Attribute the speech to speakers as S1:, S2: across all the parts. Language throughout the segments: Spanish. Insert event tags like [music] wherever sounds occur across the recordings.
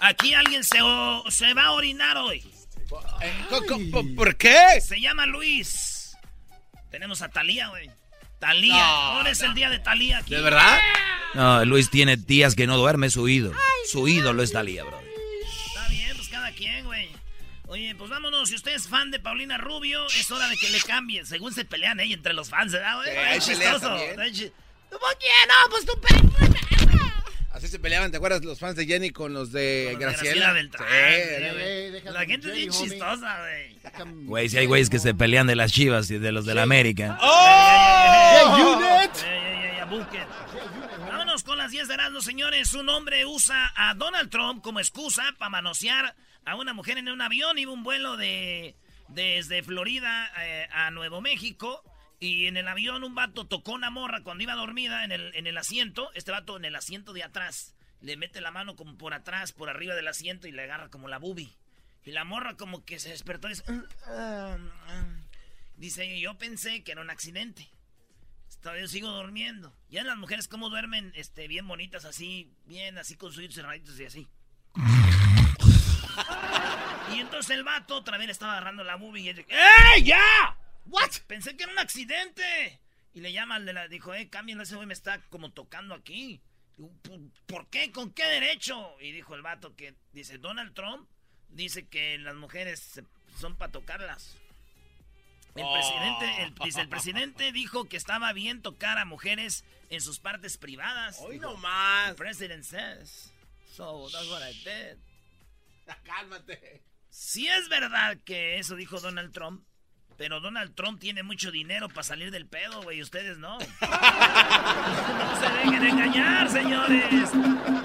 S1: Aquí alguien se, se va a orinar hoy.
S2: ¿Por qué?
S1: Se llama Luis. Tenemos a Talía, güey. Talía. Ahora es el día de Talía aquí.
S2: ¿De verdad?
S3: No, Luis tiene días que no duerme su ídolo. su ídolo es Talía, bro.
S1: Está bien, pues cada quien, güey. Oye, pues vámonos. Si usted es fan de Paulina Rubio, es hora de que le cambien. Según se pelean ahí entre los fans, ¿verdad, güey?
S2: Sí, chistoso.
S1: ¿Por qué no? Pues tú
S2: Así se peleaban, ¿te acuerdas los fans de Jenny con los de
S1: Graciela?
S2: Graciela
S1: sí, La gente es bien chistosa, güey.
S3: Güey, si hay güeyes que se pelean de las chivas y de los de la América.
S2: ¡Oh!
S1: Vámonos con las 10 de Erasmus, señores. Un hombre usa a Donald Trump como excusa para manosear a una mujer en un avión. Iba un vuelo de desde Florida eh, a Nuevo México. Y en el avión un vato tocó una morra cuando iba dormida en el, en el asiento. Este vato en el asiento de atrás. Le mete la mano como por atrás, por arriba del asiento y le agarra como la bubi. Y la morra como que se despertó y dice... Mm, ah, ah". Dice, yo pensé que era un accidente. Todavía sigo durmiendo. Ya las mujeres como duermen este, bien bonitas así, bien así con sus cerraditos y así. [laughs] y entonces el vato otra vez estaba agarrando la bubi y dice, ¡Eh, ya! ¿What? Pensé que era un accidente. Y le llama al de la. Dijo, eh, cámbialo, ese güey me está como tocando aquí. ¿Por qué? ¿Con qué derecho? Y dijo el vato que dice, Donald Trump dice que las mujeres son para tocarlas. El oh. presidente, dice, el presidente [laughs] dijo que estaba bien tocar a mujeres en sus partes privadas.
S2: Hoy no más.
S1: El president says. So, that's what I did. [laughs]
S2: Cálmate.
S1: Si es verdad que eso dijo Donald Trump, pero Donald Trump tiene mucho dinero para salir del pedo, güey. Ustedes no. [laughs] no se dejen engañar, señores.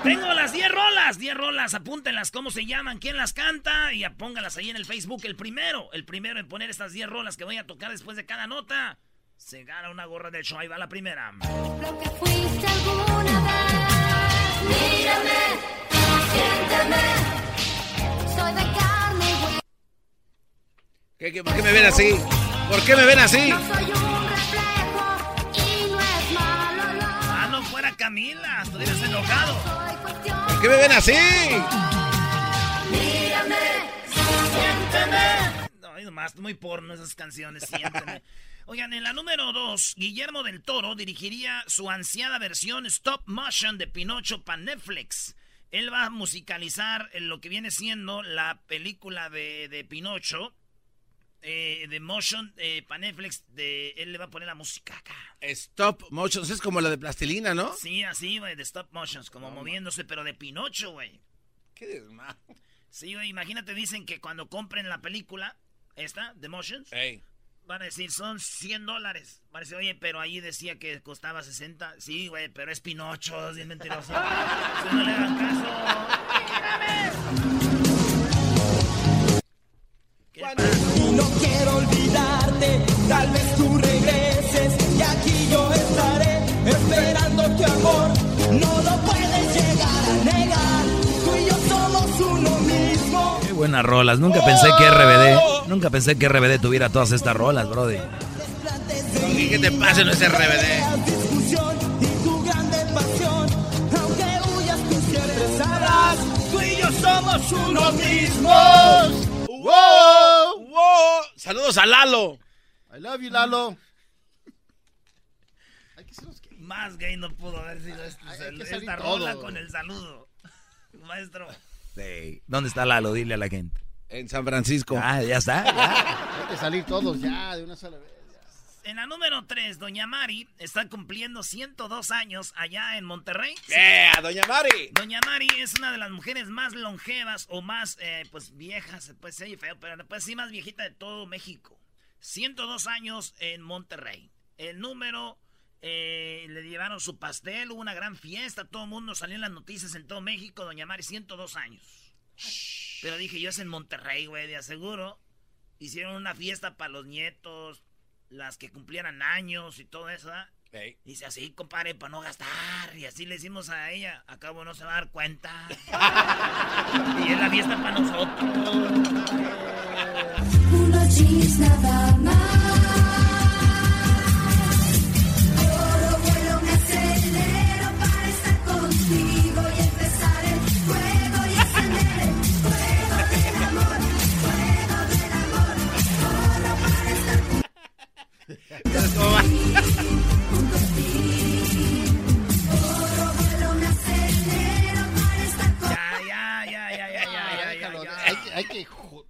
S1: Tengo las 10 rolas. 10 rolas. Apúntenlas cómo se llaman, quién las canta y pónganlas ahí en el Facebook. El primero, el primero en poner estas 10 rolas que voy a tocar después de cada nota. Se gana una gorra del show. Ahí va la primera. Lo que fuiste alguna vez. Mírame, siénteme.
S2: Soy de ¿Qué, por qué me ven así? ¿Por qué me ven así?
S1: Ah, no fuera Camila, estuvieras enojado.
S2: ¿Por qué me ven así?
S1: Mírame, siénteme. No, nomás, muy porno esas canciones, siénteme. [laughs] Oigan, en la número 2, Guillermo del Toro dirigiría su ansiada versión stop motion de Pinocho para Netflix. Él va a musicalizar lo que viene siendo la película de, de Pinocho eh, de motion eh, Paneflex, de, él le va a poner la música acá.
S2: Stop motion, es como la de plastilina, ¿no?
S1: Sí, así, güey, de stop motions, como moviéndose, pero de Pinocho, güey.
S2: Qué desma.
S1: Sí, güey, imagínate, dicen que cuando compren la película, esta, de Motions, van a decir, son 100 dólares. Van a decir, oye, pero ahí decía que costaba 60. Sí, güey, pero es Pinocho, es bien mentiroso. [laughs] no le hagan caso.
S4: Y No quiero olvidarte, tal vez tú regreses y aquí yo estaré esperando tu amor. No lo puedes llegar a negar, tú y yo somos uno mismo.
S3: Qué buenas rolas, nunca pensé que RBD, nunca pensé que RBD tuviera todas estas rolas, Brody.
S2: Qué te pasa en ese RBD?
S4: Tú y yo somos unos mismos.
S2: ¡Wow! ¡Wow! Saludos a Lalo.
S4: I love you, Lalo.
S1: Más gay no pudo haber sido este,
S4: hay que
S1: esta rola
S4: todo.
S1: con el saludo. [laughs] Maestro.
S3: Sí. ¿Dónde está Lalo? Dile a la gente.
S2: En San Francisco.
S3: Ah, ya está. ya.
S4: Hay que salir todos ya de una sola vez.
S1: En la número 3, Doña Mari está cumpliendo 102 años allá en Monterrey.
S2: ¡Yeah, doña Mari!
S1: Doña Mari es una de las mujeres más longevas o más, eh, pues, viejas, pues sí, feo, pero pues sí, más viejita de todo México. 102 años en Monterrey. El número, eh, le llevaron su pastel, hubo una gran fiesta, todo el mundo salió en las noticias en todo México. Doña Mari, 102 años. Pero dije, yo es en Monterrey, güey, de aseguro. Hicieron una fiesta para los nietos, las que cumplieran años y todo eso. Dice así, compadre, para no gastar. Y así le decimos a ella. Acabo no se va a dar cuenta. [laughs] y es la fiesta para nosotros.
S5: Unos jeans nada más.
S1: Ya, ya, ya, ya, ya, ya, ya,
S4: Hay, que- hay que jo-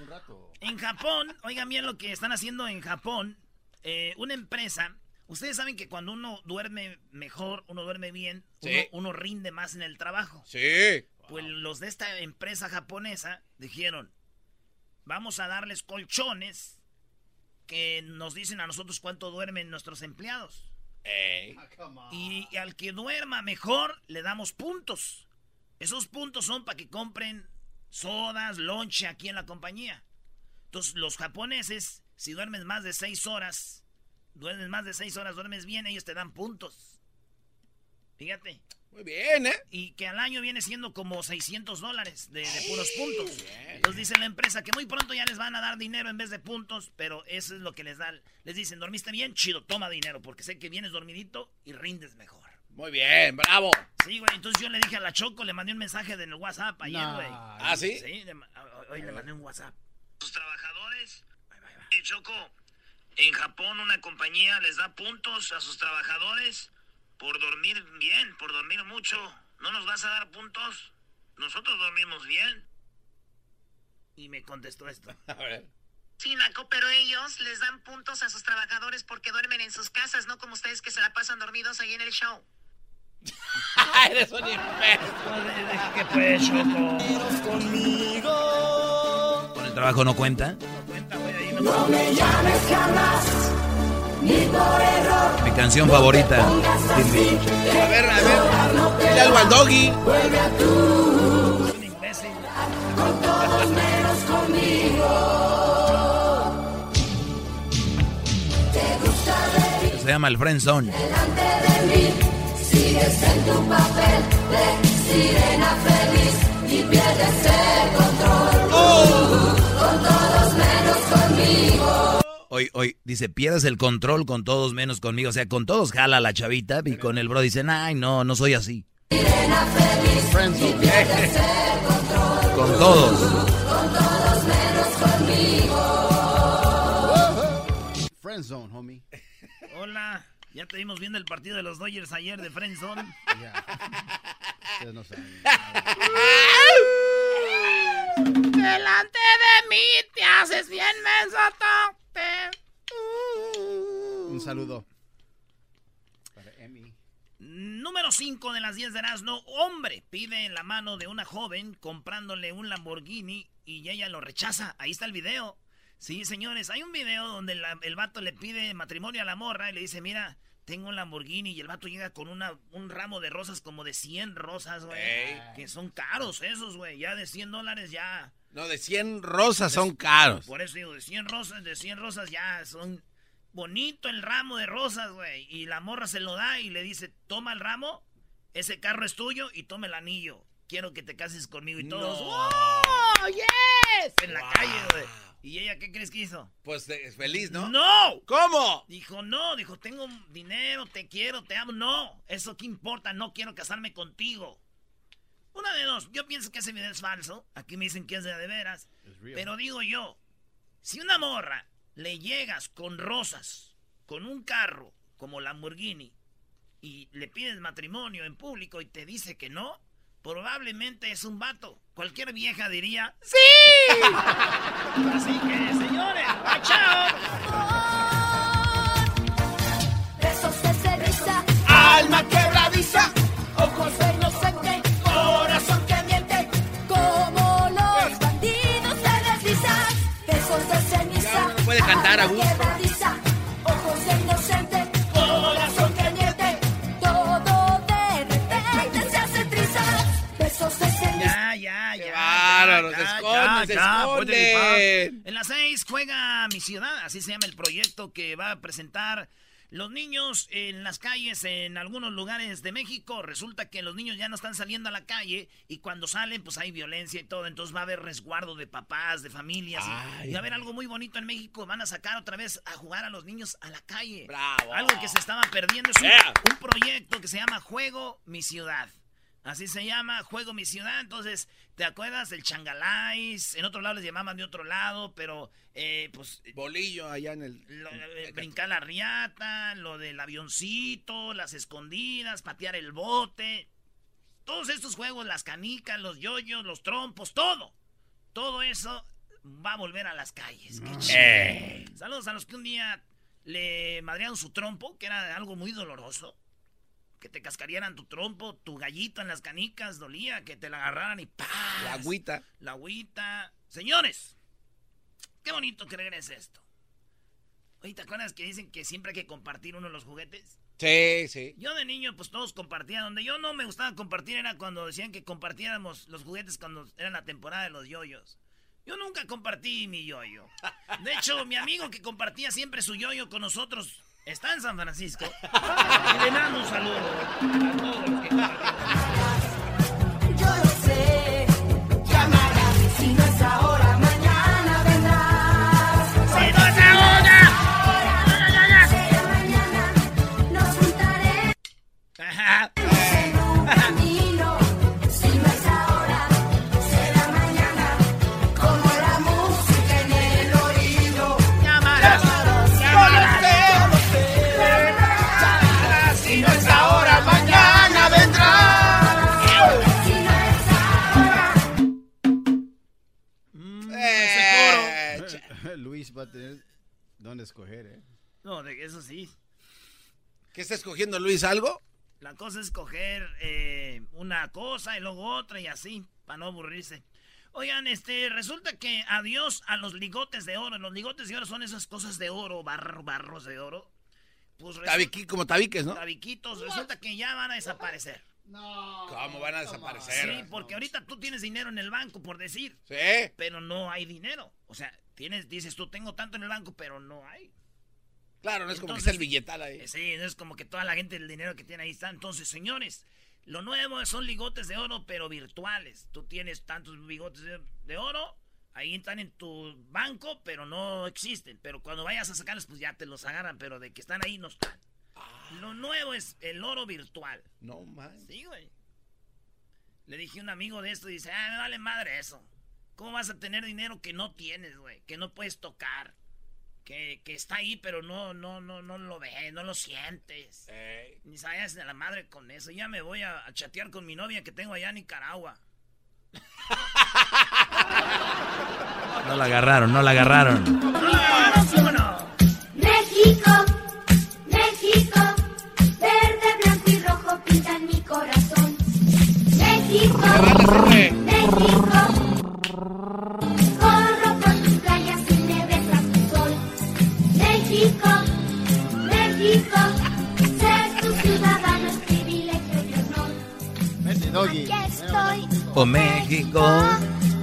S4: un rato.
S1: En Japón, oigan bien lo que están haciendo en Japón. eh, una empresa. Ustedes saben que cuando uno duerme mejor, uno duerme bien,
S2: Sí.
S1: uno, uno rinde más en el trabajo.
S2: Sí.
S1: Pues los de esta empresa japonesa dijeron, vamos a darles colchones que nos dicen a nosotros cuánto duermen nuestros empleados. Y, y al que duerma mejor, le damos puntos. Esos puntos son para que compren sodas, lonche aquí en la compañía. Entonces, los japoneses, si duermes más de seis horas, duermes más de seis horas, duermes bien, ellos te dan puntos. Fíjate.
S2: Muy bien, ¿eh?
S1: Y que al año viene siendo como 600 dólares de, de puros puntos. Entonces dice la empresa que muy pronto ya les van a dar dinero en vez de puntos, pero eso es lo que les dan. Les dicen, ¿dormiste bien? Chido, toma dinero, porque sé que vienes dormidito y rindes mejor.
S2: Muy bien, bravo.
S1: Sí, güey, entonces yo le dije a la Choco, le mandé un mensaje en el WhatsApp ayer,
S4: Nah.
S1: güey.
S2: ¿Ah, sí?
S1: Sí, le hoy le mandé un WhatsApp. Sus trabajadores, eh, Choco, en Japón una compañía les da puntos a sus trabajadores por dormir bien, por dormir mucho. ¿No nos vas a dar puntos? Nosotros dormimos bien. Y me contestó esto. [laughs]
S2: A ver.
S6: Sí, Naco, pero ellos les dan puntos a sus trabajadores porque duermen en sus casas, no como ustedes que se la pasan dormidos ahí en el show.
S2: Eres un imbécil.
S1: ¿Qué pues, Choco?
S3: ¿Con el trabajo no cuenta?
S1: Cuenta, güey, ahí no-
S5: No me llames jamás.
S3: Mi canción favorita.
S2: A ver, a ver. Dile algo al doggy.
S5: Vuelve a tú, con todos menos conmigo. Te gusta reír
S3: Se llama el Friend Zone.
S5: delante de mí. Sigues en tu papel de sirena feliz y pierdes el control.
S3: Hoy, hoy dice, pierdes el control con todos menos conmigo. O sea, con todos jala la chavita y con el bro dicen, ay, no, no soy así.
S5: Sirena feliz
S4: Friendzone.
S5: y pierdes el control.
S3: Con todos.
S5: Con todos menos conmigo.
S4: Friendzone, homie.
S1: Hola, ya te vimos viendo el partido de los Dodgers ayer de Friendzone.
S4: Ya. Ustedes no saben. [laughs]
S1: Delante de mí te haces bien mensotote.
S4: Un saludo. Para Emi.
S1: Número 5 de las 10 de Erasmo. Hombre pide la mano de una joven comprándole un Lamborghini y ella lo rechaza. Ahí está el video. Sí, señores, hay un video donde la- el vato le pide matrimonio a la morra y le dice, mira, tengo un Lamborghini y el vato llega con una, un ramo de rosas como de 100 rosas, güey.
S2: Ey.
S1: Que son caros esos, güey. Ya de 100 dólares ya...
S2: No, de 100 rosas son caros.
S1: Por eso digo, de 100 rosas, de 100 rosas ya son bonito el ramo de rosas, güey. Y la morra se lo da y le dice, toma el ramo, ese carro es tuyo y toma el anillo. Quiero que te cases conmigo y todos.
S2: No.
S1: ¡Oh! yes! En la calle, güey. ¿Y ella qué crees que hizo?
S2: Pues eh, feliz, ¿no?
S1: ¡No!
S2: ¿Cómo?
S1: Dijo, no, dijo, tengo dinero, te quiero, te amo. No, eso qué importa, no quiero casarme contigo. Una de dos, yo pienso que ese video es falso. Aquí me dicen que es de, de veras. Pero digo yo, si una morra le llegas con rosas, con un carro como Lamborghini, y le pides matrimonio en público y te dice que no, probablemente es un vato. Cualquier vieja diría, ¡Sí! [laughs] Así que, señores, ¡chao!
S5: Besos de ceniza,
S4: Alma quebradiza,
S5: Besos de ceniza.
S1: Ya, ya, ya. Ya, puede
S2: esconden.
S1: gripar. En las seis juega Mi Ciudad, así se llama el proyecto que va a presentar los niños en las calles en algunos lugares de México. Resulta que los niños ya no están saliendo a la calle y cuando salen pues hay violencia y todo. Entonces va a haber resguardo de papás, de familias. y-
S2: Ay.
S1: Y va a haber algo muy bonito en México. Van a sacar otra vez a jugar a los niños a la calle.
S2: Bravo.
S1: Algo que se estaba perdiendo. Es un,
S2: Yeah.
S1: un proyecto que se llama Juego Mi Ciudad. Así se llama, Juego Mi Ciudad. Entonces, ¿te acuerdas del Changalais? En otro lado les llamaban de otro lado, pero eh, pues
S2: Bolillo allá en el.
S1: lo- eh, brincar la riata, lo del avioncito, las escondidas, patear el bote. Todos estos juegos, las canicas, los yoyos, los trompos, todo. Todo eso va a volver a las calles. Qué chido. Saludos a los que un día le madrearon su trompo, que era algo muy doloroso. Que te cascarían tu trompo, tu gallito en las canicas, dolía, que te la agarraran y ¡pah!
S2: La agüita.
S1: La agüita. Señores, qué bonito que regrese esto. Oye, ¿te acuerdas que dicen que siempre hay que compartir uno de los juguetes?
S2: Sí, sí.
S1: Yo de niño, pues todos compartían. Donde yo no me gustaba compartir era cuando decían que compartiéramos los juguetes cuando era la temporada de los yoyos. Yo nunca compartí mi yoyo. De hecho, mi amigo que compartía siempre su yoyo con nosotros está en San Francisco. Y le damos un saludo a todos los que.
S5: Yo lo sé, llamarás. Si no es ahora,
S7: Luis va a tener dónde escoger, ¿eh?
S1: No, de eso sí.
S2: ¿Qué está escogiendo Luis? ¿Algo?
S1: La cosa es coger eh, una cosa y luego otra y así, para no aburrirse. Oigan, este, resulta que adiós a los ligotes de oro. Los ligotes de oro son esas cosas de oro, barro, barros de oro. Pues resulta-
S2: Tabiqui- como tabiques, ¿no?
S1: tabiquitos, resulta que ya van a desaparecer.
S2: ¿Cómo van a desaparecer?
S1: Sí, porque ahorita tú tienes dinero en el banco, por decir,
S2: Sí.
S1: pero no hay dinero. O sea, tienes, dices tú, tengo tanto en el banco, pero no hay.
S2: Claro, no es como que está el billetal ahí.
S1: Sí, no es como que toda la gente el dinero que tiene ahí está. Entonces, señores, lo nuevo son ligotes de oro, pero virtuales. Tú tienes tantos bigotes de, de oro, ahí están en tu banco, pero no existen. Pero cuando vayas a sacarlos, pues ya te los agarran, pero de que están ahí no están. Lo nuevo es el oro virtual.
S2: No, man.
S1: Sí, güey. Le dije a un amigo de esto y dice, ah, me vale madre eso. ¿Cómo vas a tener dinero que no tienes, güey? Que no puedes tocar. Que, que está ahí, pero no, no, no, no lo ves, no lo sientes.
S2: Ey.
S1: Ni sabes de la madre con eso. Ya me voy a, a chatear con mi novia que tengo allá en Nicaragua.
S3: No la agarraron, no la agarraron.
S1: ¡Ah, cómo no!
S5: México, México, verde, blanco y rojo pintan mi corazón. México, México, México, México, ser tu ciudadano es privilegio y honor. Aquí estoy,
S3: Oh México,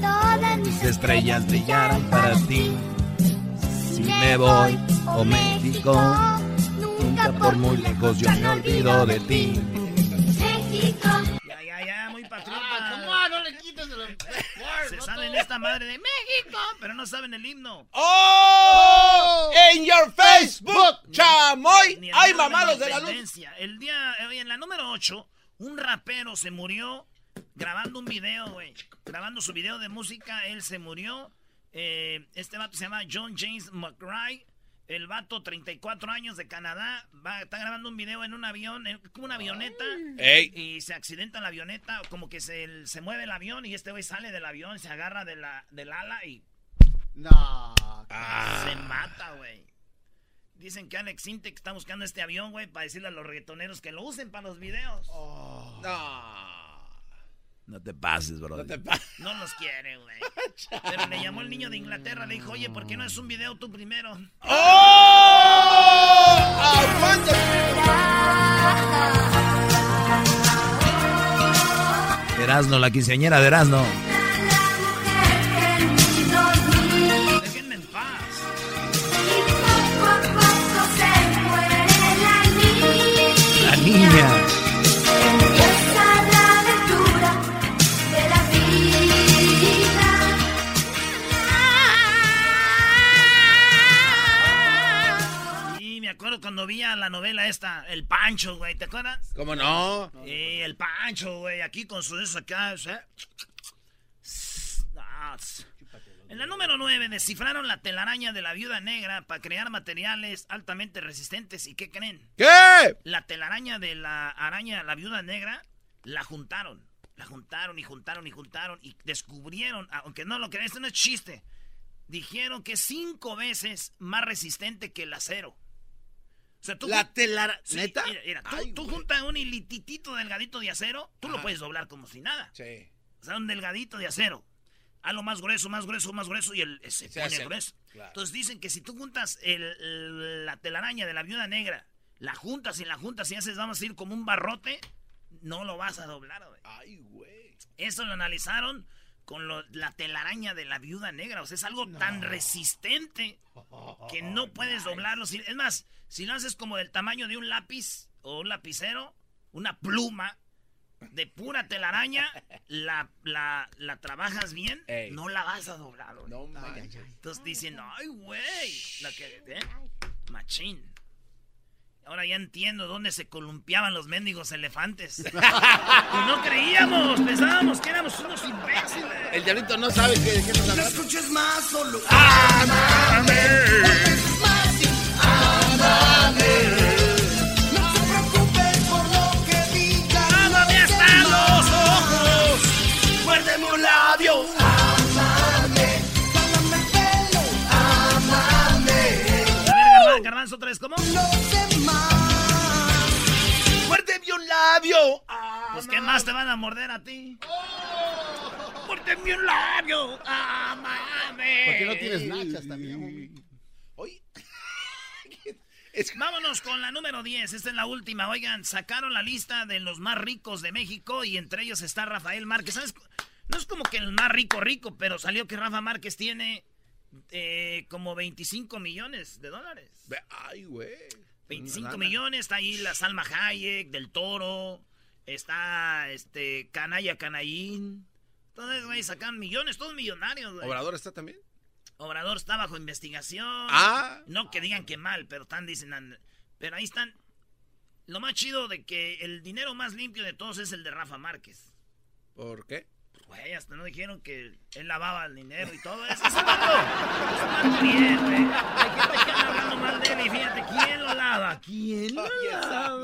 S5: todas mis
S3: estrellas brillaron para ti. Si me voy, oh México, nunca por muy lejos yo me olvido de ti.
S4: ¿Cómo? [laughs] No.
S1: Se saben esta madre de México, pero no saben el himno.
S2: ¡Oh! ¡En your Facebook, chamoy!
S1: Ni
S2: ¡Ay, los de la luz!
S1: El día, eh, en la número 8, un rapero se murió grabando un video, güey. Grabando su video de música, él se murió. Eh, este vato se llama John James McRae. El vato, 34 años de Canadá, va, está grabando un video en un avión, en- como una avioneta.
S2: Ey.
S1: Y se accidenta la avioneta, como que se, se mueve el avión y este güey sale del avión, se agarra de la, del ala y
S7: No.
S1: se mata, güey. Dicen que Alex Sintek está buscando este avión, güey, para decirle a los reggaetoneros que lo usen para los videos.
S2: No.
S3: No te pases, bro.
S2: No te pases.
S1: No los quiere, güey. [laughs] Pero le llamó el niño de Inglaterra, le dijo, oye, ¿por qué no es un video tú primero?
S2: ¡Oh! ¡Aguanta!
S3: Erasno, la quinceañera de Erasno.
S1: Déjenme en paz.
S3: La niña.
S1: Cuando vi a la novela esta, El Pancho, güey, ¿te acuerdas?
S2: ¿Cómo no?
S1: Eh, el Pancho, güey, aquí con sus esos acá. En la número 9, descifraron la telaraña de la viuda negra para crear materiales altamente resistentes. ¿Y qué creen?
S2: ¿Qué?
S1: La telaraña de la araña, la viuda negra, la juntaron. La juntaron y juntaron y juntaron y descubrieron, aunque no lo crean, esto no es chiste. Dijeron que es cinco veces más resistente que el acero. O sea, tú
S2: ¿La telara...
S1: Sí,
S2: ¿Neta?
S1: Mira, mira, tú,
S2: Ay,
S1: tú juntas un hilititito delgadito de acero, tú lo
S2: Ajá.
S1: puedes doblar como si nada.
S2: Sí.
S1: O sea, un delgadito de acero. A lo más grueso, más grueso, más grueso y el, se,
S2: Se
S1: pone
S2: hace-
S1: grueso.
S2: claro.
S1: Entonces dicen que si tú juntas el- el- la telaraña de la viuda negra, la juntas y la juntas y haces, vamos a ir como un barrote, no lo vas a doblar, güey.
S2: Ay, güey.
S1: Eso lo analizaron con lo- la telaraña de la viuda negra. O sea, es algo tan resistente que [laughs] no puedes doblarlo. Es más, si lo haces como del tamaño de un lápiz o un lapicero, una pluma de pura telaraña, [laughs] la, la, la trabajas bien,
S2: Ey.
S1: no la vas a doblar.
S2: No manches.
S1: Entonces dicen, ay, güey, ¿eh? Machín. Ahora ya entiendo dónde se columpiaban los mendigos elefantes. [laughs] y no creíamos, pensábamos que éramos unos imbéciles.
S2: El diablito no sabe qué, de qué nos habla.
S4: escuches más, solo No
S1: Garbanzo, otra vez, ¿cómo?
S4: No sé más.
S2: ¡Muérdeme un labio!
S1: Pues, ¿qué más te van a morder a ti? ¡Muérdeme un labio! ¡Amame!
S7: ¿Por qué no tienes nachas también?
S2: Oye. [laughs]
S1: Vámonos con la número 10. Esta es la última. Oigan, sacaron la lista de los más ricos de México y entre ellos está Rafael Márquez. ¿Sabes? No es como que el más rico rico, pero salió que Rafa Márquez tiene eh, como 25 millones de dólares.
S2: Ay, güey.
S1: 25
S2: Lana.
S1: millones, está ahí la Salma Hayek, del Toro, está este Canalla Canallín. Entonces, güey, sacan millones, todos millonarios, güey.
S2: ¿Obrador está también?
S1: Obrador está bajo investigación.
S2: Ah.
S1: No que digan que mal, pero están dicen. Pero ahí están. Lo más chido de que el dinero más limpio de todos es el de Rafa Márquez.
S2: ¿Por qué?
S1: Güey, hasta no dijeron que él lavaba el dinero y todo eso. Ese vato, ese vato bien, güey. Que anda hablando mal de él y fíjate, ¿quién lo lava? ¿Quién lo lava?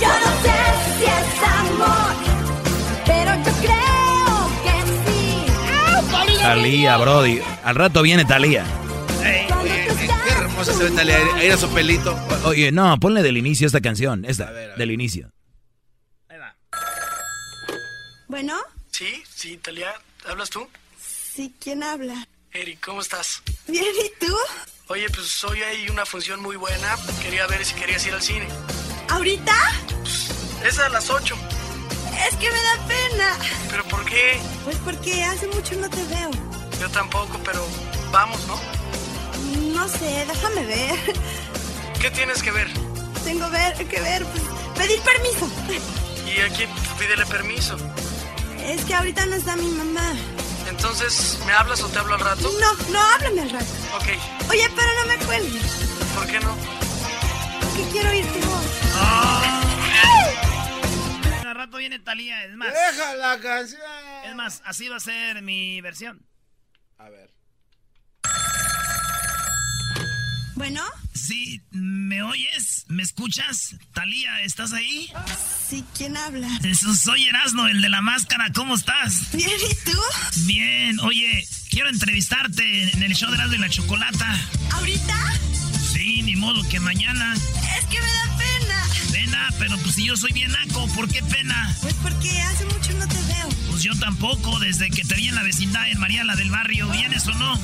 S5: Yo no sé si es amor, pero yo creo que sí.
S3: Talía, Brody. Al rato viene Talía.
S2: Qué hermosa se ve Talia. Ahí era su pelito.
S3: Oye, no, ponle del inicio esta canción. Esta,
S2: A ver, a ver.
S3: del inicio.
S5: Bueno,
S8: Sí, sí, Talia, ¿hablas tú?
S5: sí, ¿quién habla?
S8: Eric, ¿cómo estás?
S5: Bien, ¿y tú?
S8: Oye, pues hoy hay una función muy buena. Quería ver si querías ir al cine.
S5: ¿Ahorita?
S8: Es a las 8.
S5: Es que me da pena.
S8: ¿Pero por qué?
S5: Pues porque hace mucho no te veo.
S8: Yo tampoco, pero vamos, ¿no?
S5: No sé, déjame ver.
S8: ¿Qué tienes que ver?
S5: Tengo ver, que ver, pues, pedir permiso.
S8: ¿Y y aquí pídele permiso.
S9: Es que ahorita no está mi mamá.
S8: Entonces, ¿me hablas o te hablo al rato?
S9: No, no, háblame al rato.
S8: Ok,
S9: Oye, pero no me cuelgues.
S8: ¿por qué no?
S9: Porque quiero oír tu voz.
S1: Al rato viene Talía, es más.
S2: Deja la canción.
S1: Es más, así va a ser mi versión.
S2: A ver.
S9: Bueno,
S1: Sí, ¿me oyes? ¿Me escuchas? Talía, ¿estás ahí?
S9: sí, ¿quién habla?
S1: Soy Erasno, el de la máscara. ¿Cómo estás?
S9: Bien, ¿y tú?
S1: Bien. Oye, quiero entrevistarte en el show de Erasmo y la Chocolata.
S9: ¿Ahorita?
S1: Sí, ni modo que mañana.
S9: Es que me da pena.
S1: Pena, pero pues si yo soy bien naco, ¿por qué pena?
S9: Pues porque hace mucho no te veo.
S1: Pues yo tampoco, desde que te vi en la vecindad en María la del Barrio. ¿Vienes o no?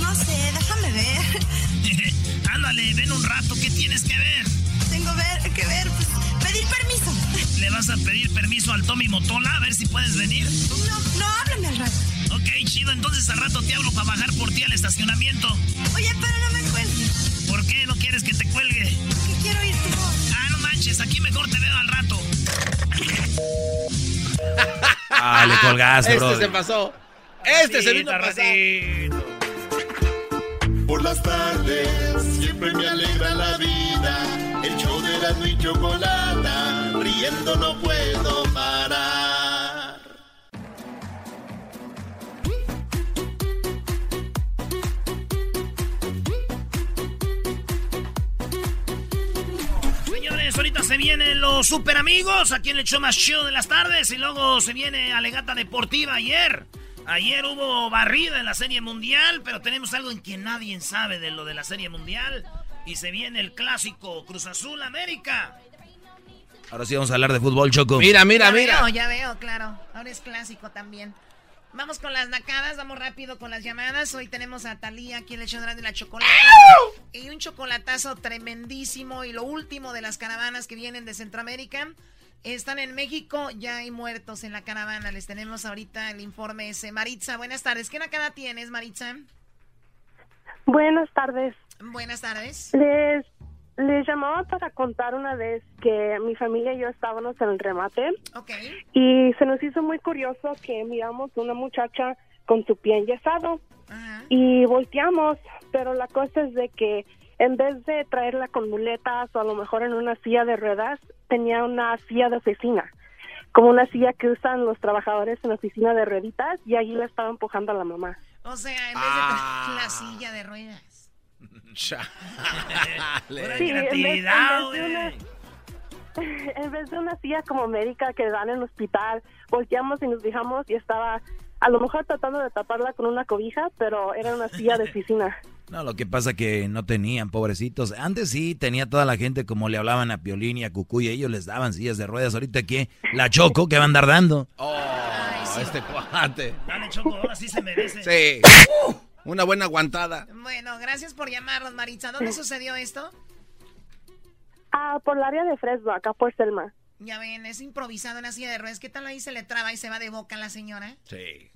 S9: No sé, déjame ver. [laughs]
S1: Ándale, ven un rato, ¿qué tienes que ver?
S9: Tengo ver, que ver, pues, pedir permiso.
S1: ¿Le vas a pedir permiso al Tommy Motola a ver si puedes venir?
S9: No, no, háblame al rato.
S1: Ok, chido, entonces al rato te hablo para bajar por ti al estacionamiento.
S9: Oye, pero no me cuelgues.
S1: ¿Por qué no quieres que te cuelgue?
S9: Que quiero oír tu voz.
S1: Ah, no manches, aquí mejor te veo al rato. [laughs]
S10: Ah, le colgaste,
S2: Este
S10: bro.
S2: se pasó. Este se vino a.
S11: Por las tardes siempre me alegra la vida. El show de la y chocolata, riendo no puedo parar.
S1: Ahorita se vienen los super amigos, aquí en el show más chido de las tardes, y luego se viene Alegata Deportiva ayer. Ayer hubo barrida en la Serie Mundial, pero tenemos algo en que nadie sabe de lo de la Serie Mundial. Y se viene el clásico Cruz Azul América.
S10: Ahora sí vamos a hablar de fútbol, Choco.
S2: Mira, mira,
S6: ya
S2: mira.
S6: veo, ya veo, claro. Ahora es clásico también. Vamos con las nacadas, vamos rápido con las llamadas. Hoy tenemos a Talía aquí en el show de la chocolata. Y un chocolatazo tremendísimo. Y lo último de las caravanas que vienen de Centroamérica. Están en México, ya hay muertos en la caravana. Les tenemos ahorita el informe ese. Maritza, buenas tardes. ¿Qué nakada tienes, Maritza?
S12: Buenas tardes.
S6: Buenas tardes.
S12: Les, les llamaba para contar una vez que mi familia y yo estábamos en el remate
S6: Ok.
S12: y se nos hizo muy curioso que miramos una muchacha con su pie enyesado
S6: Ajá.
S12: y volteamos, pero la cosa es de que en vez de traerla con muletas o a lo mejor en una silla de ruedas, tenía una silla de oficina, como una silla que usan los trabajadores en la oficina de rueditas y allí la estaba empujando a la mamá.
S6: O sea, en vez de
S2: Ah.
S6: la silla de ruedas.
S1: Pura [laughs]
S12: Sí, en vez-
S1: creatividad, güey. [laughs]
S12: en vez de una silla como médica que dan en el hospital, volteamos y nos fijamos y estaba a lo mejor tratando de taparla con una cobija, pero era una silla de oficina. [laughs]
S10: No, lo que pasa que no tenían, pobrecitos. Antes sí tenía toda la gente como le hablaban a Piolín y a Cucuy, ellos les daban sillas de ruedas. Ahorita que la Choco que va a andar dando.
S2: Oh, este cuate.
S1: Dale, Choco, ahora sí se merece.
S2: Sí. Una buena aguantada.
S6: Bueno, gracias por llamarnos, Maritza. ¿Dónde sucedió esto?
S12: Ah, por el área de Fresno, acá por Selma.
S6: Ya ven, es improvisado en la silla de ruedas. ¿Qué tal ahí se le traba y se va de boca la señora?
S10: Sí.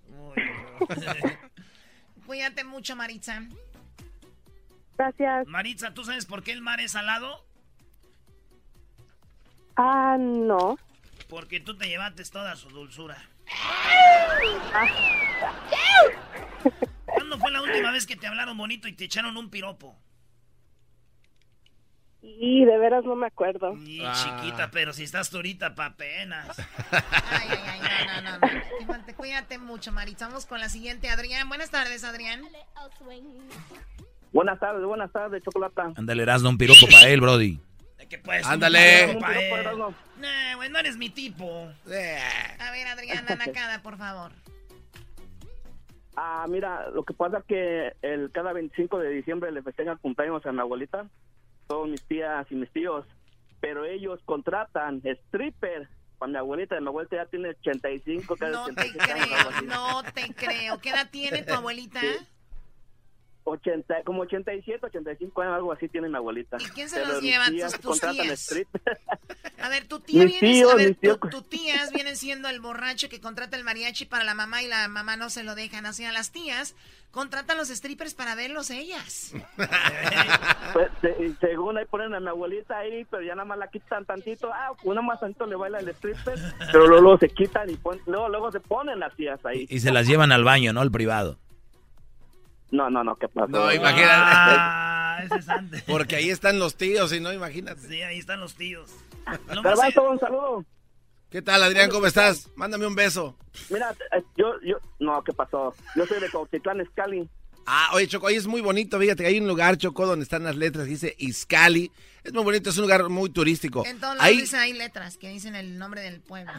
S10: [laughs]
S6: Cuídate mucho, Maritza.
S12: Gracias.
S1: Maritza, ¿tú sabes por qué el mar es salado?
S12: Ah, no.
S1: Porque tú te llevaste toda su dulzura. ¿Cuándo fue la última vez que te hablaron bonito y te echaron un piropo?
S12: Y de veras no me acuerdo.
S1: Y
S2: Ah.
S1: chiquita, pero si estás ahorita pa' penas. [laughs]
S6: Ay, ay, ay, no, no, no. no. Cuídate, cuídate mucho, Maritza. Vamos con la siguiente, Adrián. Buenas tardes, Adrián.
S13: Buenas tardes, buenas tardes, Chocolata.
S10: Ándale, Erasmo, un piropo para él, Brody.
S1: ¿De qué puedes?
S2: Ándale.
S1: Un piropo él. Nah, güey, no eres mi tipo.
S6: A ver, Adrián, Anacada, por favor.
S13: Ah, mira, lo que pasa que el cada 25 de diciembre le festejan cumpleaños a mi abuelita, todos mis tías y mis tíos, pero ellos contratan stripper para mi abuelita, mi abuelita ya tiene 85, casi
S6: No te
S13: 86 años, algo
S6: creo, no te creo. ¿Qué edad tiene tu [laughs] abuelita?
S13: 80, como 87, 85 años, algo así tiene mi abuelita.
S6: ¿Y quién se
S13: Pero
S6: los lleva?
S13: tías
S6: ¿Tus- [laughs] tías? A ver, tu [laughs] tía viene,
S13: tíos,
S6: a ver, tu, tu tías vienen siendo el borracho que contrata el mariachi para la mamá y la mamá no se lo dejan. Así a las tías contratan los strippers para verlos ellas. [laughs]
S13: Pues, se- según ahí ponen a mi abuelita ahí, pero ya nada más la quitan tantito. Ah, una más tantito le baila el stripper, pero luego, luego se quitan y pon- luego, luego se ponen las tías ahí.
S3: Y se las llevan al baño, ¿no? Al privado.
S13: No, no, no, ¿qué pasó?
S2: No, imagínate.
S1: Ah, ese es antes.
S2: Porque ahí están los tíos, y no, imagínate.
S1: Sí, ahí están los tíos.
S13: Garbanzo, un saludo.
S2: ¿Qué tal, Adrián? ¿Cómo estás? Mándame un beso.
S13: Mira, eh, yo, yo, no, ¿qué pasó? Yo soy de Cautitlán, Escali.
S2: Ah, oye, Choco, ahí es muy bonito, fíjate, que hay un lugar, Choco, donde están las letras, dice Izcali. Es muy bonito, es un lugar muy turístico.
S6: En todos lados
S2: Ahí,
S6: dice, hay letras que dicen el nombre del pueblo.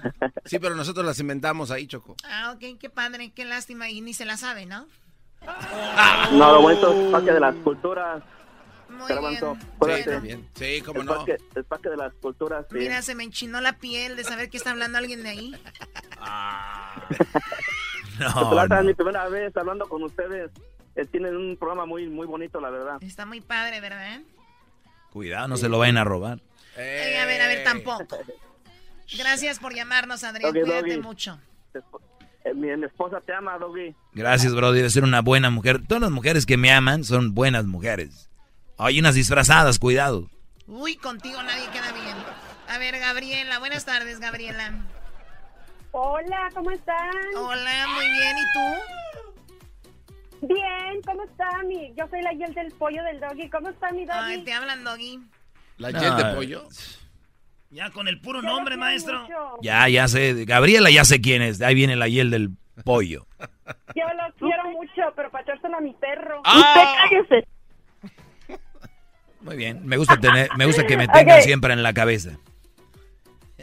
S2: sí, pero nosotros las inventamos ahí, Choco.
S6: Ah, ok, qué padre, qué lástima. Y ni se la sabe, ¿no?
S13: No, lo bonito es Parque de las Culturas.
S6: Muy bien.
S13: acuérdate.
S2: Bien. Sí, cómo
S13: el
S2: no.
S13: Parque, el Parque de las Culturas, sí.
S6: Mira, se me enchinó la piel de saber que está hablando alguien de ahí. [laughs]
S3: No,
S13: Plata,
S3: no.
S13: es mi primera vez hablando con ustedes. Eh, tienen un programa muy muy bonito, la verdad.
S6: Está muy padre, ¿verdad?
S3: Cuidado, no se lo vayan a robar.
S6: Ey, a ver, a ver, tampoco. [laughs] Gracias por llamarnos, Adrián.
S13: Doggy,
S6: Cuídate
S13: doggy.
S6: mucho.
S13: Mi, mi esposa te ama, Doggy.
S3: Gracias, bro. Debe ser una buena mujer. Todas las mujeres que me aman son buenas mujeres. Hay unas disfrazadas, cuidado.
S6: Uy, contigo nadie queda bien. A ver, Gabriela. Buenas tardes, Gabriela.
S14: Hola, ¿cómo están?
S6: Hola, muy bien. ¿Y tú?
S14: Bien, ¿cómo está mi? Yo soy la Yel del pollo del doggy. ¿Cómo está mi doggy?
S6: Ay, te hablan, Doggy.
S2: ¿La
S3: No,
S2: jet de pollo?
S1: Ya con el puro nombre, maestro.
S14: mucho.
S3: Ya, ya sé. Gabriela ya sé quién es. Ahí viene la hiel del pollo.
S14: Yo lo quiero mucho, pero para echárselo a mi perro.
S3: Ah.
S14: Usted cállese.
S3: Muy bien. Me gusta tener, me gusta que me tengan siempre en la cabeza.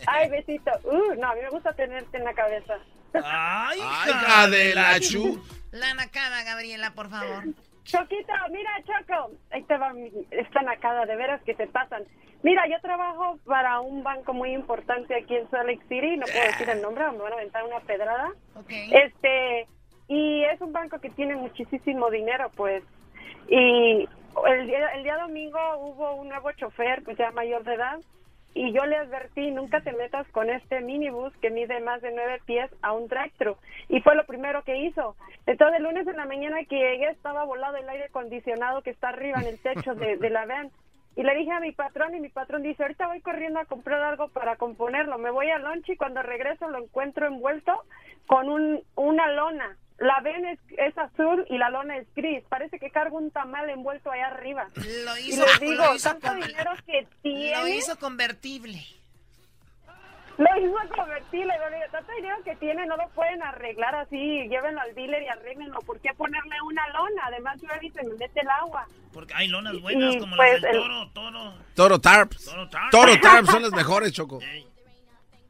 S14: Ay, besito. Uh, no, a mí me gusta tenerte en la cabeza.
S1: Ay,
S2: Ay, hija de la chu.
S6: La nacada, Gabriela, por favor.
S14: Choquito, mira, Choco. Ahí te va mi, esta nacada, de veras que se pasan. Mira, yo trabajo para un banco muy importante aquí en Salt Lake City. No puedo decir el nombre, me van a aventar una pedrada. Este, y es un banco que tiene muchísimo dinero, pues. Y el día, el día domingo hubo un nuevo chofer, pues ya mayor de edad, y yo le advertí, nunca te metas con este minibús que mide más de nueve pies a un drive-thru. Y fue lo primero que hizo. Entonces, el lunes en la mañana que llegué, estaba volado el aire acondicionado que está arriba en el techo de, de la van. Y le dije a mi patrón, y mi patrón dice, ahorita voy corriendo a comprar algo para componerlo. Me voy al lunch y cuando regreso lo encuentro envuelto con un, una lona. La ven es, es azul y la lona es gris. Parece que cargo un tamal envuelto allá arriba.
S6: Lo
S14: Y
S6: hizo,
S14: les digo,
S6: lo hizo
S14: tanto
S6: con-
S14: dinero que tiene.
S6: Lo hizo convertible.
S14: Lo hizo convertible, pero digo, tanto dinero que tiene, no lo pueden arreglar así, llévenlo al dealer y arréglenlo. ¿Por qué ponerle una lona? Además, llueve y se me mete el agua.
S1: Porque hay lonas buenas
S14: Y,
S1: como
S14: pues,
S1: las del
S14: el-
S1: toro, toro.
S2: Toro Tarps.
S1: Toro Tarps.
S2: Toro Tarps son las mejores, Choco.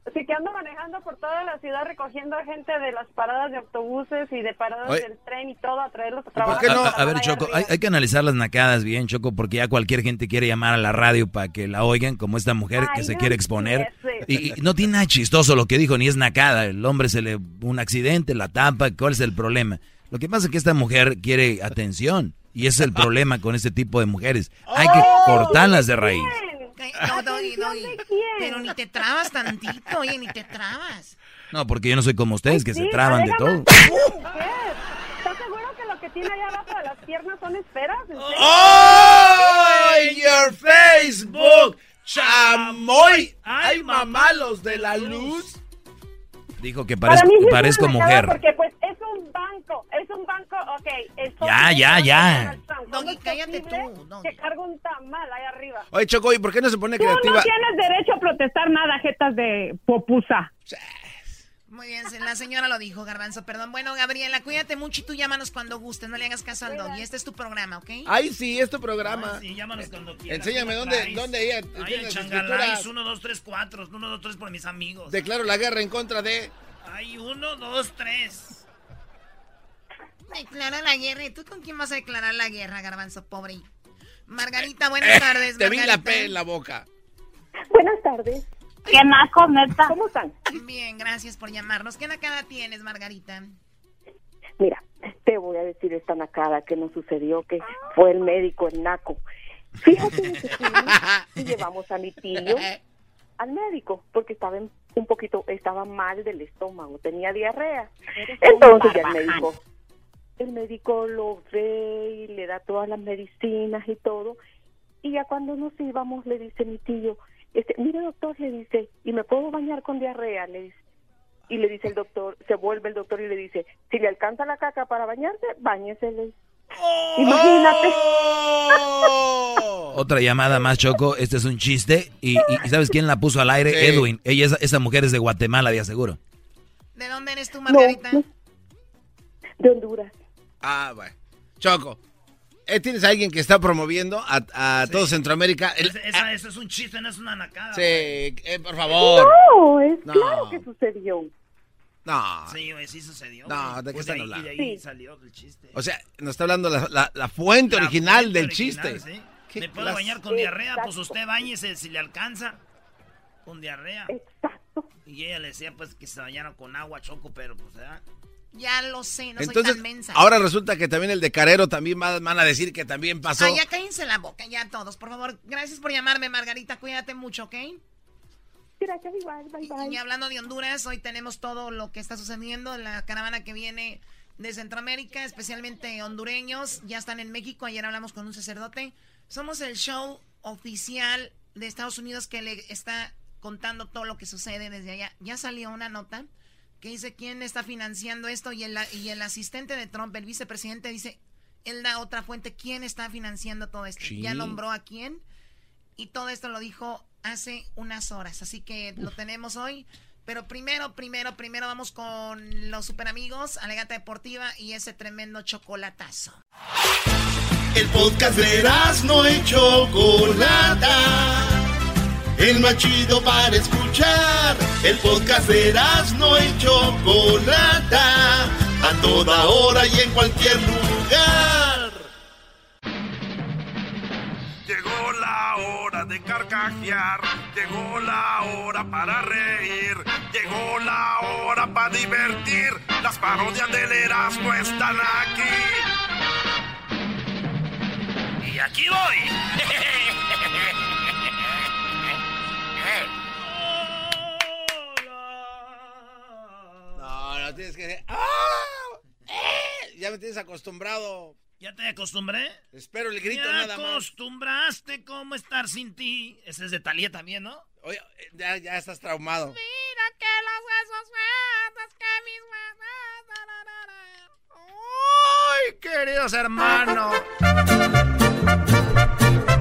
S14: Así que ando manejando por toda la ciudad recogiendo a gente de las paradas de autobuses y de paradas
S3: Oye.
S14: del tren y todo a traerlos a trabajar.
S3: a- a ver, Choco, hay, hay que analizar las nacadas bien, Choco, porque ya cualquier gente quiere llamar a la radio para que la oigan, como esta mujer que se
S14: no
S3: quiere exponer. Y, y no tiene nada chistoso lo que dijo, ni es nacada. El hombre se le... un accidente, la tapa, ¿cuál es el problema? Lo que pasa es que esta mujer quiere atención. Y ese es el [laughs] problema con este tipo de mujeres. Hay que
S14: Oh,
S3: cortarlas de raíz.
S6: No, Doggy, Doggy. Pero ni te trabas tantito, oye, ni te trabas.
S3: No, porque yo no soy como ustedes, que se traban de todo.
S14: ¿Estás seguro que lo que tiene allá abajo de las piernas son esferas?
S2: ¡Oh! your Facebook! ¡Chamoy! ¡Ay, mamá, los de la luz!
S3: Dijo que
S14: Para
S3: parezco,
S14: mí sí
S3: parezco mujer.
S14: Porque pues es un banco, es un banco, ok.
S3: Ya, ya, ya.
S14: Doggy, cállate tú, Que carga un tamal ahí arriba.
S2: Oye, Choco, ¿y por qué no se pone
S14: Tú no
S2: creativa?
S14: tienes derecho a protestar nada, jetas de popusa.
S6: Muy bien, la señora lo dijo, Garbanzo, perdón. Bueno, Gabriela, cuídate mucho y tú llámanos cuando gustes, no le hagas caso al Doggy. Este es tu programa, ¿ok?
S2: Ay, sí, es tu programa.
S1: Ay, sí, llámanos cuando quieras.
S2: Enséñame
S1: ¿Cómo
S2: dónde, dónde ella
S1: Ay,
S2: las
S1: changalais,
S2: escrituras.
S1: 1, 2, 3, 4. 1, 2, 3 por mis amigos.
S2: Declaro la guerra en contra de...
S1: Ay, 1, 2, 3.
S6: Declara la guerra. ¿Y tú con quién vas a declarar la guerra, Garbanzo, pobre? Margarita, buenas tardes.
S2: Eh, Te vi la. P en la boca.
S14: Buenas tardes. ¿Qué naco, neta? ¿Cómo están?
S6: Bien, gracias por llamarnos. ¿Qué nacada tienes, Margarita?
S14: Mira,
S12: te voy a decir esta nacada que nos sucedió, que fue el médico, el naco. Fíjate que llevamos a mi tío al médico porque estaba en- un poquito, estaba mal del estómago, tenía diarrea. Entonces ya el médico, el médico lo ve y le da todas las medicinas y todo. Y ya cuando nos íbamos le dice mi tío, este, mire doctor, le dice, ¿y me puedo bañar con diarrea? Le dice. Y le dice el doctor, se vuelve el doctor y le dice, si le alcanza la caca para bañarse, bañese. le dice. Imagínate. [laughs]
S10: Otra llamada más, Choco. Este es un chiste. Y, ¿sabes quién la puso al aire?
S2: Sí.
S10: Edwin. Ella, esa, esa mujer es de Guatemala, de aseguro.
S6: ¿De dónde eres tú, Margarita?
S12: De Honduras.
S2: Ah, bueno. Choco, ¿tienes a alguien que está promoviendo a, a todo Centroamérica? El-
S1: esa- eso es un chiste, no es una nacada.
S2: sí, eh, por favor.
S12: No, es
S2: No.
S12: claro que sucedió.
S2: No.
S1: Sí, güey, sí sucedió.
S2: No,
S1: güey.
S2: ¿de qué
S1: Pues
S2: están
S1: ahí-
S2: hablando?
S1: Y de ahí
S12: Sí.
S1: salió el chiste.
S2: O sea, nos está hablando la, la- la fuente
S1: La
S2: original
S1: fuente
S2: del
S1: original,
S2: chiste.
S1: sí.
S2: ¿Qué
S1: ¿Me puedo
S2: clase?
S1: bañar con diarrea? Pues
S12: Exacto.
S1: usted bañese si le alcanza. Con diarrea.
S12: Exacto.
S1: Y ella le decía pues que se bañara con agua, choco, pero pues ¿verdad?
S6: Ya lo sé, no soy
S2: Entonces,
S6: tan mensa.
S2: ahora resulta que también el de Carero también va- van a decir que también pasó.
S6: Ah, ya cállense la boca, ya todos, por favor. Gracias por llamarme, Margarita. Cuídate mucho, ¿ok?
S12: Gracias igual, bye bye.
S6: Y hablando de Honduras, hoy tenemos todo lo que está sucediendo. La caravana que viene de Centroamérica, especialmente hondureños, ya están en México. Ayer hablamos con un sacerdote. Somos el show oficial de Estados Unidos que le está contando todo lo que sucede desde allá. Ya salió una nota que dice quién está financiando esto y el, y el asistente de Trump, el vicepresidente, dice, él da otra fuente, quién está financiando todo esto.
S2: Sí.
S6: Ya nombró a quién y todo esto lo dijo hace unas horas, así que lo tenemos hoy. Pero primero, primero, primero vamos con los super amigos, Alegata Deportiva y ese tremendo chocolatazo.
S11: El podcast de no y Chocolata. El más chido para escuchar. El podcast de no y Chocolata. A toda hora y en cualquier lugar.
S15: Llegó la hora de carcajear, llegó la hora para reír, llegó la hora para divertir. Las parodias del Erasmo están aquí.
S1: Y aquí voy. [laughs]
S2: No, no tienes que decir. ¡Ah! ¡Eh! Ya me tienes acostumbrado.
S1: ¿Ya te acostumbré?
S2: Espero el grito nada más.
S1: acostumbraste cómo estar sin ti. Ese es de Talía también, ¿no?
S2: Oye, ya, ya estás traumado.
S6: Mira que los huesos sueltos, que mis
S1: ¡Ay, queridos hermanos! [laughs]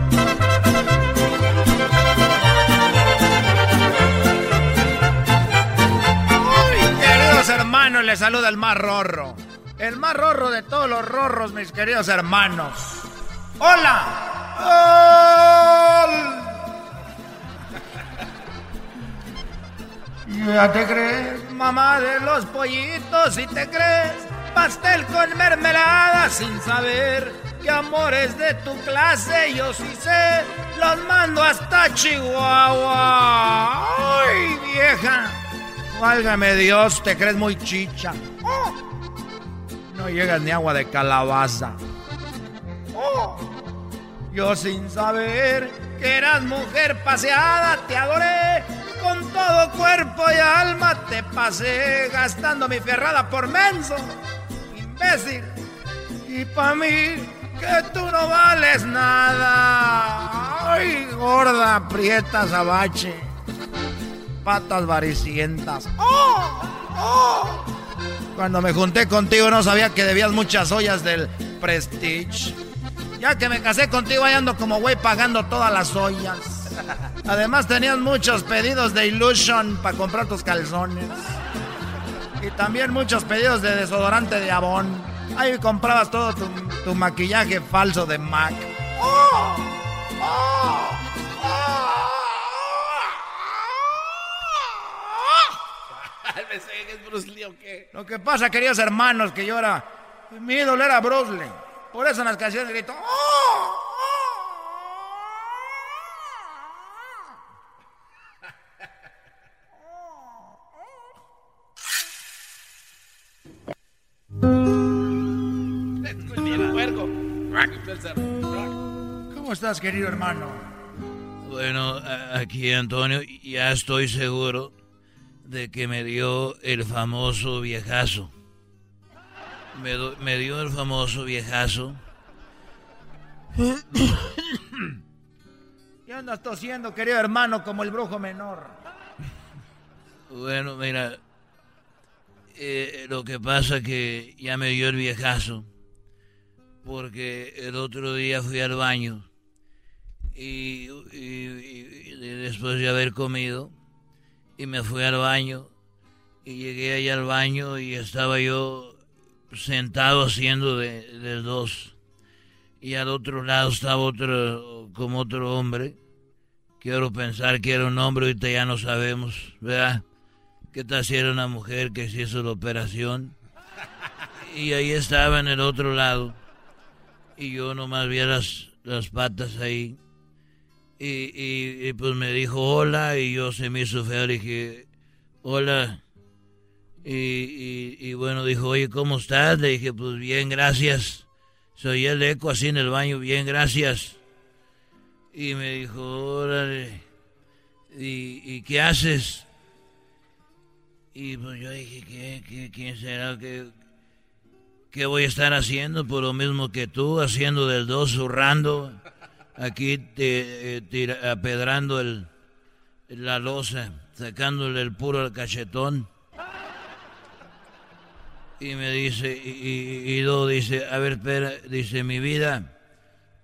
S1: queridos hermanos! Les saluda el más rorro. El más rorro de todos los rorros, mis queridos hermanos. ¡Hola! ¿Ya te crees, mamá de los pollitos? ¿Y te crees pastel con mermelada sin saber que amores de tu clase yo sí sé? Los mando hasta Chihuahua. ¡Ay, vieja! Válgame Dios, te crees muy chicha. ¡Oh! No llegas ni agua de calabaza. ¡Oh! Yo sin saber que eras mujer paseada, te adoré. Con todo cuerpo y alma te pasé gastando mi ferrada por menso. Imbécil. Y pa' mí que tú no vales nada. Ay, gorda, prieta, sabache. Patas varicientas. ¡Oh! ¡Oh! Cuando me junté contigo no sabía que debías muchas ollas del Prestige. Ya que me casé contigo, ahí ando como güey pagando todas las ollas. Además tenías muchos pedidos de Illusion para comprar tus calzones. Y también muchos pedidos de desodorante de Avon. Ahí comprabas todo tu, tu maquillaje falso de MAC. ¡Oh! ¡Oh!
S2: ¿Pensé que es Bruce Lee o qué?
S1: Lo que pasa, queridos hermanos, que yo era. Mi ídolo era Bruce Lee. Por eso en las canciones grito. ¡Oh! ¿Cómo estás, querido hermano?
S10: Bueno, aquí Antonio, ya estoy seguro de que me dio el famoso viejazo. Me, do- me dio el famoso viejazo. [coughs]
S1: ¿Qué andas tosiendo, querido hermano, como el brujo menor?
S10: Bueno, mira, eh, lo que pasa que ya me dio el viejazo, porque el otro día fui al baño y, y- y- y después de haber comido, y me fui al baño, y llegué allá al baño y estaba yo sentado haciendo de, de dos, y al otro lado estaba otro, como otro hombre, quiero pensar que era un hombre, ahorita ya no sabemos, ¿verdad? ¿Qué tal si una mujer que se hizo la operación? Y ahí estaba en el otro lado. Y yo nomás vi las, las patas ahí. Y, y- pues me dijo hola y yo se me hizo feo. Le dije, hola. Y, y- bueno, dijo, oye, ¿cómo estás? Le dije, pues bien, gracias. Soy el eco así en el baño, bien, gracias. Y me dijo, órale. ¿Y, y qué haces? Y pues yo dije, ¿qué, qué, quién será? ¿Qué, ¿Qué voy a estar haciendo? Por lo mismo que tú, haciendo del dos, zurrando, aquí te, eh, tira- apedrando el, la losa, sacándole el puro al cachetón. Y me dice, y, luego dice, a ver, espera, dice, mi vida,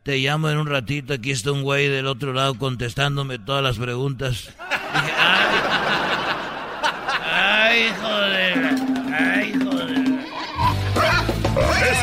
S10: te llamo en un ratito, aquí está un güey del otro lado contestándome todas las preguntas. [laughs] Dije, ay, joder,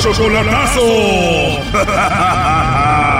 S16: Chocolatazo. [laughs]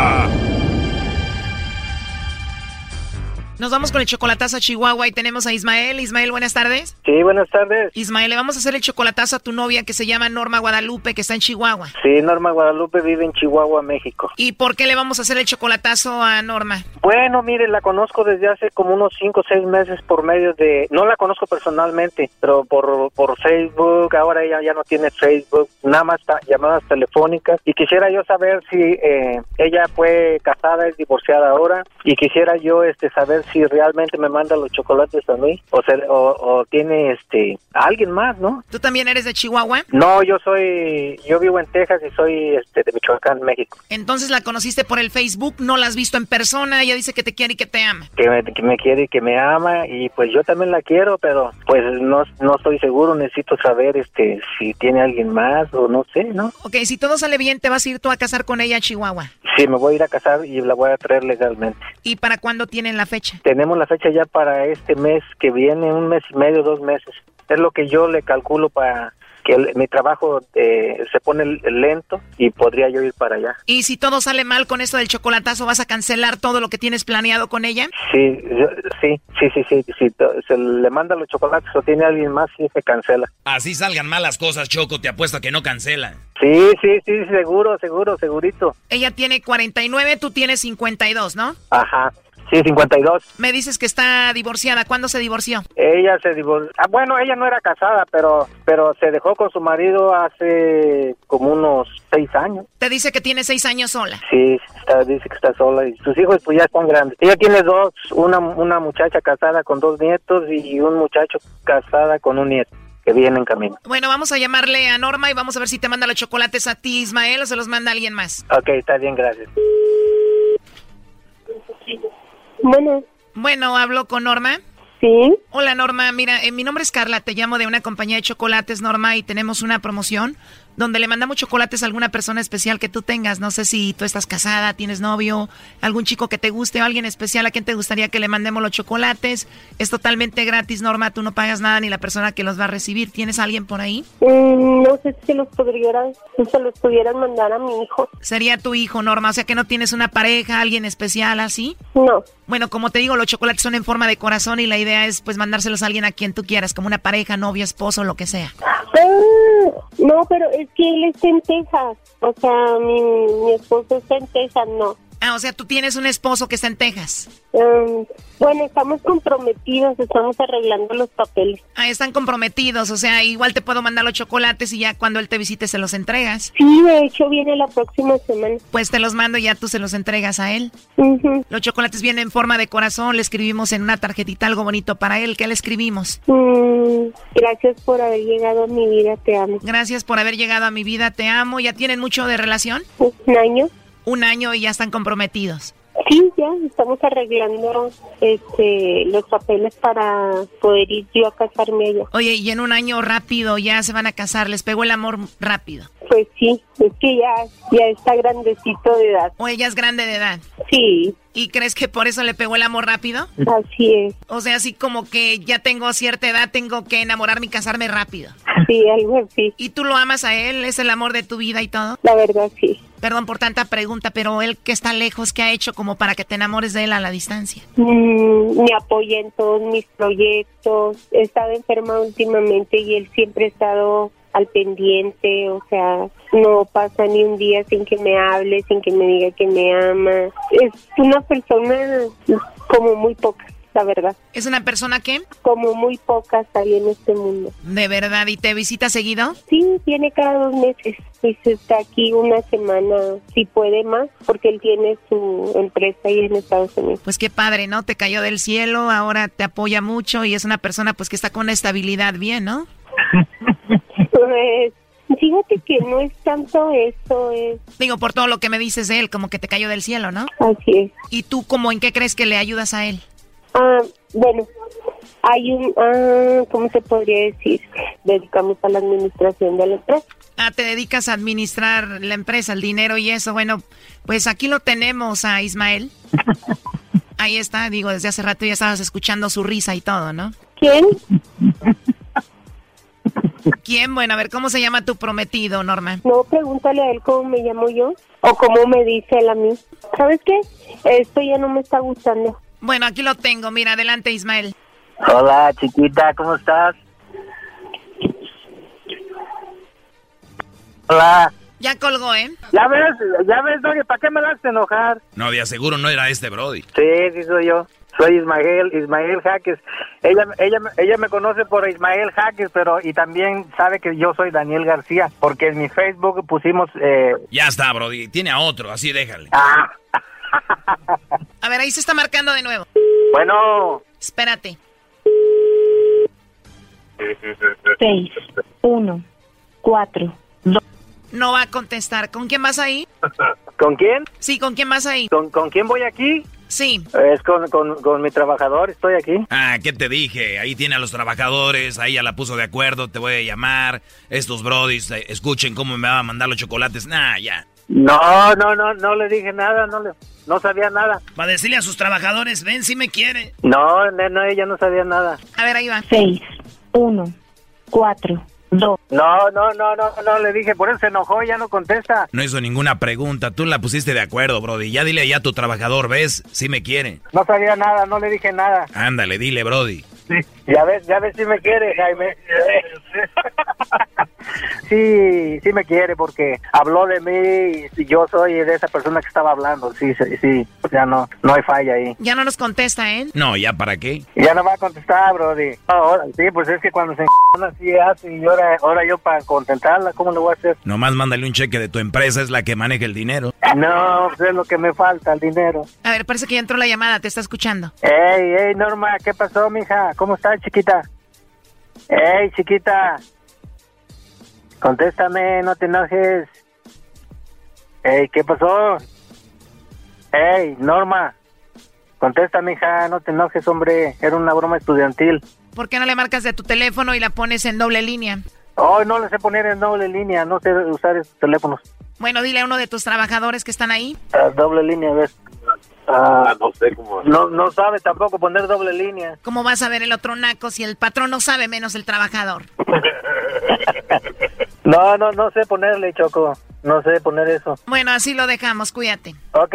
S6: Nos vamos con el chocolatazo a Chihuahua y tenemos a Ismael. Ismael, buenas tardes.
S17: Sí, buenas tardes.
S6: Ismael, le vamos a hacer el chocolatazo a tu novia que se llama Norma Guadalupe, que está en Chihuahua.
S17: Sí, Norma Guadalupe vive en Chihuahua, México.
S6: ¿Y por qué le vamos a hacer el chocolatazo a Norma?
S17: Bueno, mire, la conozco desde hace como unos cinco o seis meses por medio de... No la conozco personalmente, pero por, por Facebook. Ahora ella ya no tiene Facebook, nada más llamadas telefónicas. Y quisiera yo saber si eh, ella fue casada, es divorciada ahora. Y quisiera yo este saber si realmente me manda los chocolates a mí o, se- o, o tiene este a alguien más, ¿no?
S6: ¿Tú también eres de Chihuahua?
S17: No, yo soy... Yo vivo en Texas y soy este, de Michoacán, México.
S6: Entonces la conociste por el Facebook, no la has visto en persona, ella dice que te quiere y que te ama.
S17: que me, que me quiere y que me ama y pues yo también la quiero pero pues no no estoy seguro necesito saber este si tiene alguien más o no sé no
S6: Ok, si todo sale bien, te vas a ir tú a casar con ella a Chihuahua.
S17: sí me voy a ir a casar y la voy a traer legalmente
S6: ¿Y para cuándo tienen la fecha?
S17: Tenemos la fecha ya para este mes que viene un mes y medio dos meses es lo que yo le calculo para que el- mi trabajo eh, se pone lento y podría yo ir para allá
S6: Y si todo sale mal con esto del chocolatazo, ¿vas a cancelar todo lo que tienes planeado con ella?
S17: sí yo- sí sí sí sí si to- se le manda los chocolates o tiene alguien más sí se cancela
S10: Así salgan mal las cosas, Choco, te apuesto a que no cancelan.
S17: Sí, sí, sí, seguro, seguro, segurito.
S6: Ella tiene 49, tú tienes 52, ¿no?
S17: Ajá. Sí, 52.
S6: Me dices que está divorciada. ¿Cuándo se divorció?
S17: Ella se divorció. Ah, bueno, ella no era casada, pero pero se dejó con su marido hace como unos seis años.
S6: Te dice que tiene seis años sola.
S17: Sí, está, dice que está sola y sus hijos pues ya están grandes. Ella tiene dos, una, una muchacha casada con dos nietos y un muchacho casada con un nieto que viene en camino.
S6: Bueno, vamos a llamarle a Norma y vamos a ver si te manda los chocolates a ti, Ismael, o se los manda alguien más.
S17: Ok, está bien, gracias.
S6: Bueno. Bueno, hablo con Norma.
S18: Sí.
S6: Hola Norma, mira, eh, mi nombre es Carla, te llamo de una compañía de chocolates Norma y tenemos una promoción donde le mandamos chocolates a alguna persona especial que tú tengas. No sé si tú estás casada, tienes novio, algún chico que te guste o alguien especial a quien te gustaría que le mandemos los chocolates. Es totalmente gratis, Norma, tú no pagas nada ni la persona que los va a recibir. ¿Tienes a alguien por ahí?
S18: Mm, no sé si los pudieran, si se los pudieran mandar a mi hijo.
S6: Sería tu hijo, Norma, o sea que no tienes una pareja, alguien especial así.
S18: No.
S6: Bueno, como te digo, los chocolates son en forma de corazón y la idea es pues mandárselos a alguien a quien tú quieras, como una pareja, novio, esposo, lo que sea.
S18: Ah, no, pero es que él está en Texas. O sea, mi, mi esposo está en Texas, no.
S6: Ah, o sea, tú tienes un esposo que está en Texas.
S18: Um, bueno, estamos comprometidos, estamos arreglando los papeles.
S6: Ah, están comprometidos, o sea, igual te puedo mandar los chocolates y ya cuando él te visite se los entregas.
S18: Sí, de hecho viene la próxima semana.
S6: Pues te los mando y ya tú se los entregas a él. Los chocolates vienen en forma de corazón, le escribimos en una tarjetita algo bonito para él. ¿Qué le escribimos?
S18: Mm, gracias por haber llegado a mi vida, te amo.
S6: Gracias por haber llegado a mi vida, te amo. ¿Ya tienen mucho de relación?
S18: Un año.
S6: Un año y ya están comprometidos.
S18: Sí, ya estamos arreglando este, los papeles para poder ir yo a casarme allá.
S6: Oye, y en un año rápido ya se van a casar, les pegó el amor rápido.
S18: Pues sí, es que ya, ya está grandecito de edad.
S6: O ella es grande de edad.
S18: Sí.
S6: ¿Y crees que por eso le pegó el amor rápido?
S18: Así es.
S6: O sea, así como que ya tengo cierta edad, tengo que enamorarme y casarme rápido.
S18: Sí, algo así.
S6: ¿Y tú lo amas a él? ¿Es el amor de tu vida y todo?
S18: La verdad, sí.
S6: Perdón por tanta pregunta, pero él que está lejos, ¿qué ha hecho como para que te enamores de él a la distancia?
S18: Mm, me apoya en todos mis proyectos. He estado enferma últimamente y él siempre ha estado al pendiente, o sea, no pasa ni un día sin que me hable, sin que me diga que me ama. Es una persona como muy poca, la verdad.
S6: ¿Es una persona que?
S18: Como muy pocas hay en este mundo.
S6: ¿De verdad? ¿Y te visita seguido?
S18: Sí, viene cada dos meses. Se está aquí una semana, si puede más, porque él tiene su empresa ahí en Estados Unidos.
S6: Pues qué padre, ¿no? Te cayó del cielo, ahora te apoya mucho y es una persona pues que está con estabilidad bien, ¿no?
S18: Pues, fíjate que no es tanto eso, es...
S6: Digo, por todo lo que me dices de él, como que te cayó del cielo, ¿no?
S18: Así es.
S6: ¿Y tú como en qué crees que le ayudas a él?
S18: Ah, bueno, hay un, ah, ¿cómo se podría decir? Dedicamos a la administración de la empresa.
S6: Ah, te dedicas a administrar la empresa, el dinero y eso. Bueno, pues aquí lo tenemos a Ismael. [laughs] Ahí está, digo, desde hace rato ya estabas escuchando su risa y todo, ¿no?
S18: ¿Quién?
S6: ¿Quién? Bueno, a ver, ¿cómo se llama tu prometido, Norma?
S18: No, pregúntale a él cómo me llamo yo o cómo me dice él a mí. ¿Sabes qué? Esto ya no me está gustando.
S6: Bueno, aquí lo tengo. Mira, adelante, Ismael.
S17: Hola, chiquita, ¿cómo estás? Hola.
S6: Ya colgó, ¿eh?
S17: Ya ves, ya ves, Doggy, ¿para qué me das enojar?
S19: No, de seguro no era este Brody.
S17: Sí, sí soy yo. Soy Ismael, Ismael Jaques. Ella, ella, ella me conoce por Ismael Jaques, pero y también sabe que yo soy Daniel García, porque en mi Facebook pusimos... Eh,
S19: Ya está, Brody. Tiene a otro, así déjale.
S17: ah,
S6: A ver, ahí se está marcando de nuevo.
S17: bueno,
S6: Espérate.
S12: Seis, uno, cuatro, dos.
S6: No va a contestar. ¿Con quién vas ahí?
S17: ¿con quién?
S6: Sí, ¿con quién vas ahí?
S17: ¿Con, con quién voy aquí?
S6: Sí.
S17: Es con, con, con mi trabajador, estoy aquí.
S19: Ah, ¿qué te dije? Ahí tiene a los trabajadores, ahí ya la puso de acuerdo, te voy a llamar. Estos brodis, eh, escuchen cómo me va a mandar los chocolates. Nah, ya.
S17: No, no, no, no le dije nada, no le, no sabía nada.
S1: Para decirle a sus trabajadores, ven si me quiere.
S17: No, no, no, ella no sabía nada.
S6: A ver, ahí va.
S12: Seis, uno, cuatro, dos.
S17: No, no, no, no, no, le dije, por eso se enojó, ya no contesta.
S19: No hizo ninguna pregunta, tú la pusiste de acuerdo, Brody. Ya dile ya a tu trabajador, ¿ves? Si me quiere.
S17: No sabía nada, no le dije nada.
S19: Ándale, dile, Brody.
S17: Ya ves, ya ves si me quiere, Jaime. [laughs] Sí, sí me quiere porque habló de mí y yo soy de esa persona que estaba hablando. Sí, sí, sí, ya no, no hay falla ahí.
S6: Ya no nos contesta, ¿eh?
S19: No, ¿ya para qué?
S17: Ya no va a contestar, Brody. Ahora, sí, pues es que cuando se así hace y ahora, ahora yo para contentarla, ¿cómo le voy a hacer?
S19: Nomás mándale un cheque de tu empresa, es la que maneja el dinero.
S17: No, pues es lo que me falta, el dinero.
S6: A ver, parece que ya entró la llamada, te está escuchando.
S17: Ey, ey, Norma, ¿qué pasó, mija? ¿Cómo estás, chiquita? Ey, chiquita. Contéstame, no te enojes. Ey, ¿qué pasó? Ey, Norma. Contesta, mija, no te enojes, hombre. Era una broma estudiantil.
S6: ¿Por qué no le marcas de tu teléfono y la pones en doble línea?
S17: Oh, no le sé poner en doble línea, no sé usar esos teléfonos.
S6: Bueno, dile a uno de tus trabajadores que están ahí.
S17: Ah, doble línea, a ver. Ah, no sé cómo. No, no sabe tampoco poner doble línea.
S6: ¿Cómo vas a ver el otro naco si el patrón no sabe menos el trabajador? [laughs]
S17: No, no, no sé ponerle, Choco. No sé poner eso.
S6: Bueno, así lo dejamos, cuídate.
S17: Ok.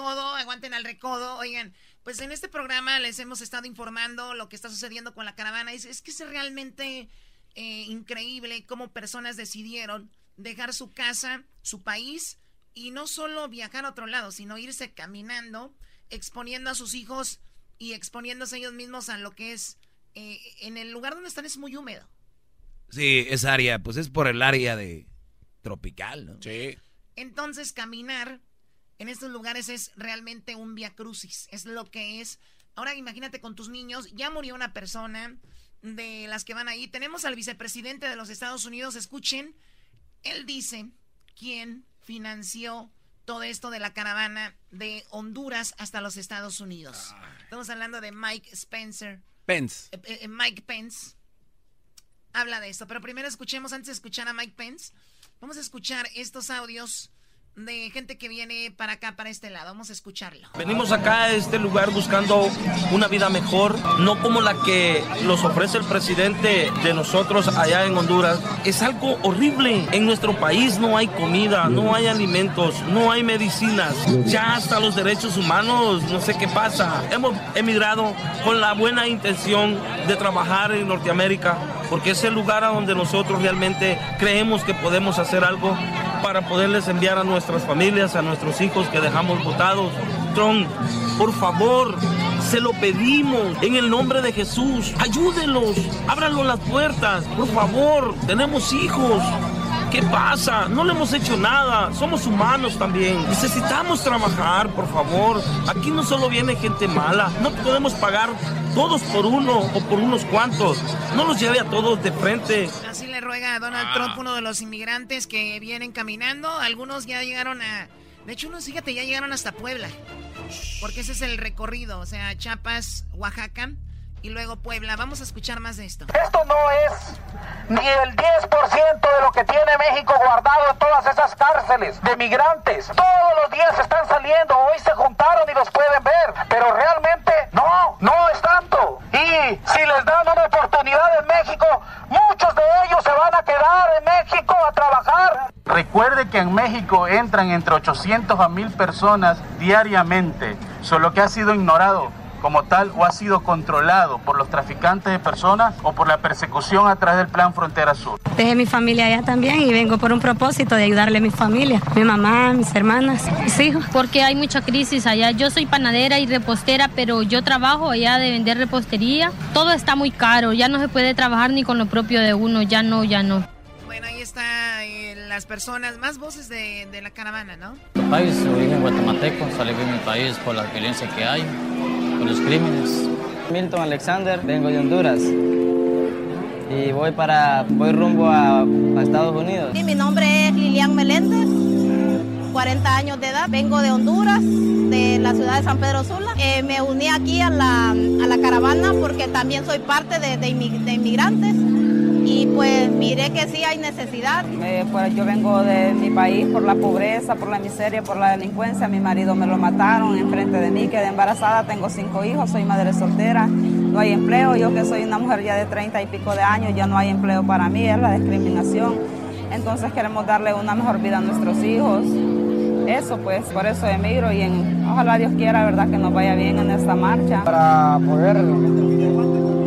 S6: recodo, aguanten al recodo. Oigan, pues en este programa les hemos estado informando lo que está sucediendo con la caravana. Es, es que es realmente eh, increíble cómo personas decidieron dejar su casa, su país, y no solo viajar a otro lado, sino irse caminando, exponiendo a sus hijos y exponiéndose ellos mismos a lo que es, eh, en el lugar donde están es muy húmedo.
S19: Sí, esa área, pues es por el área de tropical, ¿no?
S2: Sí.
S6: Entonces, caminar en estos lugares es realmente un via crucis. Es lo que es. Ahora imagínate con tus niños. Ya murió una persona de las que van ahí. Tenemos al vicepresidente de los Estados Unidos. Escuchen. Él dice quién financió todo esto de la caravana de Honduras hasta los Estados Unidos. Estamos hablando de Mike Spencer.
S2: Pence.
S6: Eh, eh, Mike Pence habla de esto. Pero primero escuchemos, antes de escuchar a Mike Pence, vamos a escuchar estos audios de gente que viene para acá, para este lado. Vamos a escucharlo.
S20: Venimos acá a este lugar buscando una vida mejor, no como la que nos ofrece el presidente de nosotros allá en Honduras. Es algo horrible. En nuestro país no hay comida, no hay alimentos, no hay medicinas. Ya hasta los derechos humanos, no sé qué pasa. Hemos emigrado con la buena intención de trabajar en Norteamérica, porque es el lugar a donde nosotros realmente creemos que podemos hacer algo para poderles enviar a nuestras familias, a nuestros hijos que dejamos votados. Trump, por favor, se lo pedimos en el nombre de Jesús. Ayúdenlos, ábranlo las puertas, por favor, tenemos hijos. ¿Qué pasa? No le hemos hecho nada. Somos humanos también. Necesitamos trabajar, por favor. Aquí no solo viene gente mala. No podemos pagar todos por uno o por unos cuantos. No los lleve a todos de frente.
S6: Así le ruega a Donald
S20: Ah.
S6: Trump, uno de los inmigrantes que vienen caminando. Algunos ya llegaron a... De hecho, unos, fíjate, ya llegaron hasta Puebla. Porque ese es el recorrido. O sea, Chiapas, Oaxaca y luego Puebla. Vamos a escuchar más de esto.
S21: Esto no es ni el 10% de lo que tiene México guardado en todas esas cárceles de migrantes. Todos los días están saliendo, hoy se juntaron y los pueden ver, pero realmente no, no es tanto. Y si les dan una oportunidad en México, muchos de ellos se van a quedar en México a trabajar.
S22: Recuerde que en México entran entre 800 a 1000 personas diariamente, solo que ha sido ignorado como tal o ha sido controlado por los traficantes de personas o por la persecución a través del Plan Frontera Sur.
S23: Dejé mi familia allá también y vengo por un propósito de ayudarle a mi familia, mi mamá, mis hermanas, mis hijos.
S24: Porque hay mucha crisis allá. Yo soy panadera y repostera, pero yo trabajo allá de vender repostería. Todo está muy caro, ya no se puede trabajar ni con lo propio de uno, ya no, ya no.
S6: Bueno, ahí está eh, las personas, más voces de, de la caravana, ¿no?
S25: Mi país, origen guatemalteco, salí de mi país por la violencia que hay, por los crímenes.
S26: Milton Alexander, vengo de Honduras y voy para voy rumbo a, a Estados Unidos.
S27: Sí, mi nombre es Lilian Meléndez, 40 años de edad, vengo de Honduras, de la ciudad de San Pedro Sula. Eh, me uní aquí a la, a la caravana porque también soy parte de, de de inmigrantes y pues miré que sí hay necesidad.
S26: Eh, pues yo vengo de mi país por la pobreza, por la miseria, por la delincuencia. Mi marido me lo mataron enfrente de mí, quedé embarazada, tengo cinco hijos, soy madre soltera, no hay empleo. Yo que soy una mujer ya de 30 y pico de años, ya no hay empleo para mí, es la discriminación. Entonces queremos darle una mejor vida a nuestros hijos. Eso pues, por eso emigro y en, ojalá Dios quiera, verdad, que nos vaya bien en esta marcha.
S28: para poder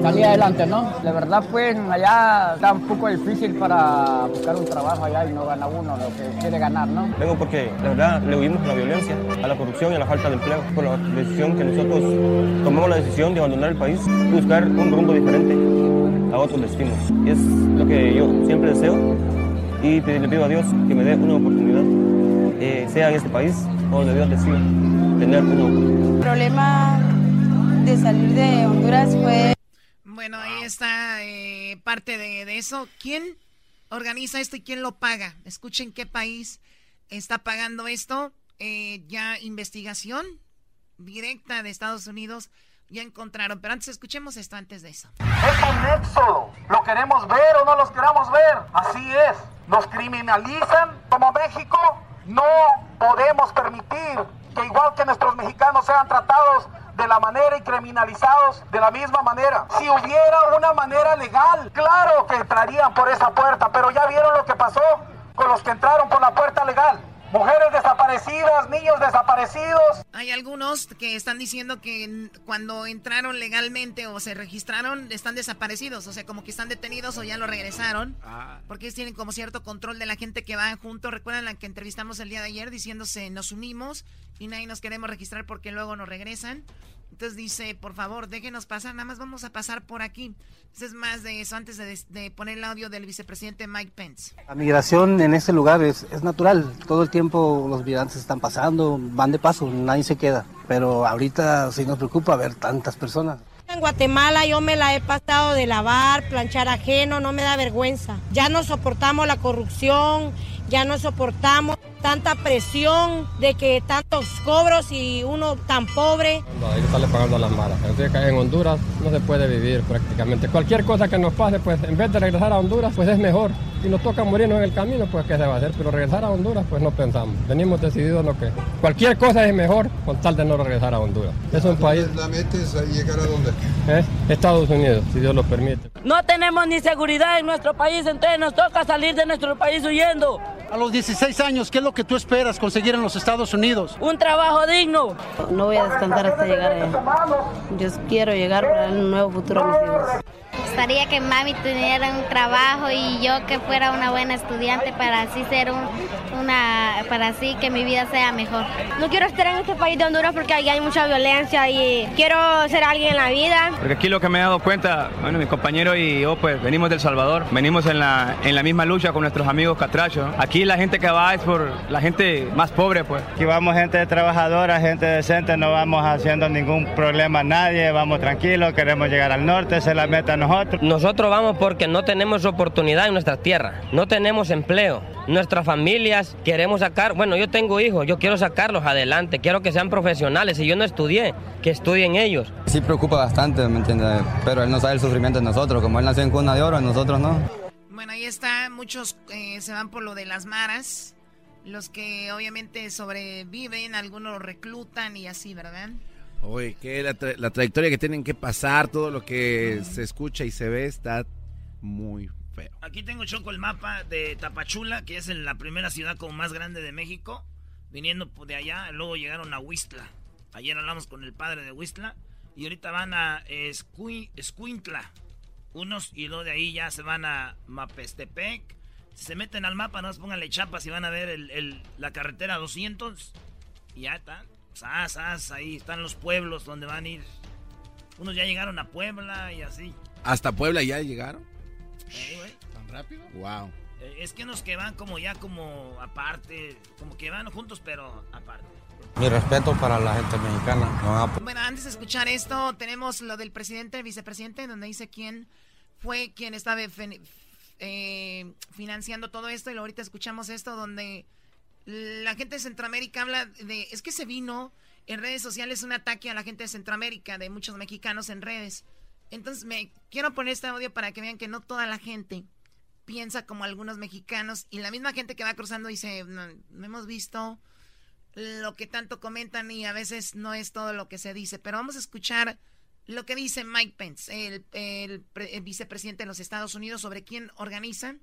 S28: salir adelante, ¿no? La verdad, pues allá está un poco difícil para buscar un trabajo allá y no gana uno lo que quiere ganar, ¿no?
S29: Vengo porque la verdad le huimos a la violencia, a la corrupción y a la falta de empleo. Por la decisión que nosotros tomamos la decisión de abandonar el país y buscar un rumbo diferente. Ahora otros destinos. Es lo que yo siempre deseo y le pido a Dios que me dé una oportunidad, eh, sea en este país o donde Dios decida tener una oportunidad.
S27: El problema de salir de Honduras fue...
S6: Bueno, ahí está eh, parte de, de eso. ¿Quién organiza esto y quién lo paga? Escuchen qué país está pagando esto. Eh, ya investigación directa de Estados Unidos ya encontraron. Pero antes escuchemos esto antes de eso.
S21: Es un éxodo. ¿Lo queremos ver o no los queramos ver? Así es. Nos criminalizan como México. No podemos permitir que igual que nuestros mexicanos sean tratados de la manera y criminalizados de la misma manera. Si hubiera una manera legal, claro que entrarían por esa puerta, pero ya vieron lo que pasó con los que entraron por la puerta legal. Mujeres desaparecidas, niños desaparecidos.
S6: Hay algunos que están diciendo que cuando entraron legalmente o se registraron están desaparecidos, o sea, como que están detenidos o ya lo regresaron, porque ellos tienen como cierto control de la gente que va juntos. Recuerdan la que entrevistamos el día de ayer diciéndose nos unimos y nadie nos queremos registrar porque luego nos regresan. Entonces dice, por favor, déjenos pasar, nada más vamos a pasar por aquí. Entonces es más de eso antes de, de poner el audio del vicepresidente Mike Pence.
S30: La migración en este lugar es, es natural. Todo el tiempo los migrantes están pasando, van de paso, nadie se queda. Pero ahorita sí nos preocupa ver tantas personas.
S31: En Guatemala yo me la he pasado de lavar, planchar ajeno, no me da vergüenza. Ya no soportamos la corrupción, ya no soportamos tanta presión de que tantos cobros y uno tan pobre.
S29: Hay que estarle pagando a las malas. En Honduras no se puede vivir prácticamente. Cualquier cosa que nos pase, pues en vez de regresar a Honduras, pues es mejor. Si nos toca morirnos en el camino, pues qué se va a hacer. Pero regresar a Honduras, pues no pensamos. Venimos decididos lo que cualquier cosa es mejor con tal de no regresar a Honduras. Es un país.
S32: ¿La metes a llegar a dónde?
S29: ¿eh? Estados Unidos, si Dios lo permite.
S31: No tenemos ni seguridad en nuestro país, entonces nos toca salir de nuestro país huyendo.
S33: A los 16 años, ¿qué es lo que tú esperas conseguir en los Estados Unidos?
S31: Un trabajo digno.
S27: No voy a descansar hasta llegar allá. Yo quiero llegar para un nuevo futuro a mis hijos.
S34: Gustaría que mami tuviera un trabajo y yo que fuera una buena estudiante para así ser un, una, para así que mi vida sea mejor.
S31: No quiero estar en este país de Honduras porque ahí hay mucha violencia y quiero ser alguien en la vida.
S35: Porque aquí lo que me he dado cuenta, bueno, mi compañero y yo pues venimos del Salvador, venimos en la, en la misma lucha con nuestros amigos catrachos. Aquí la gente que va es por la gente más pobre pues.
S36: Aquí vamos gente trabajadora, gente decente, no vamos haciendo ningún problema a nadie, vamos tranquilos, queremos llegar al norte, esa es la meta nosotros.
S37: Nosotros vamos porque no tenemos oportunidad en nuestra tierra, no tenemos empleo. Nuestras familias queremos sacar, bueno, yo tengo hijos, yo quiero sacarlos adelante, quiero que sean profesionales. Si yo no estudié, que estudien ellos.
S38: Sí preocupa bastante, ¿me entiendes? Pero él no sabe el sufrimiento de nosotros, como él nació en cuna de oro, nosotros no.
S6: Bueno, ahí está, muchos eh, se van por lo de las maras, los que obviamente sobreviven, algunos reclutan y así, ¿verdad?
S2: Oye, que la, tra- la trayectoria que tienen que pasar, todo lo que se escucha y se ve está muy feo.
S1: Aquí tengo Choco el mapa de Tapachula, que es la primera ciudad como más grande de México. Viniendo de allá, luego llegaron a Huistla. Ayer hablamos con el padre de Huistla. Y ahorita van a Escui- Escuintla. Unos y luego de ahí ya se van a Mapestepec. Si se meten al mapa, no pónganle chapas y van a ver el- la carretera 200. Y ya está. Sas, sas, ahí están los pueblos donde van a ir. Unos ya llegaron a Puebla y así.
S2: ¿Hasta Puebla ya llegaron?
S1: Eh, güey.
S2: ¿Tan rápido? Wow.
S1: Eh, Es que unos que van como ya como aparte, como que van juntos pero aparte.
S38: Mi respeto para la gente mexicana. No van a-
S6: Bueno, antes de escuchar esto, tenemos lo del presidente, el vicepresidente, donde dice quién fue quien estaba eh, financiando todo esto. Y ahorita escuchamos esto donde la gente de Centroamérica habla de... Es que se vino en redes sociales un ataque a la gente de Centroamérica, de muchos mexicanos en redes. Entonces, me quiero poner este audio para que vean que no toda la gente piensa como algunos mexicanos. Y la misma gente que va cruzando dice, no, hemos visto lo que tanto comentan y a veces no es todo lo que se dice. Pero vamos a escuchar lo que dice Mike Pence, el, el vicepresidente de los Estados Unidos, sobre quién organiza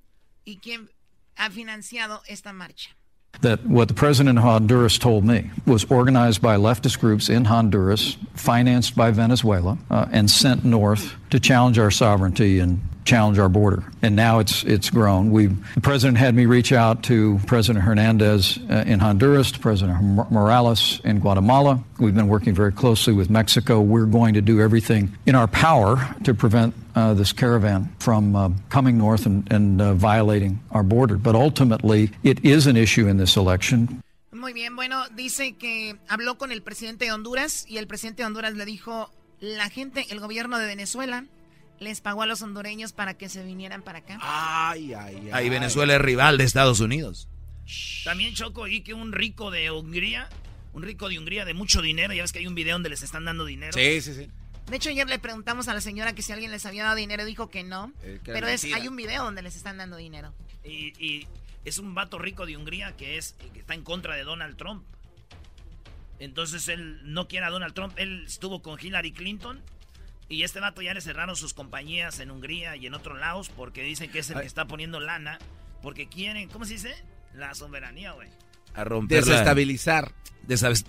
S6: y quién ha financiado esta marcha.
S39: That what the president of Honduras told me was organized by leftist groups in Honduras, financed by Venezuela, uh, and sent north to challenge our sovereignty and challenge our border. And now it's it's grown. We the president had me reach out to President Hernandez uh, in Honduras, to President Morales in Guatemala. We've been working very closely with Mexico. We're going to do everything in our power to prevent uh, this caravan from uh, coming north and, and uh, violating our border. But ultimately, it is an issue in this election.
S6: Muy bien, bueno, dice que habló con el presidente de Honduras y el presidente de Honduras le dijo, la gente, el gobierno de Venezuela les pagó a los hondureños para que se vinieran para acá.
S2: Ay, ay, ay.
S10: Ahí Venezuela es rival de Estados Unidos.
S1: También Choco y que un rico de Hungría, un rico de Hungría de mucho dinero, ya ves que hay un video donde les están dando dinero.
S2: Sí, sí, sí.
S6: De hecho, ayer le preguntamos a la señora que si alguien les había dado dinero, dijo que no.
S2: Eh, que
S6: pero es, hay un video donde les están dando dinero.
S1: Y, y es un vato rico de Hungría que es que está en contra de Donald Trump. Entonces él no quiere a Donald Trump. Él estuvo con Hillary Clinton. Y este vato ya le cerraron sus compañías en Hungría y en otros lados porque dicen que es el que está poniendo lana. Porque quieren, ¿cómo se dice? La soberanía, güey.
S10: A romper
S2: Desestabilizar.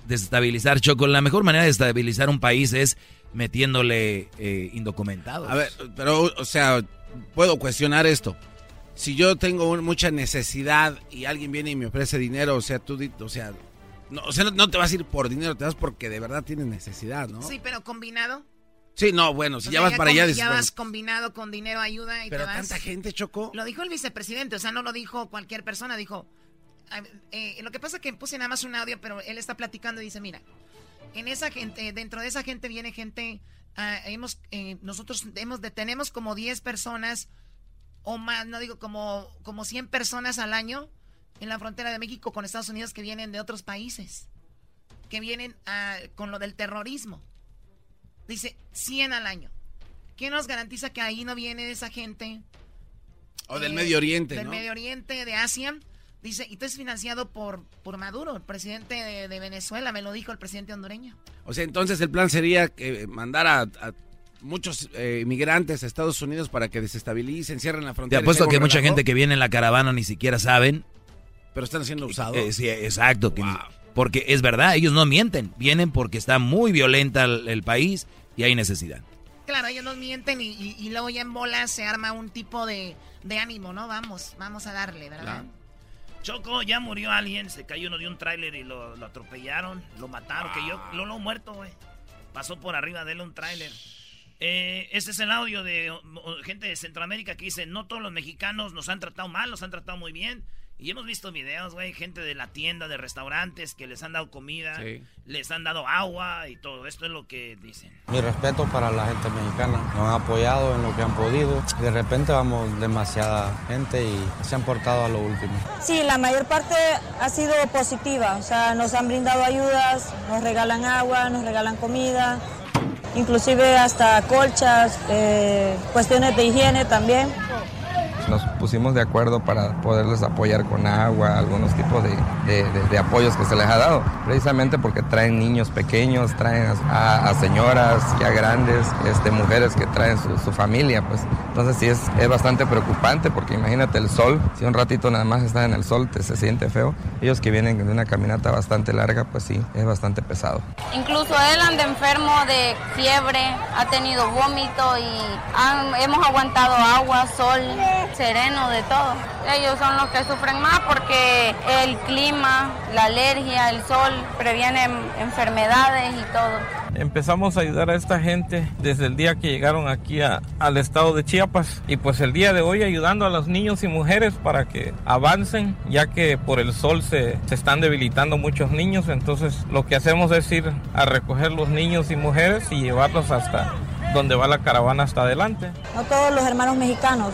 S10: Desestabilizar, Choco. La mejor manera de desestabilizar un país es metiéndole eh, indocumentados.
S2: A ver, pero, o sea, puedo cuestionar esto. Si yo tengo un- mucha necesidad y alguien viene y me ofrece dinero, o sea, tú, o sea, no, o sea, no, no te vas a ir por dinero, te vas porque de verdad tienes necesidad, ¿no?
S6: Sí, pero combinado.
S2: Sí, no, bueno, si
S6: O
S2: ya
S6: sea,
S2: vas para allá,
S6: ya vas combinado con dinero, ayuda y
S2: pero
S6: te vas.
S2: tanta gente chocó.
S6: Lo dijo el vicepresidente, o sea, no lo dijo cualquier persona, dijo... eh, lo que pasa es que puse nada más un audio, pero él está platicando y dice, mira, en esa gente, dentro de esa gente viene gente, ah, hemos, eh, nosotros hemos, de- tenemos como 10 personas o más, no digo como, como 100 personas al año en la frontera de México con Estados Unidos que vienen de otros países, que vienen ah, con lo del terrorismo. Dice 100 al año. ¿Qué nos garantiza que ahí no viene esa gente?
S2: O del
S6: eh,
S2: Medio Oriente,
S6: Del
S2: ¿no?
S6: Medio Oriente, de Asia. Dice, y esto es financiado por, por Maduro, el presidente de, de Venezuela, me lo dijo el presidente hondureño.
S2: O sea, entonces el plan sería que mandar a, a muchos eh, inmigrantes a Estados Unidos para que desestabilicen, cierren la
S10: Te
S2: frontera. y
S10: apuesto que mucha gente que viene en la caravana ni siquiera saben.
S2: Pero están siendo usados.
S10: Eh, sí, exacto. porque es verdad, ellos no mienten. Vienen porque está muy violenta el, el país y hay necesidad.
S6: Claro, ellos nos mienten y, y- y luego ya en bolas se arma un tipo de, de ánimo, ¿no? Vamos, vamos a darle, ¿verdad?
S1: Choco, ya murió alguien, se cayó uno de un tráiler y lo, lo atropellaron, lo mataron, que yo lo lo muerto, güey. Pasó por arriba de él un tráiler. Eh, este es el audio de gente de Centroamérica que dice, no todos los mexicanos nos han tratado mal, nos han tratado muy bien. Y hemos visto videos, güey, gente de la tienda, de restaurantes que les han dado comida,
S40: Sí.
S1: les han dado agua y todo. Esto es lo que dicen.
S40: Mi respeto para la gente mexicana. Nos han apoyado en lo que han podido. De repente vamos demasiada gente y se han portado a lo último.
S27: Sí, la mayor parte ha sido positiva, o sea, nos han brindado ayudas, nos regalan agua, nos regalan comida, inclusive hasta colchas, eh, cuestiones de higiene también.
S41: Nos pusimos de acuerdo para poderles apoyar con agua, algunos tipos de, de- apoyos que se les ha dado, precisamente porque traen niños pequeños, traen a, a señoras ya grandes, este, mujeres que traen su, familia, pues. Entonces sí es, es bastante preocupante porque imagínate el sol, si un ratito nada más estás en el sol te se siente feo. Ellos que vienen de una caminata bastante larga, pues sí, es bastante pesado.
S34: Incluso él anda enfermo de fiebre, ha tenido vómito y hemos aguantado agua, sol, sereno, de todo. Ellos son los que sufren más porque el clima, la alergia, el sol previenen enfermedades y todo.
S42: Empezamos a ayudar a esta gente desde el día que llegaron aquí a- al estado de Chiapas y pues el día de hoy ayudando a los niños y mujeres para que avancen ya que por el sol se, se están debilitando muchos niños entonces lo que hacemos es ir a recoger los niños y mujeres y llevarlos hasta donde va la caravana hasta adelante.
S27: No todos los hermanos mexicanos,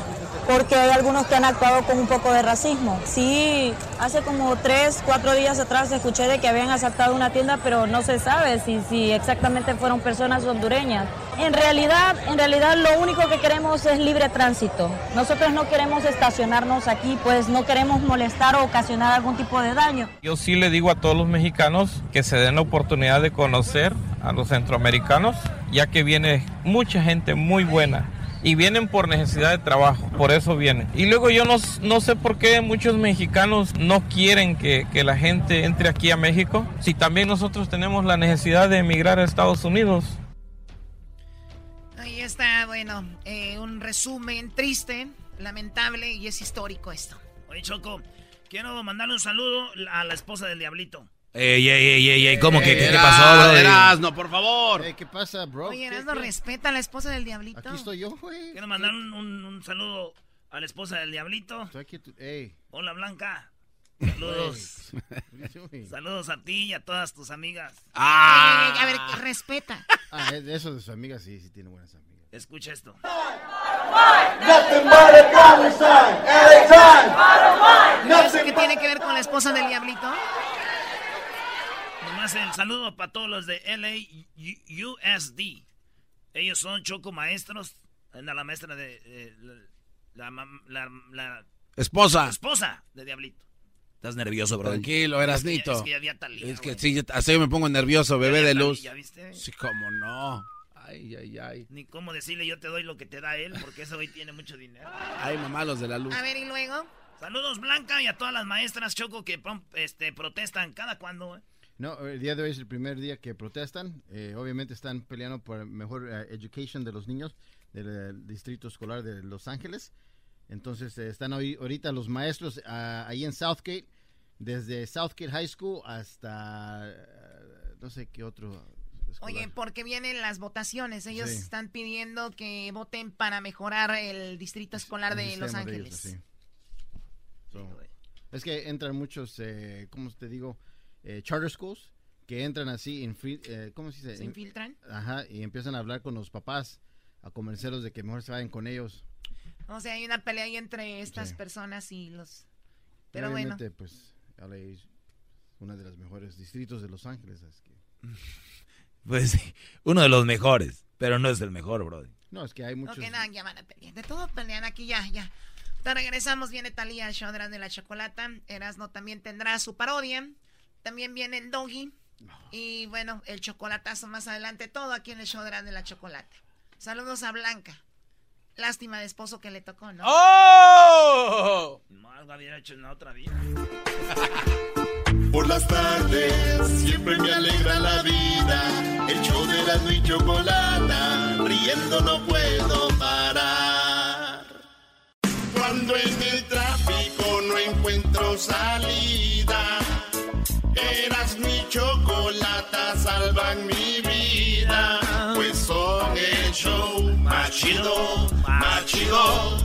S27: porque hay algunos que han actuado con un poco de racismo. Sí, hace como tres, cuatro días atrás escuché de que habían asaltado una tienda, pero no se sabe si, si exactamente fueron personas hondureñas. En realidad, en realidad lo único que queremos es libre tránsito. Nosotros no queremos estacionarnos aquí, pues no queremos molestar o ocasionar algún tipo de daño.
S42: Yo sí le digo a todos los mexicanos que se den la oportunidad de conocer a los centroamericanos, ya que viene mucha gente muy buena y vienen por necesidad de trabajo, por eso vienen. Y luego yo no, no sé por qué muchos mexicanos no quieren que, que la gente entre aquí a México, si también nosotros tenemos la necesidad de emigrar a Estados Unidos.
S6: Ahí está, bueno, eh, un resumen triste, lamentable y es histórico esto.
S1: Oye, Choco, quiero mandarle un saludo a la esposa del Diablito.
S10: Ey, ey, ey, ey, ey, ¿cómo que qué, pasó,
S2: bro? no, por favor.
S33: ¿Qué pasa, bro?
S6: Oye, Erasno, respeta a la esposa del diablito.
S33: Aquí estoy yo, güey.
S1: Quiero mandar un, un, un saludo a la esposa del diablito.
S33: Estoy aquí, tú- ey.
S1: Hola, Blanca. Saludos. [laughs] Saludos a ti y a todas tus amigas.
S6: Ey, ey, ey, a ver, que respeta. [laughs]
S33: Ah, de eso de sus amigas, sí, sí tiene buenas amigas.
S1: Escucha esto.
S6: ¿Eso qué tiene que ver con la esposa del diablito?
S1: Nomás el saludo para todos los de LAUSD. Ellos son choco maestros. Anda la maestra de. eh, la, la, la- la
S2: Esposa.
S1: esposa de Diablito.
S10: Estás nervioso, bro.
S2: Tranquilo, Erasnito.
S1: Es que ya había Talía,
S2: Es que
S1: güey.
S2: sí, yo- me pongo nervioso, bebé
S1: Ya
S2: de luz.
S1: Talía, ¿viste?
S2: Sí, cómo no. Ay, ay, ay.
S1: Ni cómo decirle yo te doy lo que te da él, porque ese güey tiene mucho dinero.
S2: Ay, mamá, los de la luz.
S6: A ver, ¿y luego?
S1: Saludos, Blanca, y a todas las maestras Choco que este, protestan cada cuando. eh.
S33: No, el día de hoy es el primer día que protestan. Eh, obviamente están peleando por mejor eh, education de los niños del distrito escolar de Los Ángeles. Entonces eh, están hoy, ahorita los maestros ah, ahí en Southgate, desde Southgate High School hasta eh, no sé qué otro. escolar.
S6: Oye, porque vienen las votaciones. Ellos
S33: Sí.
S6: están pidiendo que voten para mejorar el distrito escolar
S33: El
S6: de Los
S33: sistema de ellos,
S6: Ángeles.
S33: So, es que entran muchos, eh, ¿cómo te digo? Eh, charter schools que entran así, en free- eh, ¿cómo se dice?
S6: ¿Se infiltran?
S33: Ajá, y empiezan a hablar con los papás, a convencerlos de que mejor se vayan con ellos.
S6: O sea, hay una pelea ahí entre estas
S33: Sí.
S6: personas y los... Pero bueno.
S33: obviamente, pues, LA es uno de los mejores distritos de Los Ángeles. así que- [laughs]
S10: Pues sí, uno de los mejores, pero no es el mejor, bro.
S33: No, es que hay muchos...
S6: Ok, nada, ya van a pelear. De todo pelean aquí, ya, ya. Te regresamos, viene Talía, el show de la Chocolata. Erasmo también tendrá su parodia. También viene el Doggy. Y bueno, el chocolatazo más adelante. Todo aquí en el show de la Chocolata. Saludos a Blanca. Lástima de esposo que le tocó, ¿no?
S2: ¡Oh!
S1: No, algo había hecho en la otra vida. [laughs]
S43: Por las tardes siempre me alegra la vida. El show de la y chocolata, riendo no puedo parar. Cuando en el tráfico no encuentro salida, eras mi chocolata, salvan mi vida. Pues son el show más chido, más chido.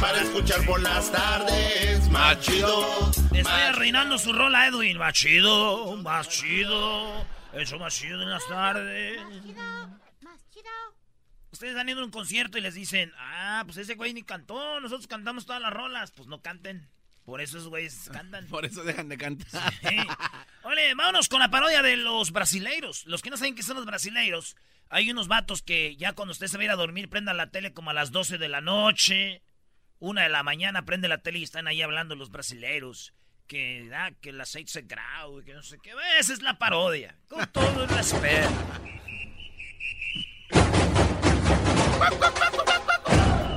S43: Para escuchar por las tardes, más chido.
S1: Le estoy arruinando su rola, Edwin. Más chido, más chido. Eso más chido en las tardes. Ustedes han ido a un concierto y les dicen, ah, pues ese güey ni cantó, nosotros cantamos todas las rolas. Pues no canten. Por eso esos güeyes cantan. [laughs]
S2: Por eso dejan de cantar.
S1: Sí. Oye, vámonos con la parodia de los brasileiros. Los que no saben qué son los brasileiros, hay unos vatos que ya cuando usted se va a ir a dormir, prendan la tele como a las 12 de la noche, una de la mañana, prende la tele y están ahí hablando los brasileiros. Que, ah, que el aceite se grau, que no sé qué. Esa es la parodia. Con todo el respeto.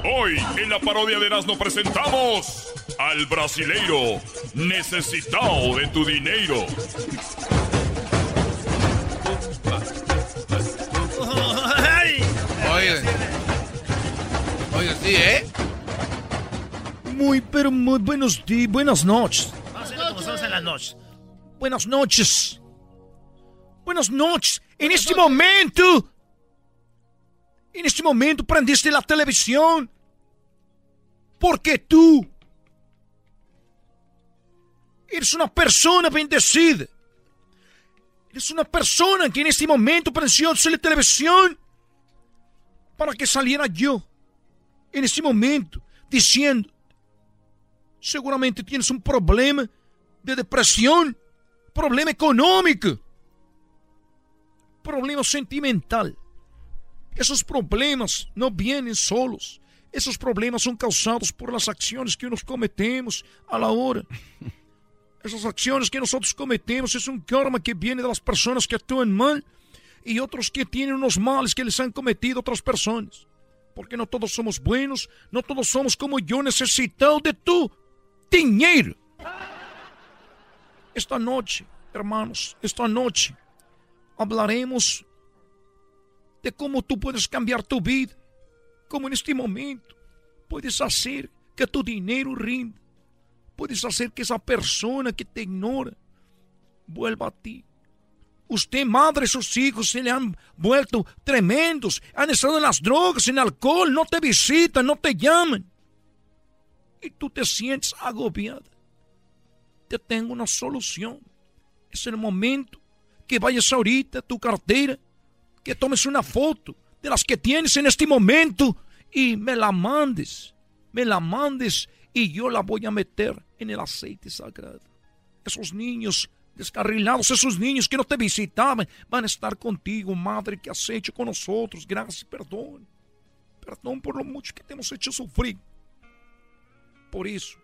S11: Hoy en la parodia de Erasmo presentamos al brasileiro necesitado de tu dinero.
S2: Oye. Oye, sí, ¿eh?
S44: Muy, pero muy buenos días, buenas noches.
S1: Vamos a hacerlo como estamos en las noches.
S44: Buenas noches. Buenas noches. En este momento. En este momento prendiste la televisión. Porque tú. Eres una persona bendecida. Eres una persona que en este momento prendió la televisión. Para que saliera yo. En este momento. Diciendo. Seguramente tienes un problema de depresión. Problema econômico. Problema sentimental. Esos problemas no vienen solos. Esos problemas son causados por las acciones que nos cometemos a la hora. [laughs] Esas acciones que nosotros cometemos es un karma que viene de las personas que actúan mal y otros que tienen unos males que les han cometido otras personas. Porque no todos somos buenos, no todos somos como yo necesitado de tu dinheiro. Esta noche, hermanos, esta noche hablaremos de cómo tú puedes cambiar tu vida, como en este momento puedes hacer que tu dinero rinda, puedes hacer que esa persona que te ignora vuelva a ti. Usted, madre, sus hijos se le han vuelto tremendos. Han estado en las drogas, en alcohol, no te visitan, no te llaman. Y tú te sientes agobiada. Te tengo una solución. Es el momento que vayas ahorita a tu cartera, que tomes una foto de las que tienes en este momento y me la mandes. Me la mandes y yo la voy a meter en el aceite sagrado. Esos niños descarrilados, esos niños que no te visitaban, van a estar contigo, madre, que has con nosotros. Gracias, perdón. Perdón por lo mucho que te hemos hecho sufrir. Por eso,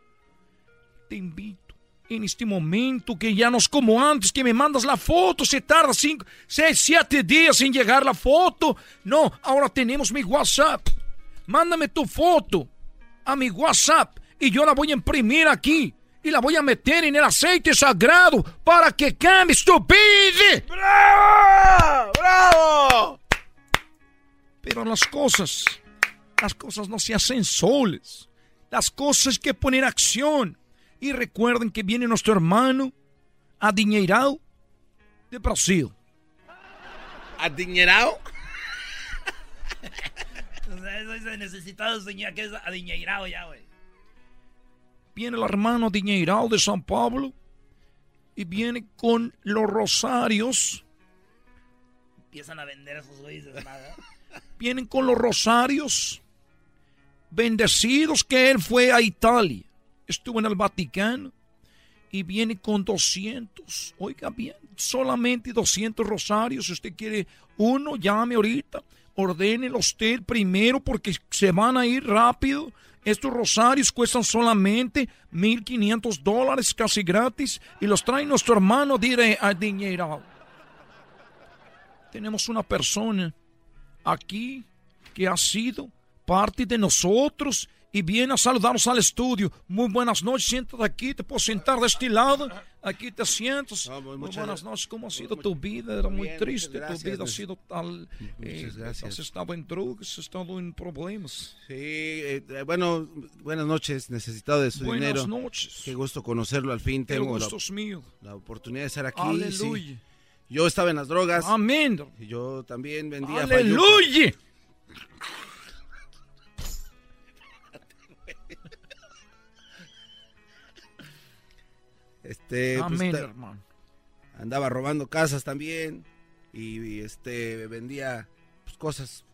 S44: te invito en este momento que ya no es como antes, que me mandas la foto, se tarda cinco, seis, siete días en llegar la foto. No, ahora tenemos mi WhatsApp. Mándame tu foto a mi WhatsApp y yo la voy a imprimir aquí y la voy a meter en el aceite sagrado para que cambies tu vida.
S2: ¡Bravo! ¡Bravo!
S44: Pero las cosas, las cosas no se hacen soles. Las cosas hay que poner acción. Y recuerden que viene nuestro hermano Adiñeirao de Brasil.
S2: ¿Adiñeirao? [laughs]
S1: Eso es necesitado, señor, que es Adiñeirao ya, güey.
S44: Viene el hermano Adiñeirao de San Pablo y viene con los rosarios.
S1: Empiezan a vender esos güeyes. [laughs]
S44: Vienen con los rosarios bendecidos que él fue a Italia estuvo en el Vaticano y viene con 200. Oiga bien, solamente 200 rosarios. Si usted quiere uno, llame ahorita. Ordénelo usted primero porque se van a ir rápido. Estos rosarios cuestan solamente 1.500 dólares, casi gratis. Y los trae nuestro hermano diré a dinero. Tenemos una persona aquí que ha sido parte de nosotros y viene a saludarnos al estudio. Muy buenas noches, siéntate aquí, te puedo sentar de este lado. Aquí te sientas. muy, buenas noches, ¿cómo ha sido tu vida? Era muy triste, tu vida ha sido tal. Eh, has estado en drogas, has estado en problemas.
S2: Sí, eh, eh, bueno, buenas noches, necesitado de su dinero.
S44: Buenas noches.
S2: Qué gusto conocerlo al fin. Tengo
S44: gusto es mío.
S2: la oportunidad de estar aquí.
S44: Aleluya.
S2: sí. Yo estaba en las drogas.
S44: Amén.
S2: Y yo también vendía
S44: Aleluya.
S2: Este, pues,
S44: Amén,
S2: ta-
S44: hermano.
S2: Andaba robando casas también y, y, este vendía pues, cosas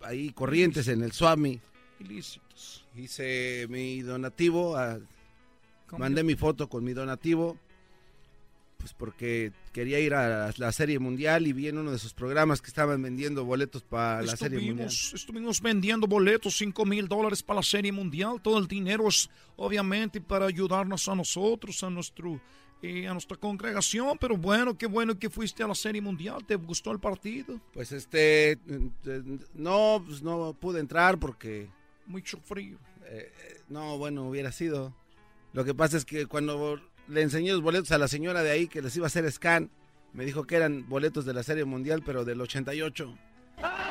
S2: ahí corrientes en el Swami.
S44: Ilícitos.
S2: Hice mi donativo, a-
S44: ¿Cómo
S2: mandé mi foto con mi donativo, pues porque quería ir a la Serie Mundial y vi en uno de sus programas que estaban vendiendo boletos para la Serie Mundial.
S44: Estuvimos, vendiendo boletos, 5 mil dólares para la Serie Mundial. Todo el dinero es obviamente para ayudarnos a nosotros, a, nuestro, eh, a nuestra congregación. Pero bueno, qué bueno que fuiste a la Serie Mundial. ¿Te gustó el partido?
S2: Pues este, eh, no, pues no pude entrar porque...
S44: Mucho frío.
S2: Eh, no, bueno, hubiera sido. Lo que pasa es que cuando le enseñé los boletos a la señora de ahí que les iba a hacer scan, me dijo que eran boletos de la Serie Mundial, pero del 88.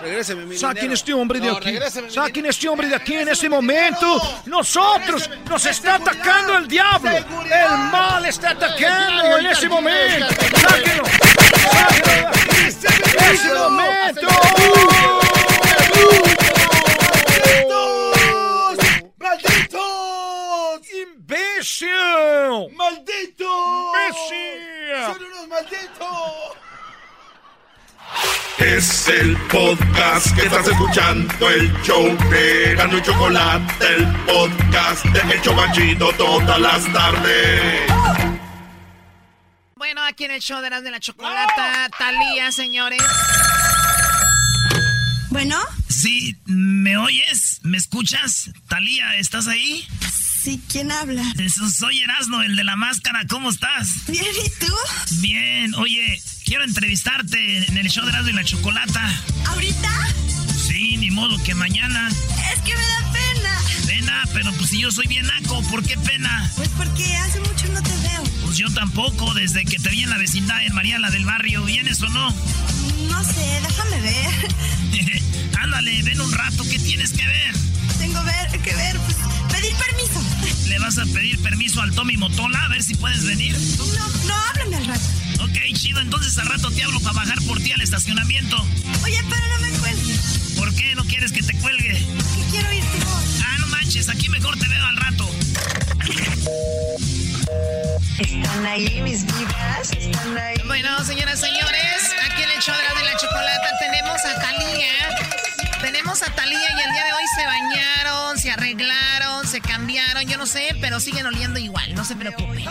S2: Regréseme mi
S44: Saquen
S2: dinero.
S44: este hombre de
S2: No,
S44: aquí. Saquen este hombre de aquí en este momento. Nosotros nos está atacando el diablo. El mal está atacando en ese momento. Sáquenlo. Sáquenlo. En ese momento. ¡Imbécil!
S2: ¡Malditos!
S44: ¡Imbécil!
S2: ¡Son unos malditos!
S11: Es el podcast que estás escuchando, el show de Gano y Chocolate, el podcast de El Chobachito todas las tardes.
S6: Bueno, aquí en el show de las de la chocolata, Talía, señores.
S1: Bueno. Sí, ¿me oyes? ¿Me escuchas? Talía, ¿estás ahí?
S9: Sí, ¿quién habla?
S1: Soy Erasmo, el de la máscara. ¿Cómo estás?
S9: Bien, ¿y tú?
S1: Bien. Oye, quiero entrevistarte en el show de Erasmo y la Chocolata.
S9: ¿Ahorita?
S1: Sí, ni modo que mañana.
S9: Es que me da pena.
S1: Pena, pero pues si yo soy bien naco, ¿por qué pena?
S9: Pues porque hace mucho no te veo.
S1: Pues yo tampoco, desde que te vi en la vecindad en Mariana del Barrio. ¿Vienes o no?
S9: No sé, déjame ver. [laughs]
S1: Ándale, ven un rato, ¿qué tienes que ver?
S9: Tengo ver, que ver, pues, pedir permiso.
S1: ¿Le vas a pedir permiso al Tommy Motola a ver si puedes venir?
S9: No, no, háblame al rato.
S1: Ok, chido, entonces al rato te hablo para bajar por ti al estacionamiento.
S9: Oye, pero no me cuelgues.
S1: ¿Por qué no quieres que te cuelgue?
S9: Que quiero ir tu voz.
S1: Ah, no manches, aquí mejor te veo al rato.
S9: Están ahí mis vidas, están ahí.
S6: Bueno, señoras y señores, aquí en el show de la chocolata tenemos a Talía. Tenemos a Talía y el día de hoy se bañaron, se arreglaron, se cambiaron, yo no sé, pero siguen oliendo igual, no se preocupe.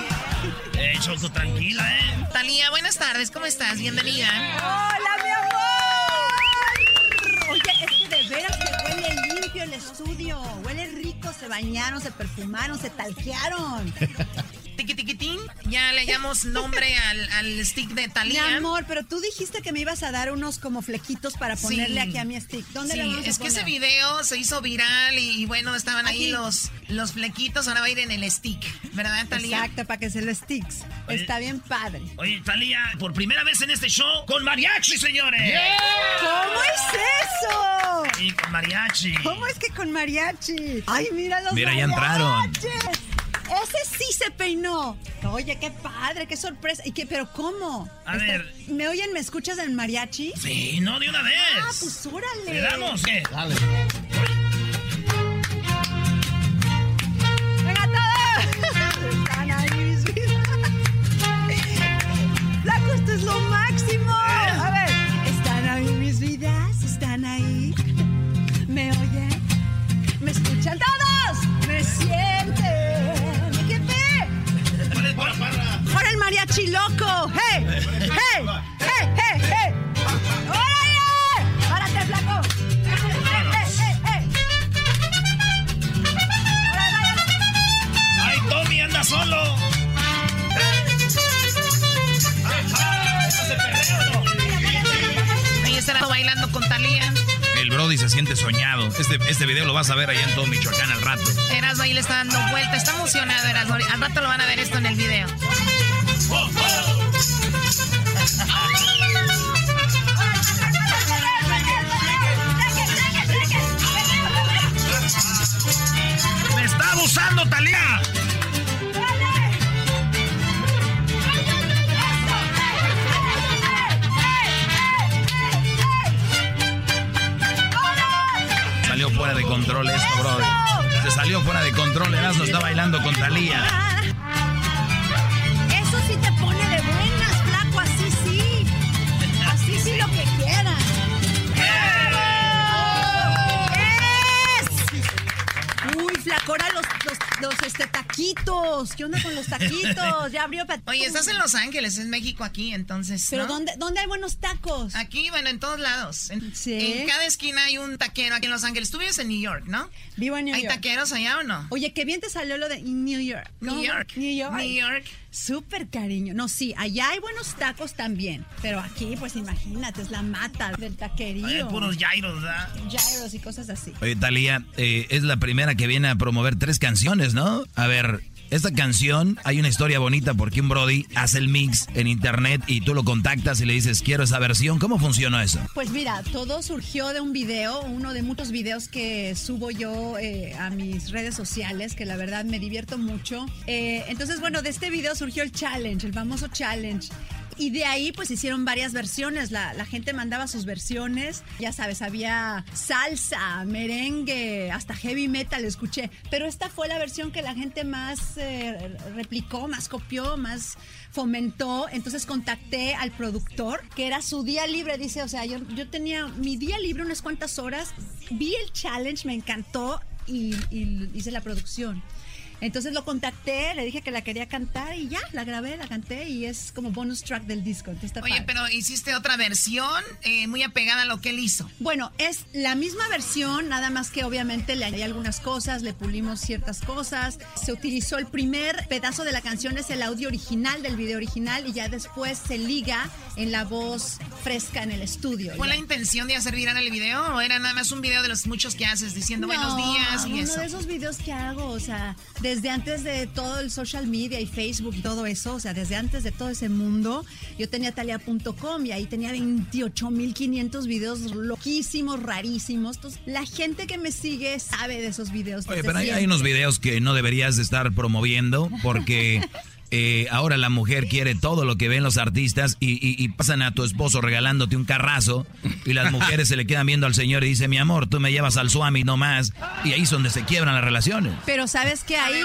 S1: Eh, Choco, tranquila, ¿eh?
S6: Talía, buenas tardes, ¿cómo estás? Bienvenida.
S45: ¡Hola, mi amor! Oye, es que de veras que huele limpio el estudio. Huele rico, se bañaron, se perfumaron, se talquearon.
S6: Tiki tiquitín, ya le llamamos nombre al, al stick de
S45: Mi
S6: Talía.
S45: amor, pero tú dijiste que me ibas a dar unos como flequitos para ponerle
S6: Sí.
S45: aquí a mi stick. ¿Dónde
S6: Sí,
S45: le vamos a
S6: es que ese video se hizo viral y, y bueno, estaban ahí los, los flequitos, ahora va a ir en el stick, ¿verdad, Talía?
S45: Exacto, para que se lo sticks.
S1: Oye.
S45: Está bien padre.
S1: Oye, Talía, por primera vez en este show con mariachi, señores.
S45: ¿Cómo es eso?
S1: Sí, con mariachi.
S45: ¿Cómo es que con mariachi? Ay, mira los
S10: Mira, ya entraron.
S45: Ese sí se peinó. Oye, qué padre, qué sorpresa. ¿Y qué, pero cómo?
S1: A
S45: Está-
S1: ver.
S45: ¿Me oyen? ¿Me escuchas en mariachi?
S1: Sí, no de una vez.
S45: Ah, pues órale.
S1: ¿Le damos? ¿Qué?
S2: Dale.
S45: ¡Por el mariachi loco! ¡Hey! ¡Hey! ¡Hey! ¡Hey! ¡Hey! ¡Órale! ¡Párate, flaco!
S1: ¡Ay, Tommy anda solo!
S6: Ahí estará bailando con Talía.
S10: El Brody se siente soñado. Este, este video lo vas a ver allá en todo Michoacán al rato.
S6: Erasmo ahí le está dando vuelta. Está emocionado Erasmo. Al rato lo van a ver esto en el video.
S1: ¡Me está abusando, Talía!
S10: Salió fuera de control esto, Brody. Se salió fuera de control. Erasmo está bailando con Talía.
S45: Ahora los, los, los, este, taquitos. ¿Qué onda con los taquitos? Ya abrió
S6: Oye, estás en Los Ángeles, es México aquí, entonces.
S45: Pero
S6: ¿no?
S45: ¿dónde, ¿dónde hay buenos tacos?
S6: Aquí, bueno, en todos lados. En,
S45: Sí.
S6: en cada esquina hay un taquero aquí en Los Ángeles. Tú vives en New York, ¿no?
S45: Vivo en New
S6: ¿Hay
S45: York.
S6: taqueros allá o no?
S45: Oye, qué bien te salió lo de New York.
S6: New
S45: ¿no?
S6: York.
S45: New York.
S6: New York.
S45: Súper cariño. No, sí, allá hay buenos tacos también. Pero aquí, pues imagínate, es la mata del taquerío.
S1: Hay puros gyros, ¿verdad?
S45: Gyros y cosas así.
S10: Oye, Talía, eh, es la primera que viene a promover tres canciones, ¿no? A ver, esta canción, hay una historia bonita porque un Brody hace el mix en internet y tú lo contactas y le dices, quiero esa versión. ¿Cómo funciona eso?
S45: Pues mira, todo surgió de un video, uno de muchos videos que subo yo eh, a mis redes sociales, que la verdad me divierto mucho. Eh, entonces, bueno, de este video surgió el challenge, el famoso challenge. Y de ahí pues hicieron varias versiones, la, gente mandaba sus versiones, ya sabes, había salsa, merengue, hasta heavy metal escuché, pero esta fue la versión que la gente más eh, replicó, más copió, más fomentó, entonces contacté al productor, que era su día libre, dice, o sea, yo, yo tenía mi día libre unas cuantas horas, vi el challenge, me encantó y, y hice la producción. Entonces lo contacté, le dije que la quería cantar y ya, la grabé, la canté y es como bonus track del disco.
S6: Oye,
S45: padre.
S6: pero hiciste otra versión eh, muy apegada a lo que él hizo.
S45: Bueno, es la misma versión, nada más que obviamente le añadí algunas cosas, le pulimos ciertas cosas. Se utilizó el primer pedazo de la canción, es el audio original del video original y ya después se liga en la voz fresca en el estudio.
S6: ¿Fue
S45: Ya.
S6: la intención de hacer viral el video o era nada más un video de los muchos que haces diciendo buenos
S45: No,
S6: días y
S45: uno
S6: eso?
S45: de esos videos que hago, o sea, desde antes de todo el social media y Facebook y todo eso, o sea, desde antes de todo ese mundo, yo tenía talia.com y ahí tenía 28.500 videos loquísimos, rarísimos. Entonces, la gente que me sigue sabe de esos videos.
S10: Oye, pero hay, hay unos videos que no deberías de estar promoviendo porque [laughs] eh, ahora la mujer quiere todo lo que ven los artistas y, pasan a tu esposo regalándote un carrazo y las mujeres se le quedan viendo al señor y dice, mi amor, tú me llevas al Swami nomás. Y ahí es donde se quiebran las relaciones.
S45: Pero sabes que ahí...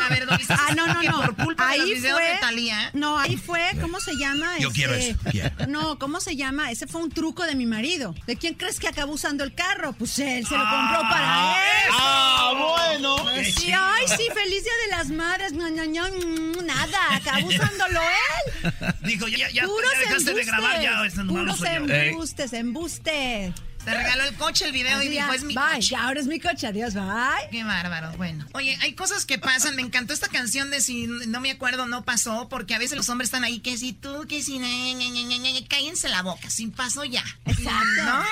S45: ah, no, no, no. ahí fue... No, ahí fue, ¿cómo se llama?
S10: Yo quiero eso.
S45: No, ¿cómo se llama? Ese fue un truco de mi marido. ¿De quién crees que acabó usando el carro? Pues él se lo compró para
S2: ah,
S45: él.
S2: Ah, bueno.
S45: sí, ay, sí, feliz día de las madres. Mm, nada, acabó usándolo él. [laughs]
S1: Dijo, ya, ya, ya dejaste de grabar ya. Este
S45: Puros embustes, embustes.
S6: Te regaló el coche, el video y dijo, es mi
S45: bye.
S6: coche.
S45: ahora es mi coche, adiós, bye.
S6: Qué bárbaro, bueno. Oye, hay cosas que pasan. Me encantó esta canción de si no me acuerdo, no pasó, porque a veces los hombres están ahí, que si tú, que si... Cállense la boca, sin paso ya.
S45: Exacto. ¿No?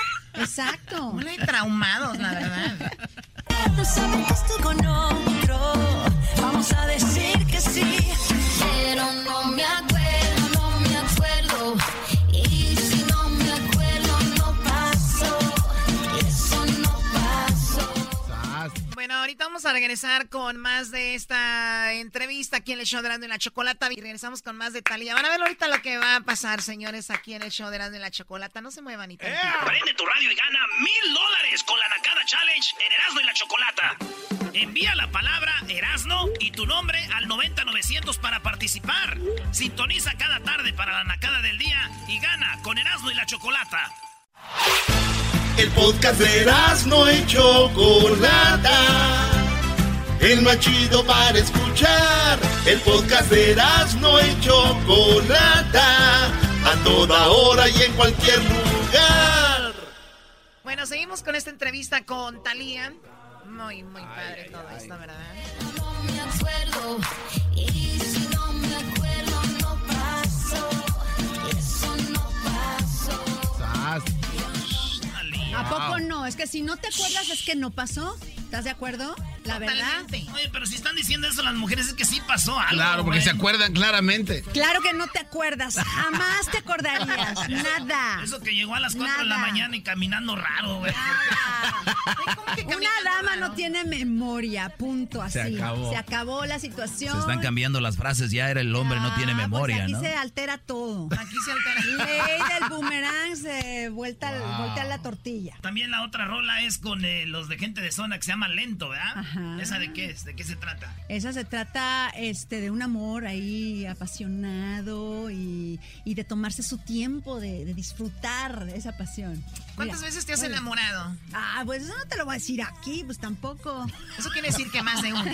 S45: Exacto.
S6: Muy traumados, la verdad.
S9: Vamos a decir que sí, pero no me acuerdo, no me acuerdo.
S6: Bueno, ahorita vamos a regresar con más de esta entrevista aquí en el show de Erasmo y la Chocolata. Y regresamos con más de Talía. Van a ver ahorita lo que va a pasar, señores, aquí en el show de Erasmo y la Chocolata. No se muevan ni
S1: tanto. Prende tu radio y gana mil dólares con la Nakada Challenge en Erasmo y la Chocolata. Envía la palabra Erasno y tu nombre al 90900 para participar. Sintoniza cada tarde para la Nakada del día y gana con Erasno y la Chocolata.
S11: El podcast de Erasno y Chocolata. El más chido para escuchar. El podcast de Erasno y Chocolata. A toda hora y en cualquier lugar.
S6: Bueno, seguimos con esta entrevista con Talía. Muy, muy padre todo esto, ¿verdad?
S45: ¿A poco no? Es que si no te acuerdas es que no pasó. ¿Estás de acuerdo? La verdad.
S1: Oye, pero si están diciendo eso las mujeres es que sí pasó algo.
S2: Claro, porque se acuerdan claramente.
S45: Claro que no te acuerdas. Jamás te acordarías. [laughs] Nada.
S1: Eso que llegó a las 4 de la mañana y caminando raro, güey.
S45: Una dama no tiene memoria, punto, así. Se acabó. Se acabó la situación.
S10: Se están cambiando las frases, ya era el hombre, no tiene ah, pues memoria,
S45: aquí
S10: ¿no?
S45: se altera todo.
S6: Aquí se altera.
S45: Ley del boomerang se vuelta, voltea la tortilla.
S1: También la otra rola es con eh, los de gente de zona que se llama Lento, ¿verdad? ¿Esa de qué es? ¿De qué se trata?
S45: Esa se trata este, de un amor ahí apasionado y, de tomarse su tiempo, de, disfrutar esa pasión.
S6: ¿Cuántas veces te has enamorado?
S45: Ah, pues eso no te lo voy a decir aquí, pues tampoco.
S6: Eso quiere decir que más de uno.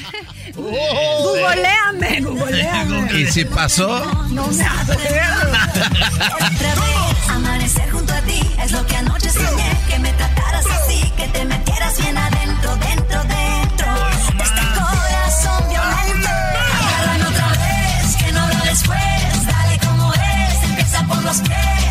S45: oh, [laughs] googleame, googleame.
S2: ¿Y si pasó?
S45: No me acuerdo. [laughs]
S9: Amanecer junto a ti es lo que anoche soñé, que me trataras así, que te metieras bien adentro, dentro, dentro de este corazón violento. Agárrame otra vez, que no habrá después, dale como es, empieza por los pies.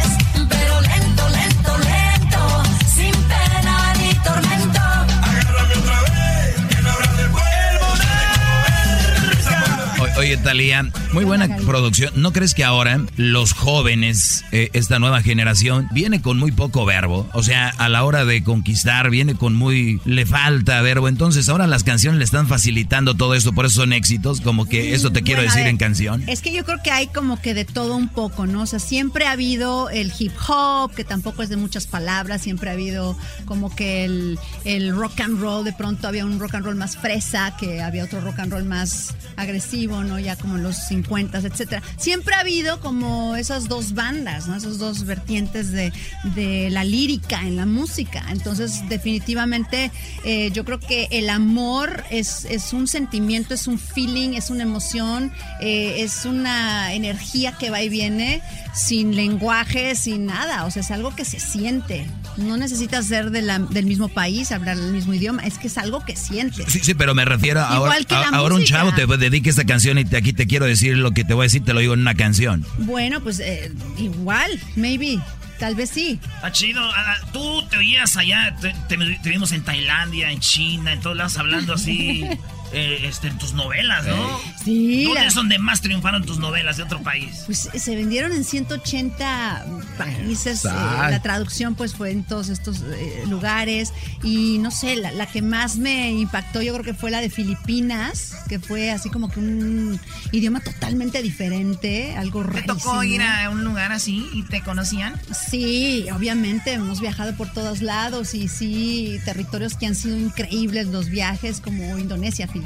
S10: Oye, Talía, muy buena producción. ¿No crees que ahora los jóvenes, eh, esta nueva generación, viene con muy poco verbo? O sea, a la hora de conquistar, viene con muy. le falta verbo. Entonces, ahora las canciones le están facilitando todo esto, por eso son éxitos. Como que eso te quiero decir en canción.
S45: Es que yo creo que hay como que de todo un poco, ¿no? O sea, siempre ha habido el hip hop, que tampoco es de muchas palabras, siempre ha habido como que el, el rock and roll, de pronto había un rock and roll más fresa, que había otro rock and roll más agresivo, ¿no? Ya como los 50, etcétera. Siempre ha habido como esas dos bandas, ¿no? Esas dos vertientes de, la lírica en la música. Entonces, definitivamente, eh, yo creo que el amor es, es un sentimiento, es un feeling, es una emoción, eh, es una energía que va y viene sin lenguaje, sin nada. O sea, es algo que se siente. No necesitas ser de del mismo país, hablar el mismo idioma, es que es algo que sientes.
S10: Sí, sí, pero me refiero a ahora, ahora un chavo te dedique esta canción y aquí te quiero decir lo que te voy a decir, te lo digo en una canción.
S45: Bueno, pues eh, igual, maybe. Tal vez sí.
S1: Está chido. Tú te oías allá, te, vimos en Tailandia, en China, en todos lados hablando así. [laughs] Eh, este, en tus novelas, ¿no?
S45: Sí.
S1: ¿Dónde
S45: la-
S1: es donde más triunfaron tus novelas de otro país?
S45: Pues se vendieron en 180 países. eh, la traducción pues fue en todos estos eh, lugares. Y no sé, la, la que más me impactó yo creo que fue la de Filipinas, que fue así como que un idioma totalmente diferente, algo
S6: ¿Te
S45: rarísimo.
S6: tocó ir a un lugar así y te conocían?
S45: Sí, obviamente hemos viajado por todos lados y sí, territorios que han sido increíbles los viajes como Indonesia, Filipinas,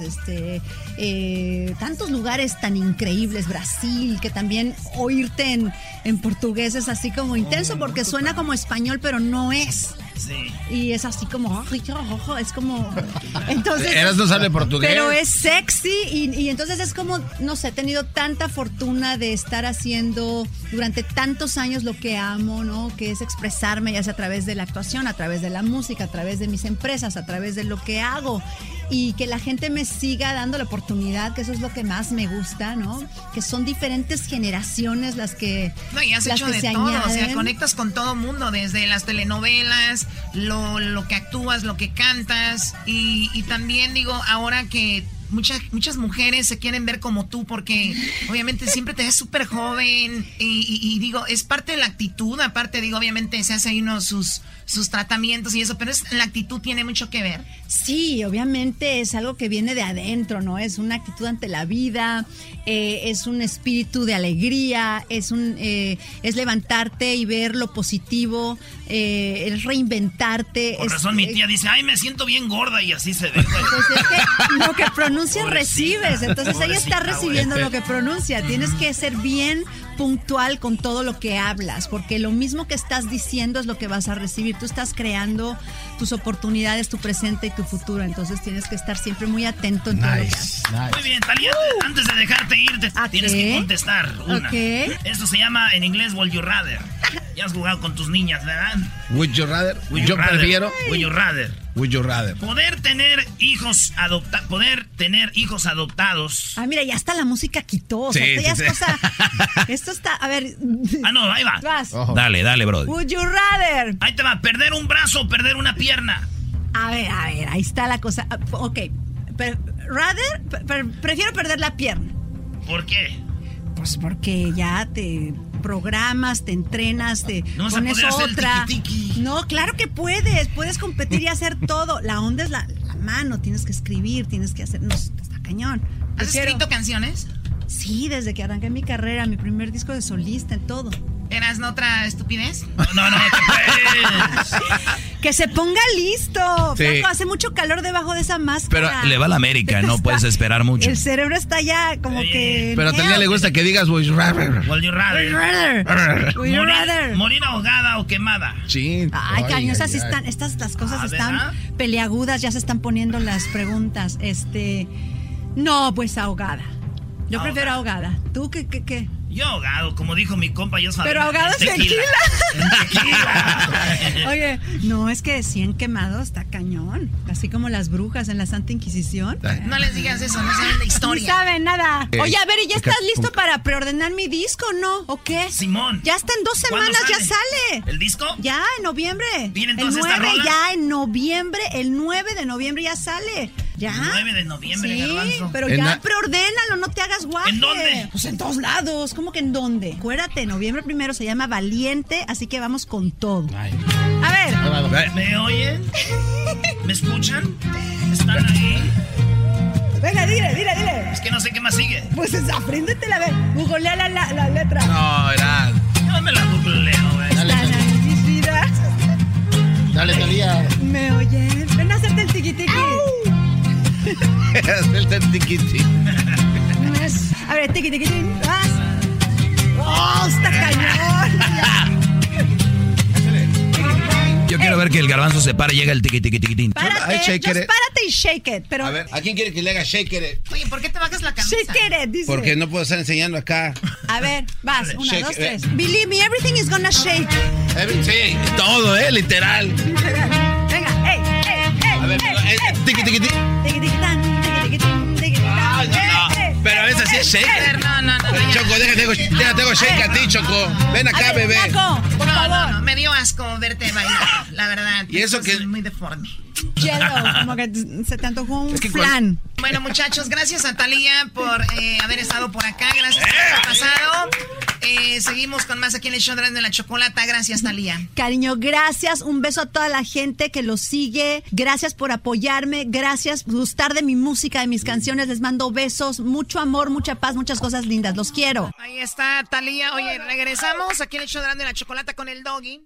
S45: este, eh, tantos lugares tan increíbles, Brasil, que también oírte en, en portugués es así como intenso porque suena como español pero no es.
S1: Sí.
S45: Y es así como, "Ay, qué ojo", es como, [laughs] entonces.
S2: Eras no sabe portugués.
S45: Pero es sexy y, y entonces es como, no sé, he tenido tanta fortuna de estar haciendo durante tantos años lo que amo, ¿no? Que es expresarme ya sea a través de la actuación, a través de la música, a través de mis empresas, a través de lo que hago y que la gente me siga dando la oportunidad, que eso es lo que más me gusta, ¿no? Que son diferentes generaciones las que,
S6: No, y has
S45: las
S6: hecho
S45: que
S6: de
S45: se
S6: todo, o sea,
S45: añaden.
S6: conectas con todo mundo, desde las telenovelas, lo, lo que actúas, lo que cantas, y, también digo, ahora que muchas, muchas mujeres se quieren ver como tú, porque obviamente siempre te ves súper joven, y digo, es parte de la actitud, aparte digo, obviamente se hace ahí uno sus, sus tratamientos y eso, pero es, la actitud tiene mucho que ver.
S45: Sí, obviamente es algo que viene de adentro, ¿no? Es una actitud ante la vida, eh, es un espíritu de alegría, es un es es levantarte y ver lo positivo, eh, es reinventarte.
S1: Por
S45: es-
S1: razón mi
S45: eh,
S1: tía dice, ay, me siento bien gorda y así se ve.
S45: Pues es que lo que [laughs] pronuncias recibes, entonces ella está recibiendo lo que pronuncia. Tienes que ser bien puntual con todo lo que hablas, porque lo mismo que estás diciendo es lo que vas a recibir. Tú estás creando tus oportunidades, tu presente y tu futuro, entonces tienes que estar siempre muy atento en todo lo que haces.
S1: Muy bien, Talía, antes de dejarte ir, te tienes
S45: qué?
S1: que contestar una.
S45: Ok.
S1: Esto se llama en inglés Would You Rather. Ya has jugado con tus niñas, ¿verdad?
S2: Would you rather?
S1: Would you
S2: Yo
S1: rather?
S2: prefiero.
S1: Would you rather?
S2: Would you rather?
S1: Poder tener hijos adopta poder tener hijos adoptados.
S45: Ah, mira, ya hasta la música quitó. O sea,
S1: Sí,
S45: esto ya
S1: sí,
S45: es
S1: sí.
S45: cosa. [laughs] Esto está. A ver.
S1: Ah, no, ahí va.
S45: Vas.
S10: Dale, dale, bro.
S45: Would you rather?
S1: Ahí te va, perder un brazo o perder una pierna.
S45: A ver, a ver, ahí está la cosa. Ah, Ok. Per- rather, per- prefiero perder la pierna.
S1: ¿Por qué?
S45: Pues porque ya te programas, te entrenas, te
S1: No
S45: pones otra. No, claro que puedes, puedes competir y hacer [laughs] todo. La onda es la, la mano, tienes que escribir, tienes que hacer, no, está cañón.
S6: ¿Has
S45: Prefiero-
S6: escrito canciones?
S45: Sí, desde que arranqué mi carrera, mi primer disco de solista, en todo.
S6: ¿Eras no otra estupidez?
S1: No, no, [laughs]
S45: Que se ponga listo.
S10: Sí.
S45: Flaco, hace mucho calor debajo de esa máscara.
S10: Pero le va a la América, no puedes esperar mucho.
S45: El cerebro está ya como que.
S2: Pero a Talía le gusta que digas would you rather.
S1: Would you rather?
S45: Would you rather? Would you
S1: Morir,
S45: rather?
S1: morir ahogada o quemada.
S2: Sí.
S45: Ay, caño, esas sí están, estas las cosas
S1: Ah,
S45: están
S1: ¿verdad?
S45: peleagudas, ya se están poniendo las preguntas. Este, no, pues ahogada. Yo prefiero ahogada. ¿Tú qué, qué, qué?
S1: Yo ahogado, como dijo mi compa, yo sabía.
S45: Pero ahogado es tequila.
S1: tequila. [laughs]
S45: Oye, no, es que 100 quemados está cañón. Así como las brujas en la Santa Inquisición.
S6: No les digas eso, no saben la historia.
S45: saben nada. Oye, a ver, ¿y ya estás listo para preordenar mi disco, no? ¿O qué?
S1: Simón.
S45: Ya está en dos
S1: ¿Cuándo
S45: semanas, ya
S1: sale? ¿El disco?
S45: Ya, en noviembre.
S1: ¿Vienen
S45: el
S1: todas estas
S45: 9
S1: rolas?
S45: ya en noviembre, el 9 de noviembre ya sale. Ya.
S1: 9 de noviembre,
S45: Sí,
S1: garbanzo.
S45: pero
S2: En
S45: ya
S2: la-
S45: preordénalo, no te hagas guaje.
S1: ¿En dónde?
S45: Pues en todos lados. ¿Cómo que en dónde? Acuérdate, noviembre primero se llama Valiente, así que vamos con todo. A ver.
S1: ¿Me oyen? ¿Me escuchan? ¿Están ahí?
S45: Venga, dile, dile, dile.
S1: Es que no sé qué más sigue.
S45: Pues es, apréndetela, a ver. Googlea la, la, la letra.
S2: No, era.
S1: Yo me la googleo, güey.
S45: Están ahí mis vidas.
S33: Dale, Talía.
S45: ¿Me oyen? Ven a hacerte el tiqui [laughs] tiqui.
S2: el tiquiti. [laughs]
S45: A ver, tiqui tiqui tiqui. Vas. ¡Oh, está cañón!
S10: Yo quiero ver que el garbanzo se pare y llega el tiqui tiqui tiquitín.
S45: Párate,
S2: Ay, shake
S45: just párate y shake it. Pero
S2: A ver, ¿a quién quiere que le haga shake it?
S6: Oye, ¿por qué te bajas la camisa?
S45: shake it, dice.
S2: Porque no puedo estar enseñando acá.
S45: A ver, vas. Una,
S2: Shake
S45: dos,
S2: it.
S45: tres. Believe me, everything is gonna shake.
S2: Sí, todo, ¿eh? Literal.
S45: Venga, ey, ey, ey.
S2: A ver,
S45: ey,
S2: eh,
S45: ey.
S2: tiqui, tiqui, tiqui.
S45: Tiqui tiqui
S2: sí es shake it.
S6: No, no, no.
S2: Choco, déjate, déjate, déjate, shake a ti, Choco. Ven acá, bebé.
S6: por favor. No, me dio asco verte bailar, la verdad.
S2: Y eso que...
S6: muy deforme.
S45: Hielo, como que se te antojó un flan.
S6: Bueno, muchachos, gracias a Talía por eh, haber estado por acá. Gracias por haber pasado. Eh, seguimos con más aquí en el show de la chocolata. Gracias, Talía.
S45: Cariño, gracias. Un beso a toda la gente que lo sigue. Gracias por apoyarme. Gracias por gustar de mi música, de mis canciones. Les mando besos, mucho amor, mucha paz, muchas cosas lindas. Los quiero.
S6: Ahí está, Talía. Oye, regresamos aquí en el show de la chocolata con el doggy.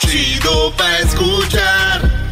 S11: Chido pa' escuchar.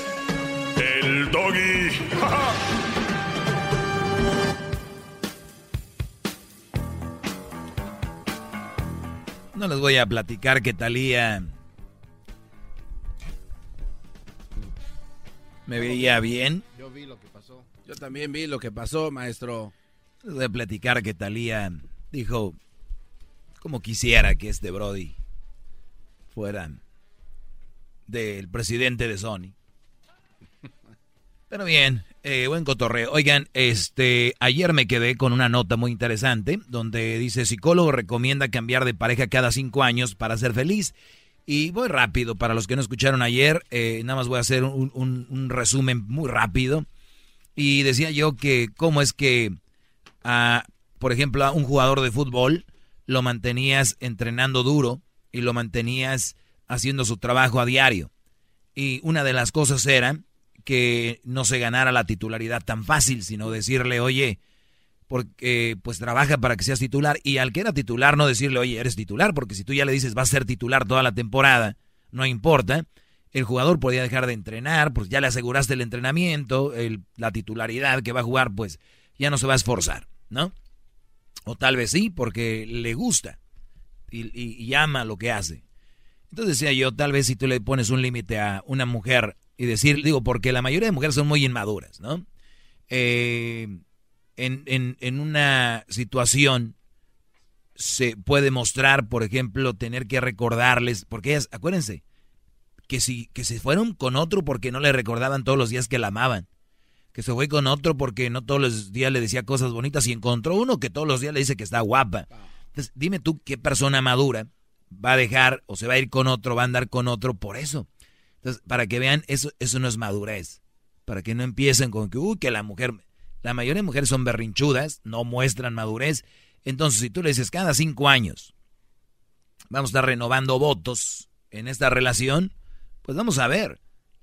S46: el doggy. [laughs]
S10: No les voy a platicar que Talía me veía bien.
S2: Yo vi lo que pasó. Yo también vi lo que pasó, maestro.
S10: Les voy a platicar que Talía dijo, como quisiera que este Brody fuera del presidente de Sony. Pero bien, eh, buen cotorreo. Oigan, este, ayer me quedé con una nota muy interesante donde dice psicólogo recomienda cambiar de pareja cada cinco años para ser feliz. Y voy rápido, para los que no escucharon ayer, eh, nada más voy a hacer un, resumen muy rápido. Y decía yo que cómo es que, a, por ejemplo, a un jugador de fútbol lo mantenías entrenando duro y lo mantenías haciendo su trabajo a diario. Y una de las cosas era que no se ganara la titularidad tan fácil, sino decirle, oye, porque pues trabaja para que seas titular y al que era titular no decirle, oye, eres titular, porque si tú ya le dices vas a ser titular toda la temporada, no importa, el jugador podía dejar de entrenar, pues ya le aseguraste el entrenamiento, el, la titularidad que va a jugar, pues ya no se va a esforzar, ¿no? O tal vez sí, porque le gusta y, y, y ama lo que hace. Entonces decía yo, tal vez si tú le pones un límite a una mujer y decir, digo, porque la mayoría de mujeres son muy inmaduras, ¿no? Eh, en, una situación se puede mostrar, por ejemplo, tener que recordarles, porque ellas, acuérdense, que si que se fueron con otro porque no le recordaban todos los días que la amaban, que se fue con otro porque no todos los días le decía cosas bonitas y encontró uno que todos los días le dice que está guapa. Entonces, dime tú qué persona madura va a dejar o se va a ir con otro, va a andar con otro por eso. Entonces, para que vean, eso, eso no es madurez. Para que no empiecen con que, uy, que la mujer, la mayoría de mujeres son berrinchudas, no muestran madurez. Entonces, si tú le dices cada cinco años, vamos a estar renovando votos en esta relación, pues vamos a ver.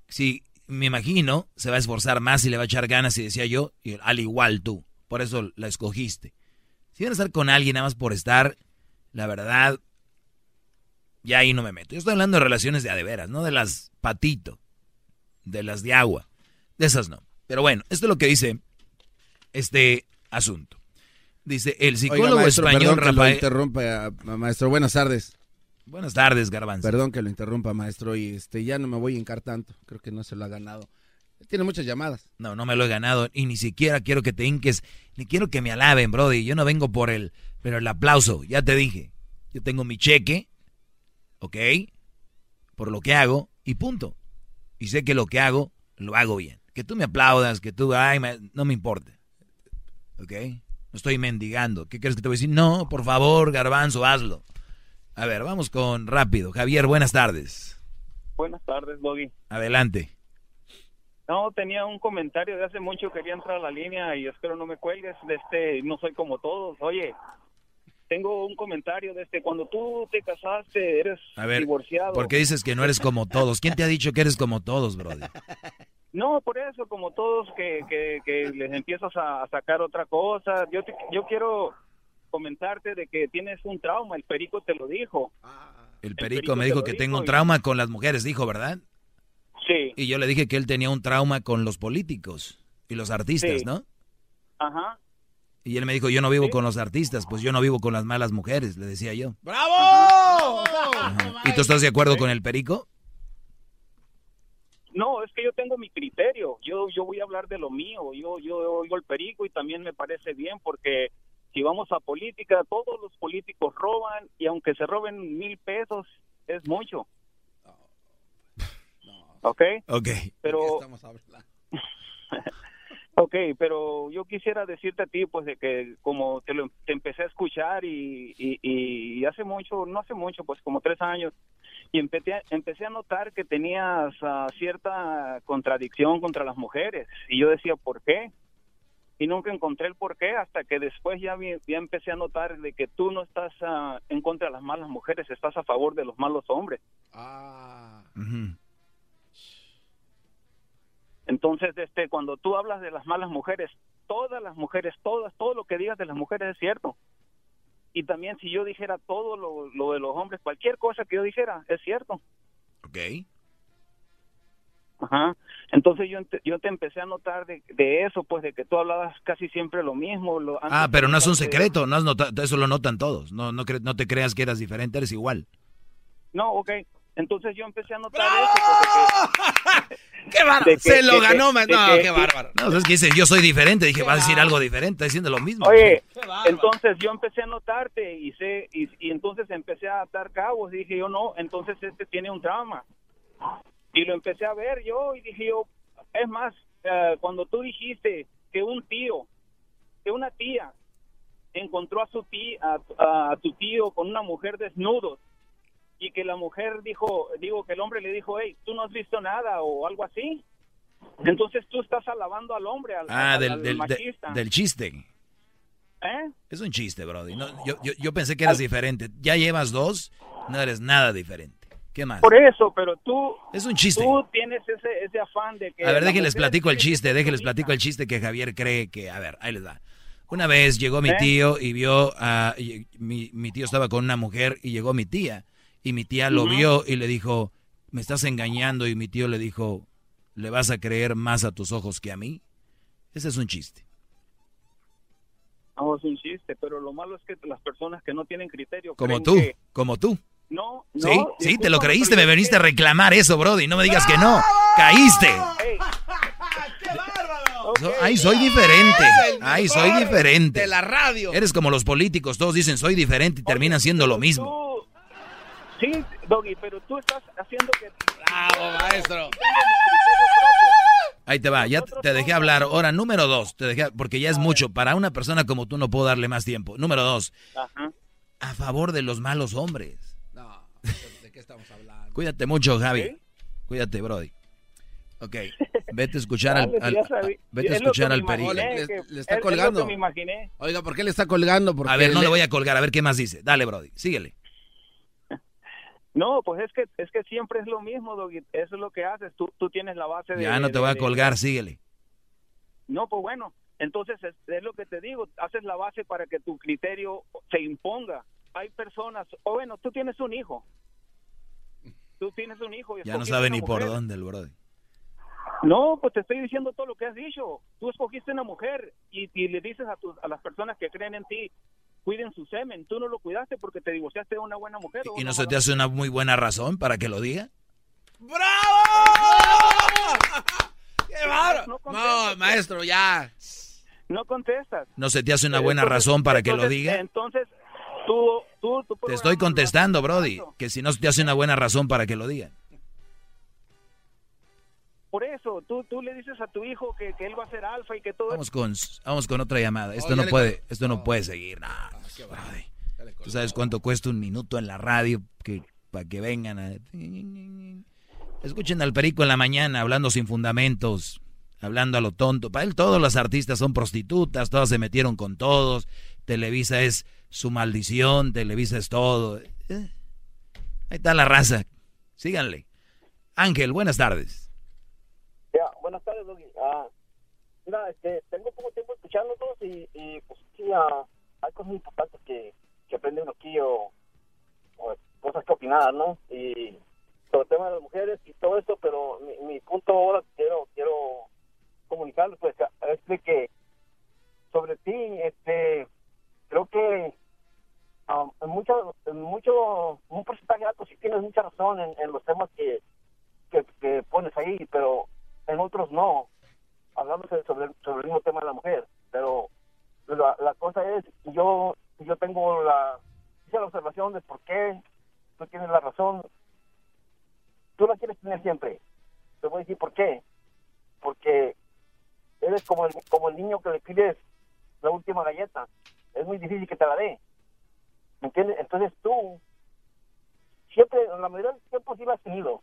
S10: Si me imagino, se va a esforzar más y le va a echar ganas, y decía yo, al igual tú. Por eso la escogiste. Si van a estar con alguien nada más por estar, la verdad, ya ahí no me meto. Yo estoy hablando de relaciones de adeveras, no de las patito, de las de agua. De esas no. Pero bueno, esto es lo que dice este asunto. Dice el psicólogo español
S2: Rafael. Que lo interrumpa, maestro. Buenas tardes.
S10: Buenas tardes, Garbanzo.
S2: Perdón que lo interrumpa, maestro. Y este ya no me voy a hincar tanto. Creo que no se lo ha ganado. Tiene muchas llamadas.
S10: No, no me lo he ganado. Y ni siquiera quiero que te hinques. Ni quiero que me alaben, Brody. Yo no vengo por el. Pero el aplauso, ya te dije. Yo tengo mi cheque ¿ok? Por lo que hago y punto. Y sé que lo que hago, lo hago bien. Que tú me aplaudas, que tú, ay, no me importa. ¿Ok? No estoy mendigando. ¿Qué crees que te voy a decir? No, por favor, garbanzo, hazlo. A ver, vamos con rápido. Javier, buenas tardes.
S47: Buenas tardes, Boggy.
S10: Adelante.
S47: No, tenía un comentario de hace mucho, quería entrar a la línea y espero no me cuelgues. De este, no soy como todos. Oye, tengo un comentario de este, cuando tú te casaste, eres
S10: a ver,
S47: divorciado.
S10: ¿Por qué dices que no eres como todos? ¿Quién te ha dicho que eres como todos, brother? [laughs]
S47: No, por eso, como todos, que, que, les empiezas a, sacar otra cosa. Yo, yo quiero comentarte de que tienes un trauma, el perico te lo dijo.
S10: El perico, me dijo que tengo un trauma con las mujeres, dijo, ¿verdad?
S47: Sí.
S10: Y yo le dije que él tenía un trauma con los políticos y los artistas, ¿no?
S47: Ajá.
S10: Y él me dijo, yo no vivo con los artistas, pues yo no vivo con las malas mujeres, le decía yo.
S2: ¡Bravo!
S10: ¿Y tú estás de acuerdo con el perico?
S47: No, es que yo tengo mi criterio. Yo yo voy a hablar de lo mío. Yo yo oigo el perico y también me parece bien porque si vamos a política, todos los políticos roban y aunque se roben mil pesos es mucho. [laughs] ¿Ok?
S10: Ok.
S47: Pero [laughs] Ok, pero yo quisiera decirte a ti, pues, de que como te, lo, te empecé a escuchar y, y, y hace mucho, no hace mucho, pues como tres años, y empecé, a- empecé a notar que tenías ah, cierta contradicción contra las mujeres. Y yo decía, ¿por qué? Y nunca encontré el por qué hasta que después ya, vi- ya empecé a notar de que tú no estás ah, en contra de las malas mujeres, estás a favor de los malos hombres.
S10: Ujú.
S47: Entonces, este, cuando tú hablas de las malas mujeres, todas las mujeres, todas, todo lo que digas de las mujeres es cierto. Y también si yo dijera todo lo, lo de los hombres, cualquier cosa que yo dijera, es cierto.
S10: Ok.
S47: Ajá. Entonces yo, yo te empecé a notar de, de eso, pues de que tú hablabas casi siempre lo mismo. Lo,
S10: Ah, pero no es un secreto, no has notado, eso lo notan todos. No, no, no te creas que eras diferente, eres igual.
S47: No, ok. Entonces yo empecé a notar eso. pues, de que- [laughs] [laughs]
S2: ¡Qué bárbaro!
S47: de que-
S2: Se lo
S47: de
S2: ganó,
S47: de
S2: No,
S47: que-
S2: qué bárbaro.
S10: No, es que dice, yo soy diferente. Dije, va a decir algo diferente, está diciendo lo mismo.
S47: Oye, entonces yo empecé a notarte y sé y, y entonces empecé a atar cabos. Dije yo no, entonces este tiene un trauma. Y lo empecé a ver yo y dije yo, es más, eh, cuando tú dijiste que un tío, que una tía encontró a su tía, a, a tu tío con una mujer desnudo y que la mujer dijo, digo que el hombre le dijo, hey, tú no has visto nada o algo así. Entonces tú estás alabando al hombre, al,
S10: Ah,
S47: al-
S10: del,
S47: al
S10: del, de-
S47: machista.
S10: del chiste.
S47: ¿Eh?
S10: Es un chiste, Brody. No, yo, yo, yo pensé que eras diferente. Ya llevas dos, no eres nada diferente. ¿Qué más?
S47: Por eso, pero tú...
S10: Es un chiste.
S47: Tú tienes ese, ese afán de que...
S10: A ver, déjenles platico el chiste, déjenles platico el chiste que Javier cree que... A ver, ahí les da. Una vez llegó mi
S47: ¿Eh?
S10: tío y vio a... Mi, mi tío estaba con una mujer y llegó mi tía. Y mi tía lo vio y le dijo, me estás engañando. Y mi tío le dijo, ¿le vas a creer más a tus ojos que a mí? Ese es un chiste.
S47: No, es un chiste, pero lo malo es que las personas que no tienen criterio
S10: Como
S47: creen
S10: tú,
S47: que-
S10: como tú.
S47: No,
S10: Sí,
S47: no,
S10: sí, te lo creíste, me
S47: que-
S10: a reclamar eso, Brody. No me digas que no. Caíste. [laughs] So- Ay, soy diferente. Ay, soy diferente.
S2: de la radio.
S10: Eres como los políticos, todos dicen soy diferente y terminan siendo lo mismo.
S47: Sí, Doggy, pero tú estás haciendo que...
S2: Bravo, maestro.
S10: Ahí te va, ya te dejé hablar. Ahora, número dos, te dejé, porque ya es mucho. Para una persona como tú no puedo darle más tiempo. Número dos,
S47: Ajá.
S10: a favor de los malos hombres.
S2: No, ¿de qué estamos hablando?
S10: Cuídate mucho, Javi. Cuídate, Brody. Ok, [laughs] vete a escuchar al,
S47: Dale,
S10: al-
S47: sabí.
S10: vete a escuchar al perico.
S2: Le- está
S47: es lo
S2: colgando.
S47: que me imaginé.
S2: Oiga, ¿por qué le está colgando? Porque
S10: A ver, no
S2: le-
S10: le voy a colgar, a ver qué más dice. Dale, Brody, síguele.
S47: No, pues es que es que siempre es lo mismo, Doggy. Eso es lo que haces. Tú, tú tienes la base de...
S10: Ya no te
S47: de-
S10: voy a
S47: de-
S10: colgar, síguele.
S47: No, pues bueno, entonces es, es lo que te digo, haces la base para que tu criterio se imponga. Hay personas, o bueno, tú tienes un hijo. Tú tienes un hijo. y
S10: Ya no sabe ni por dónde el Brody.
S47: No, pues te estoy diciendo todo lo que has dicho. Tú escogiste una mujer y, y le dices a, tus, a las personas que creen en ti, cuiden su semen. Tú no lo cuidaste porque te divorciaste de una buena mujer.
S10: ¿Y no se te hace una muy buena razón para que lo diga?
S2: ¡Qué bárbaro! No, maestro, ya.
S47: No contestas.
S10: ¿No se te hace una buena
S47: Entonces-
S10: razón para que lo diga?
S47: Entonces, tú, tú, tú
S10: Te estoy contestando, Brody, que si no se te hace una buena razón para que lo diga.
S47: Por eso, tú, tú le dices a tu hijo que, que él va a ser alfa y que todo
S10: Vamos con, vamos con otra llamada. Esto
S2: Oh,
S10: no puede, esto no puede seguir. No, Brody. ¿Tú sabes cuánto cuesta un minuto en la radio que, para que vengan a... Escuchen al perico en la mañana hablando sin fundamentos, hablando a lo tonto. Para él todos los artistas son prostitutas, todas se metieron con todos. Televisa es su maldición, Televisa es todo. Eh, Ahí está la raza. Síganle. Ángel, buenas tardes.
S48: Ya, buenas tardes, Doggy. Ah, mira, este, tengo poco tiempo escuchándolos y, y pues sí, ah, hay cosas importantes que, que aprende uno aquí o, o cosas que opinar, ¿no? Y sobre el tema de las mujeres y todo esto, pero mi, mi punto ahora quiero, quiero comunicarles, pues, es de que sobre ti, este, creo que ah, en mucho, mucho, un porcentaje alto sí tienes mucha razón en, en los temas que, que, que pones ahí, pero en otros no. Hablamos sobre, sobre el mismo tema de la mujer, pero la, cosa es, yo yo tengo la, la observación de por qué tú tienes la razón. Tú la quieres tener siempre. Te voy a decir por qué. Porque eres como el, como el niño que le pides la última galleta. Es muy difícil que te la dé. ¿Me? Entonces tú, siempre, en la mayoría del tiempo sí la has tenido.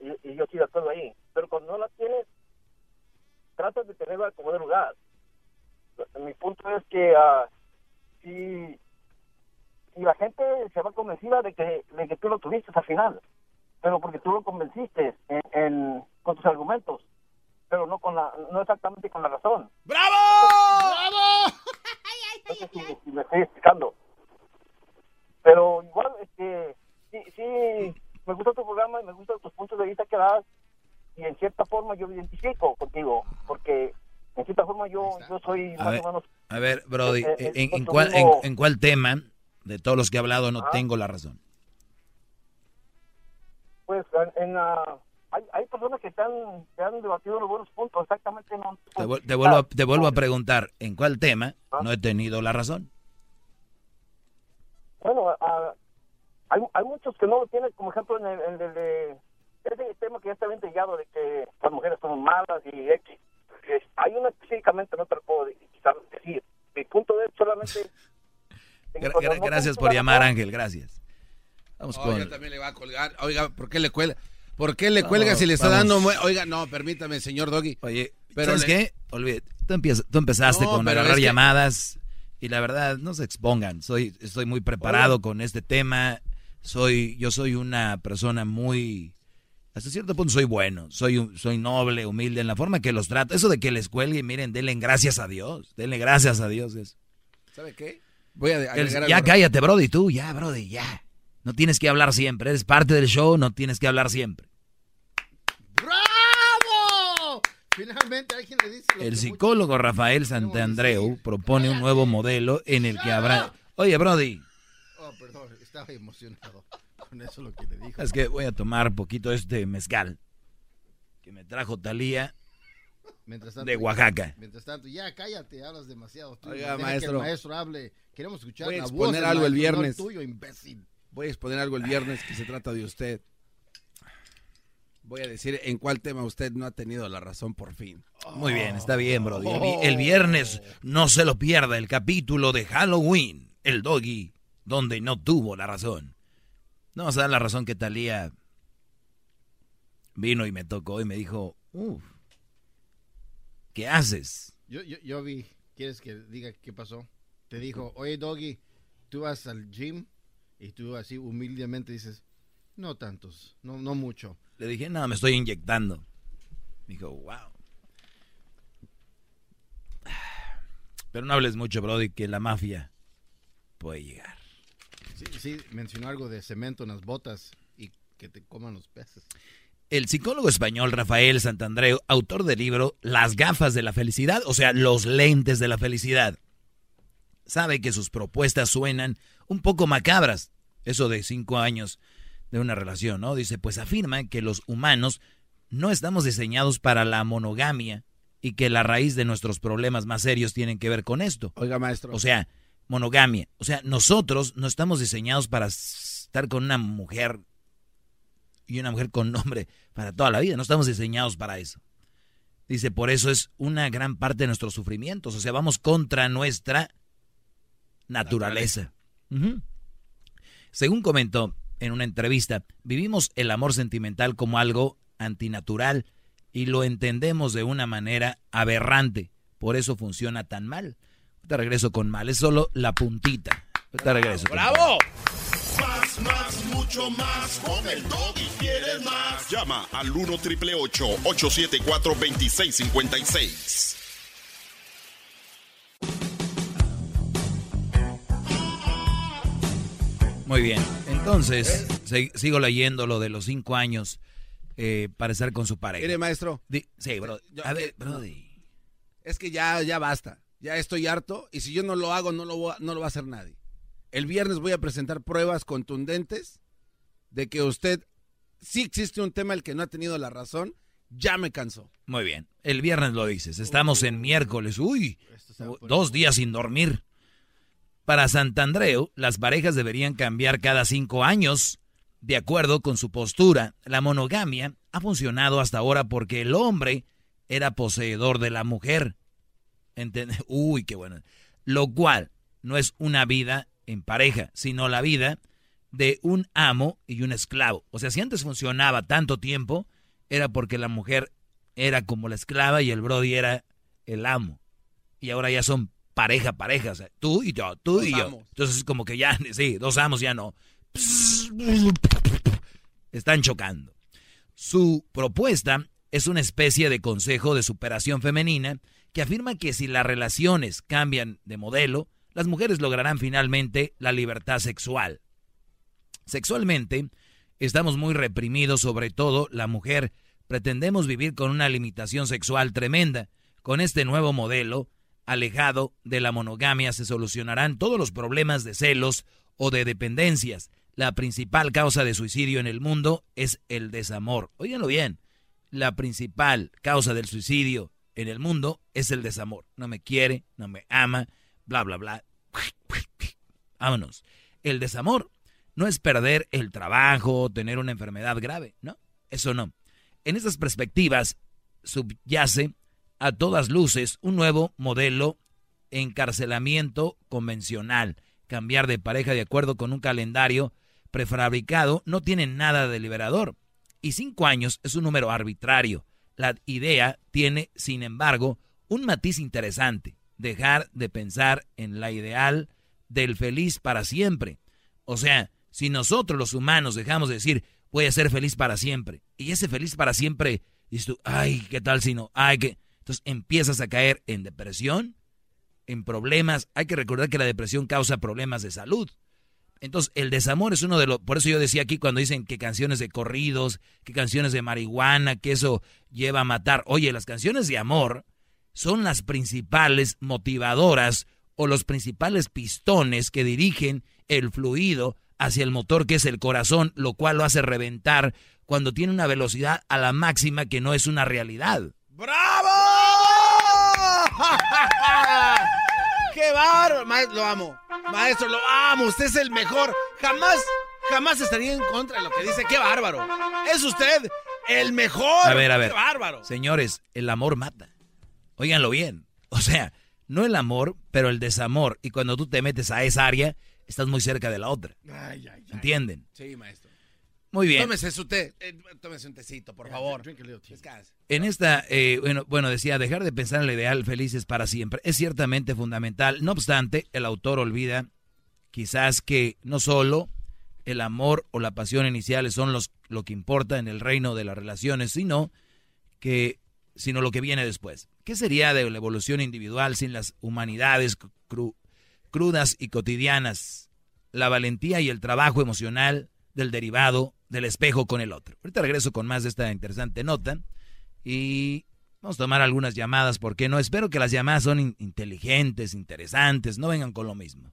S48: Y, yo sí la acuerdo ahí. Pero cuando no la tienes, tratas de tenerla como de lugar. Mi punto es que ah, si, si la gente se va convencida de que, de que tú lo tuviste al final, pero porque tú lo convenciste en, en- con tus argumentos, pero no con la, no exactamente con la razón.
S2: ¡Bravo!
S48: ¡Bravo! No sé si, si me estoy explicando. Pero igual, este, sí, sí, me gusta tu programa y me gustan tus puntos de vista que das y en cierta forma yo me identifico contigo, porque en cierta forma yo, yo soy
S10: A
S48: más
S10: ver,
S48: o menos
S10: a ver, Brody,
S48: Eh, eh,
S10: ¿en, cuál, en, cuál tema de todos los que he hablado no
S48: Ah.
S10: tengo la razón?
S48: pues en, en, ah, hay, hay personas que te han, te han debatido los buenos puntos, exactamente no.
S10: Te, vu- te vuelvo, a- te vuelvo a preguntar, ¿en cuál tema no he tenido la razón?
S48: Bueno, ah, hay, hay muchos que no lo tienen, como ejemplo en el, en el de ese tema que ya está bien trillado de que las mujeres son malas y X. Es- hay uno específicamente, no te lo puedo decir. Mi punto es solamente... de
S10: Gra- gra-
S48: no
S10: gracias por
S48: la
S10: llamar, Ángel, gracias. Vamos
S2: Oiga,
S10: con...
S2: también le va a colgar. Oiga, ¿por qué le cuelga? ¿Por qué le
S10: Vamos,
S2: cuelga si le está
S10: vamos.
S2: dando... mue- Oiga, no, permítame, señor Doggy.
S10: Oye,
S2: pero
S10: ¿sabes
S2: le-
S10: qué? Olvídate, tú, empiezas- tú empezaste
S2: No,
S10: con agarrar
S2: es que-
S10: llamadas y la verdad, no se expongan. Soy, estoy muy preparado con este tema. Soy, yo soy una persona muy... Hasta cierto punto soy bueno, soy, soy noble, humilde en la forma que los trato. Eso de que les cuelgue, miren, denle gracias a Dios, denle gracias a Dios. eso.
S2: ¿Sabe qué? Voy a
S10: El- ya cállate, Brody, tú, ya, Brody, ya. No tienes que hablar siempre, eres parte del show, no tienes que hablar siempre.
S33: ¡Bravo! Finalmente alguien le dice lo
S10: El
S33: que
S10: psicólogo Rafael Santandreu propone un nuevo modelo en el que habrá... Oye, Brody,
S33: Oh, perdón, estaba emocionado con eso lo que le dijo.
S10: es que voy a tomar poquito este mezcal que me trajo Talía
S33: Mientras tanto,
S10: de Oaxaca.
S33: Mientras tanto, ya cállate, hablas demasiado. Tú,
S2: Oiga,
S33: deja que
S2: maestro.
S33: el maestro hable. Queremos escuchar
S2: Voy a
S33: la voz
S2: exponer algo el
S33: no
S2: viernes.
S33: tuyo, imbécil.
S2: Voy a exponer algo el viernes que se trata de usted. Voy a decir en cuál tema usted no ha tenido la razón por fin.
S10: Muy bien, está bien, Brody. El, vi- el viernes no se lo pierda el capítulo de Halloween, el doggy, donde no tuvo la razón. No vamos a dar la razón que Talía vino y me tocó y me dijo, uff, ¿qué haces?
S33: Yo, yo, yo vi, ¿quieres que diga qué pasó? Te dijo, oye, Doggy, tú vas al gym y tú así humildemente dices, no tantos, no, no mucho.
S10: Le dije, no, me estoy inyectando. Me dijo, wow. [sighs] Pero no hables mucho, Brody, que la mafia puede llegar.
S33: Sí, sí, mencionó algo de cemento en las botas y que te coman los peces.
S10: El psicólogo español Rafael Santandreu, autor del libro Las gafas de la felicidad, o sea, los lentes de la felicidad, sabe que sus propuestas suenan un poco macabras. Eso de cinco años de una relación, ¿no? Dice, pues afirma que los humanos no estamos diseñados para la monogamia y que la raíz de nuestros problemas más serios tienen que ver con esto.
S2: Oiga, maestro.
S10: O sea, monogamia. O sea, nosotros no estamos diseñados para estar con una mujer y una mujer con nombre para toda la vida. No estamos diseñados para eso. Dice, por eso es una gran parte de nuestros sufrimientos. O sea, vamos contra nuestra naturaleza. Según comentó en una entrevista, vivimos el amor sentimental como algo antinatural y lo entendemos de una manera aberrante. Por eso funciona tan mal. Te regreso con mal, es solo la puntita. Te regreso.
S11: ¡Bravo! Más, más, mucho más. Con el doggy quieres más. Llama al 1 triple 874 2656.
S10: Muy bien. Entonces, se- sigo leyendo lo de los cinco años eh, para estar con su pareja.
S2: Mire, maestro.
S10: Di- sí, bro.
S2: Yo-
S10: A ver,
S2: eh,
S10: Brody.
S2: Es que ya, ya basta. Ya estoy harto. Y si yo no lo hago, no lo, voy a- no lo va a hacer nadie. el viernes voy a presentar pruebas contundentes de que usted sí existe un tema el que no ha tenido la razón, ya me cansó.
S10: Muy bien, el viernes lo dices, estamos en miércoles, uy, dos días sin dormir. Para Santandreu, las parejas deberían cambiar cada cinco años. De acuerdo con su postura, la monogamia ha funcionado hasta ahora porque el hombre era poseedor de la mujer. [laughs] Uy, qué bueno. Lo cual no es una vida en pareja, sino la vida de un amo y un esclavo. O sea, si antes funcionaba tanto tiempo, era porque la mujer era como la esclava y el Brody era el amo. Y ahora ya son pareja, pareja. O sea, tú y yo, tú y yo. Entonces, como que ya, [laughs] sí, dos amos ya no. Están chocando. Su propuesta es una especie de consejo de superación femenina que afirma que si las relaciones cambian de modelo, las mujeres lograrán finalmente la libertad sexual. Sexualmente, estamos muy reprimidos, sobre todo la mujer. Pretendemos vivir con una limitación sexual tremenda. Con este nuevo modelo, alejado de la monogamia, se solucionarán todos los problemas de celos o de dependencias. La principal causa de suicidio en el mundo es el desamor. Óiganlo bien, la principal causa del suicidio en el mundo es el desamor. No me quiere, no me ama, bla, bla, bla. Vámonos. El desamor no es perder el trabajo, o tener una enfermedad grave, ¿no? Eso no. En estas perspectivas subyace a todas luces un nuevo modelo encarcelamiento convencional. Cambiar de pareja de acuerdo con un calendario prefabricado no tiene nada de liberador. Y cinco años es un número arbitrario. La idea tiene, sin embargo, un matiz interesante. Dejar de pensar en la ideal del feliz para siempre. O sea, si nosotros los humanos dejamos de decir, voy a ser feliz para siempre, y ese feliz para siempre, dices tú, ay, ¿qué tal si no? Que... Entonces empiezas a caer en depresión, en problemas. Hay que recordar que la depresión causa problemas de salud. Entonces, el desamor es uno de los... Por eso yo decía aquí cuando dicen que canciones de corridos, que canciones de marihuana, que eso lleva a matar. Oye, las canciones de amor son las principales motivadoras o los principales pistones que dirigen el fluido hacia el motor que es el corazón, lo cual lo hace reventar cuando tiene una velocidad a la máxima que no es una realidad.
S2: ¡Bravo! [laughs] ¡Qué bárbaro! Maestro, lo amo. Maestro, lo amo. Usted es el mejor. Jamás, jamás estaría en contra de lo que dice. ¡Qué bárbaro! Es usted el mejor.
S10: A ver, a ver.
S2: ¡Qué bárbaro!
S10: Señores, el amor mata. Óiganlo bien. O sea, no el amor, pero el desamor. Y cuando tú te metes a esa área, estás muy cerca de la otra.
S2: Ay, ay, ay.
S10: ¿Entienden?
S2: Sí, maestro.
S10: Muy bien.
S2: Tómese su té. Eh, tómese un tecito, por favor. Descanse.
S10: En esta, eh, bueno, bueno, decía, dejar de pensar en el ideal felices para siempre es ciertamente fundamental. No obstante, el autor olvida quizás que no solo el amor o la pasión iniciales son los, lo que importa en el reino de las relaciones, sino que sino lo que viene después. ¿Qué sería de la evolución individual sin las humanidades crudas y cotidianas? La valentía y el trabajo emocional del derivado del espejo con el otro. Ahorita regreso con más de esta interesante nota y vamos a tomar algunas llamadas, porque no? Espero que las llamadas son inteligentes, interesantes, no vengan con lo mismo.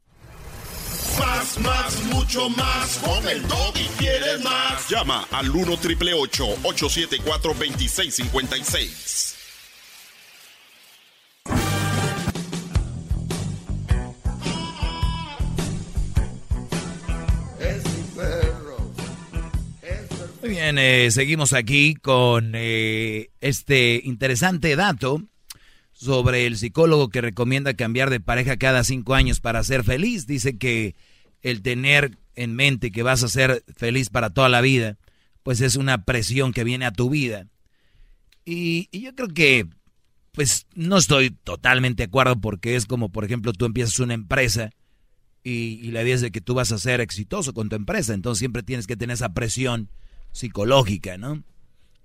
S11: Más, más, mucho más. Con el y quieres más. Llama al 1 triple 874 2656.
S10: Muy bien, eh, seguimos aquí con eh, este interesante dato sobre el psicólogo que recomienda cambiar de pareja cada cinco años para ser feliz. Dice que el tener en mente que vas a ser feliz para toda la vida, pues es una presión que viene a tu vida. Y, yo creo que, pues no estoy totalmente de acuerdo porque es como, por ejemplo, tú empiezas una empresa y, y la idea es de que tú vas a ser exitoso con tu empresa, entonces siempre tienes que tener esa presión psicológica, ¿no?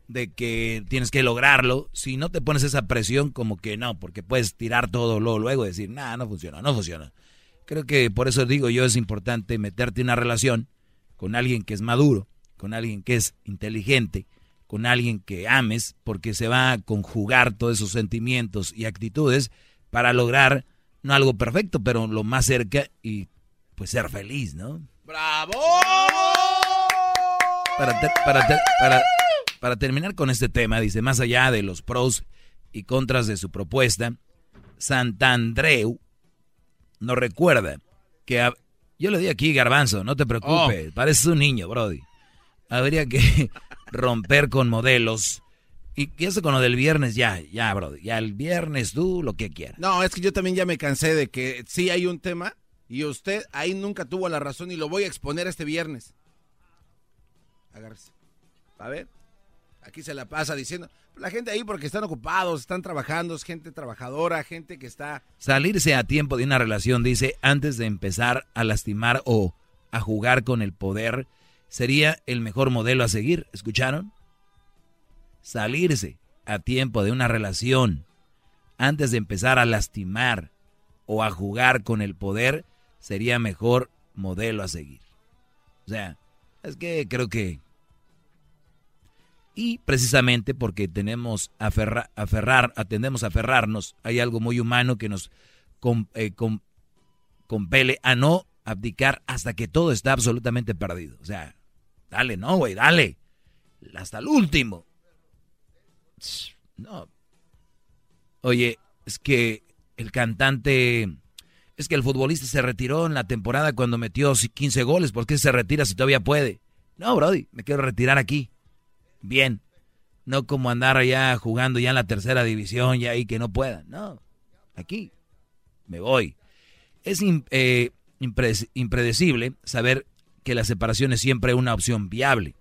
S10: De que tienes que lograrlo. Si no te pones esa presión, como que no, porque puedes tirar todo luego, luego y decir, nada, no funciona, no funciona. Creo que por eso digo yo es importante meterte en una relación con alguien que es maduro, con alguien que es inteligente, con alguien que ames, porque se va a conjugar todos esos sentimientos y actitudes para lograr no algo perfecto, pero lo más cerca y pues ser feliz, ¿no?
S2: ¡Bravo!
S10: Para, para, para, terminar con este tema, dice, más allá de los pros y contras de su propuesta, Santandreu nos recuerda que... yo le di aquí garbanzo, no te preocupes, oh. pareces un niño, Brody. Habría que [laughs] romper con modelos. Y eso con lo del viernes, ya, ya, Brody. Ya el viernes tú, lo que quieras.
S2: No, es que yo también ya me cansé de que sí hay un tema y usted ahí nunca tuvo la razón y lo voy a exponer este viernes. Agárrese. A ver. Aquí se la pasa diciendo. La gente ahí porque están ocupados, están trabajando, es gente trabajadora, gente que está...
S10: Salirse a tiempo de una relación, dice, antes de empezar a lastimar o a jugar con el poder, sería el mejor modelo a seguir. ¿Escucharon? Salirse a tiempo de una relación antes de empezar a lastimar o a jugar con el poder sería mejor modelo a seguir. O sea, es que creo que... Y precisamente porque tenemos aferrar, aferrar, atendemos a aferrarnos, hay algo muy humano que nos eh, compele a no abdicar hasta que todo está absolutamente perdido. O sea, dale, no, güey, dale. Hasta el último. No. Oye, es que el cantante es que el futbolista se retiró en la temporada cuando metió 15 goles. ¿Por qué se retira si todavía puede? No, Brody, me quiero retirar aquí. Bien. No como andar allá jugando ya en la tercera división, ya ahí que no pueda. No, aquí. Me voy. Es eh, impredecible saber que la separación es siempre una opción viable.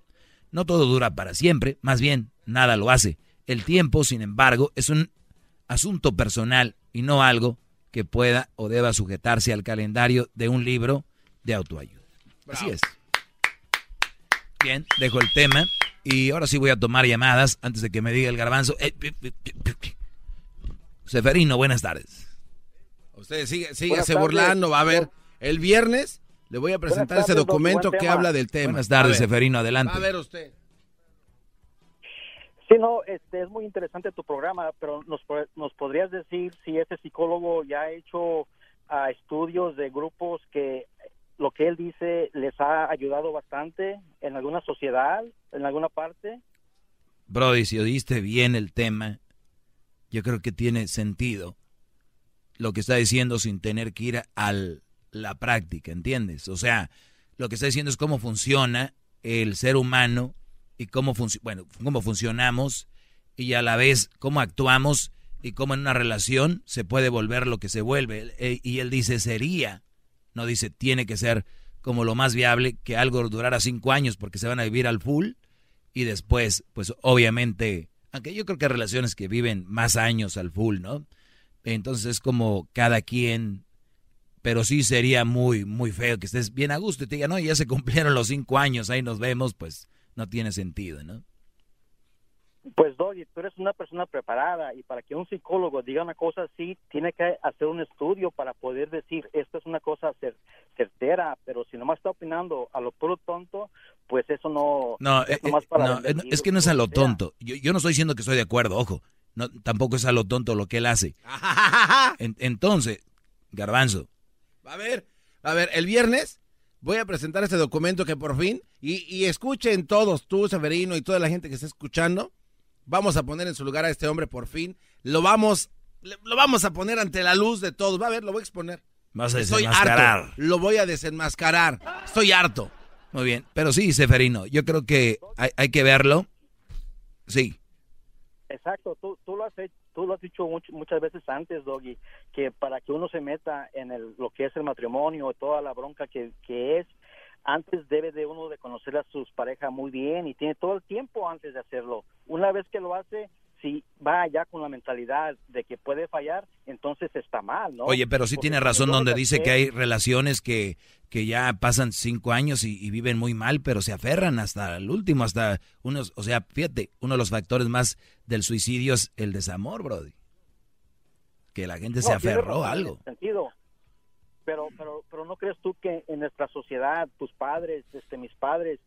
S10: No todo dura para siempre, más bien, nada lo hace. El tiempo, sin embargo, es un asunto personal y no algo que pueda o deba sujetarse al calendario de un libro de autoayuda. Así es. Bien, dejo el tema y ahora sí voy a tomar llamadas antes de que me diga el garbanzo. Eh, Seferino, buenas tardes.
S2: Usted sigue, síguese burlando, va a ver. El viernes le voy a presentar ese documento que habla del tema.
S10: Buenas tardes, Seferino, adelante.
S2: a ver usted.
S49: Sí, no, este, es muy interesante tu programa, pero nos, nos podrías decir si ese psicólogo ya ha hecho uh, estudios de grupos que lo que él dice les ha ayudado bastante en alguna sociedad, en alguna parte.
S10: Brody, si oíste bien el tema, yo creo que tiene sentido lo que está diciendo sin tener que ir a la práctica, ¿entiendes? O sea, lo que está diciendo es cómo funciona el ser humano y cómo, bueno, cómo funcionamos y a la vez cómo actuamos y cómo en una relación se puede volver lo que se vuelve. E, y él dice sería, no dice tiene que ser como lo más viable que algo durara cinco años porque se van a vivir al full y después, pues obviamente, aunque yo creo que hay relaciones que viven más años al full, ¿no? Entonces es como cada quien, pero sí sería muy, muy feo que estés bien a gusto y te diga, no, ya se cumplieron los cinco años, ahí nos vemos, pues no tiene sentido, ¿no?
S49: Pues Doggy, tú eres una persona preparada y para que un psicólogo diga una cosa así, tiene que hacer un estudio para poder decir, esto es una cosa certera, pero si nomás está opinando a lo puro tonto, pues eso no...
S10: No, es, eh, eh, es que no es a lo tonto. Yo, yo, no estoy diciendo que estoy de acuerdo, ojo. No, tampoco es a lo tonto lo que él hace. [laughs] entonces, Garbanzo.
S2: A ver, a ver, el viernes voy a presentar este documento que por fin, y, escuchen todos, tú, Severino, y toda la gente que está escuchando, vamos a poner en su lugar a este hombre por fin, lo vamos, lo vamos a poner ante la luz de todos, va a ver, lo voy a exponer.
S10: Vas a Estoy harto,
S2: lo voy a desenmascarar, estoy harto.
S10: Muy bien, pero sí, Seferino, yo creo que hay, que verlo, sí.
S49: Exacto, tú, tú lo has hecho tú lo has dicho muchas veces antes, Doggy, que para que uno se meta en el, lo que es el matrimonio, toda la bronca que, que es, antes debe de uno de conocer a sus parejas muy bien y tiene todo el tiempo antes de hacerlo. Una vez que lo hace, si va allá con la mentalidad de que puede fallar, entonces está mal, ¿no?
S10: Oye, pero sí tiene razón donde dice que hay relaciones que, que ya pasan cinco años y, viven muy mal, pero se aferran hasta el último, hasta unos, o sea, fíjate, uno de los factores más del suicidio es el desamor, Brody. Que la gente se aferró a algo.
S49: Sentido. Pero, pero, pero no crees tú que en nuestra sociedad, tus padres, este, mis padres,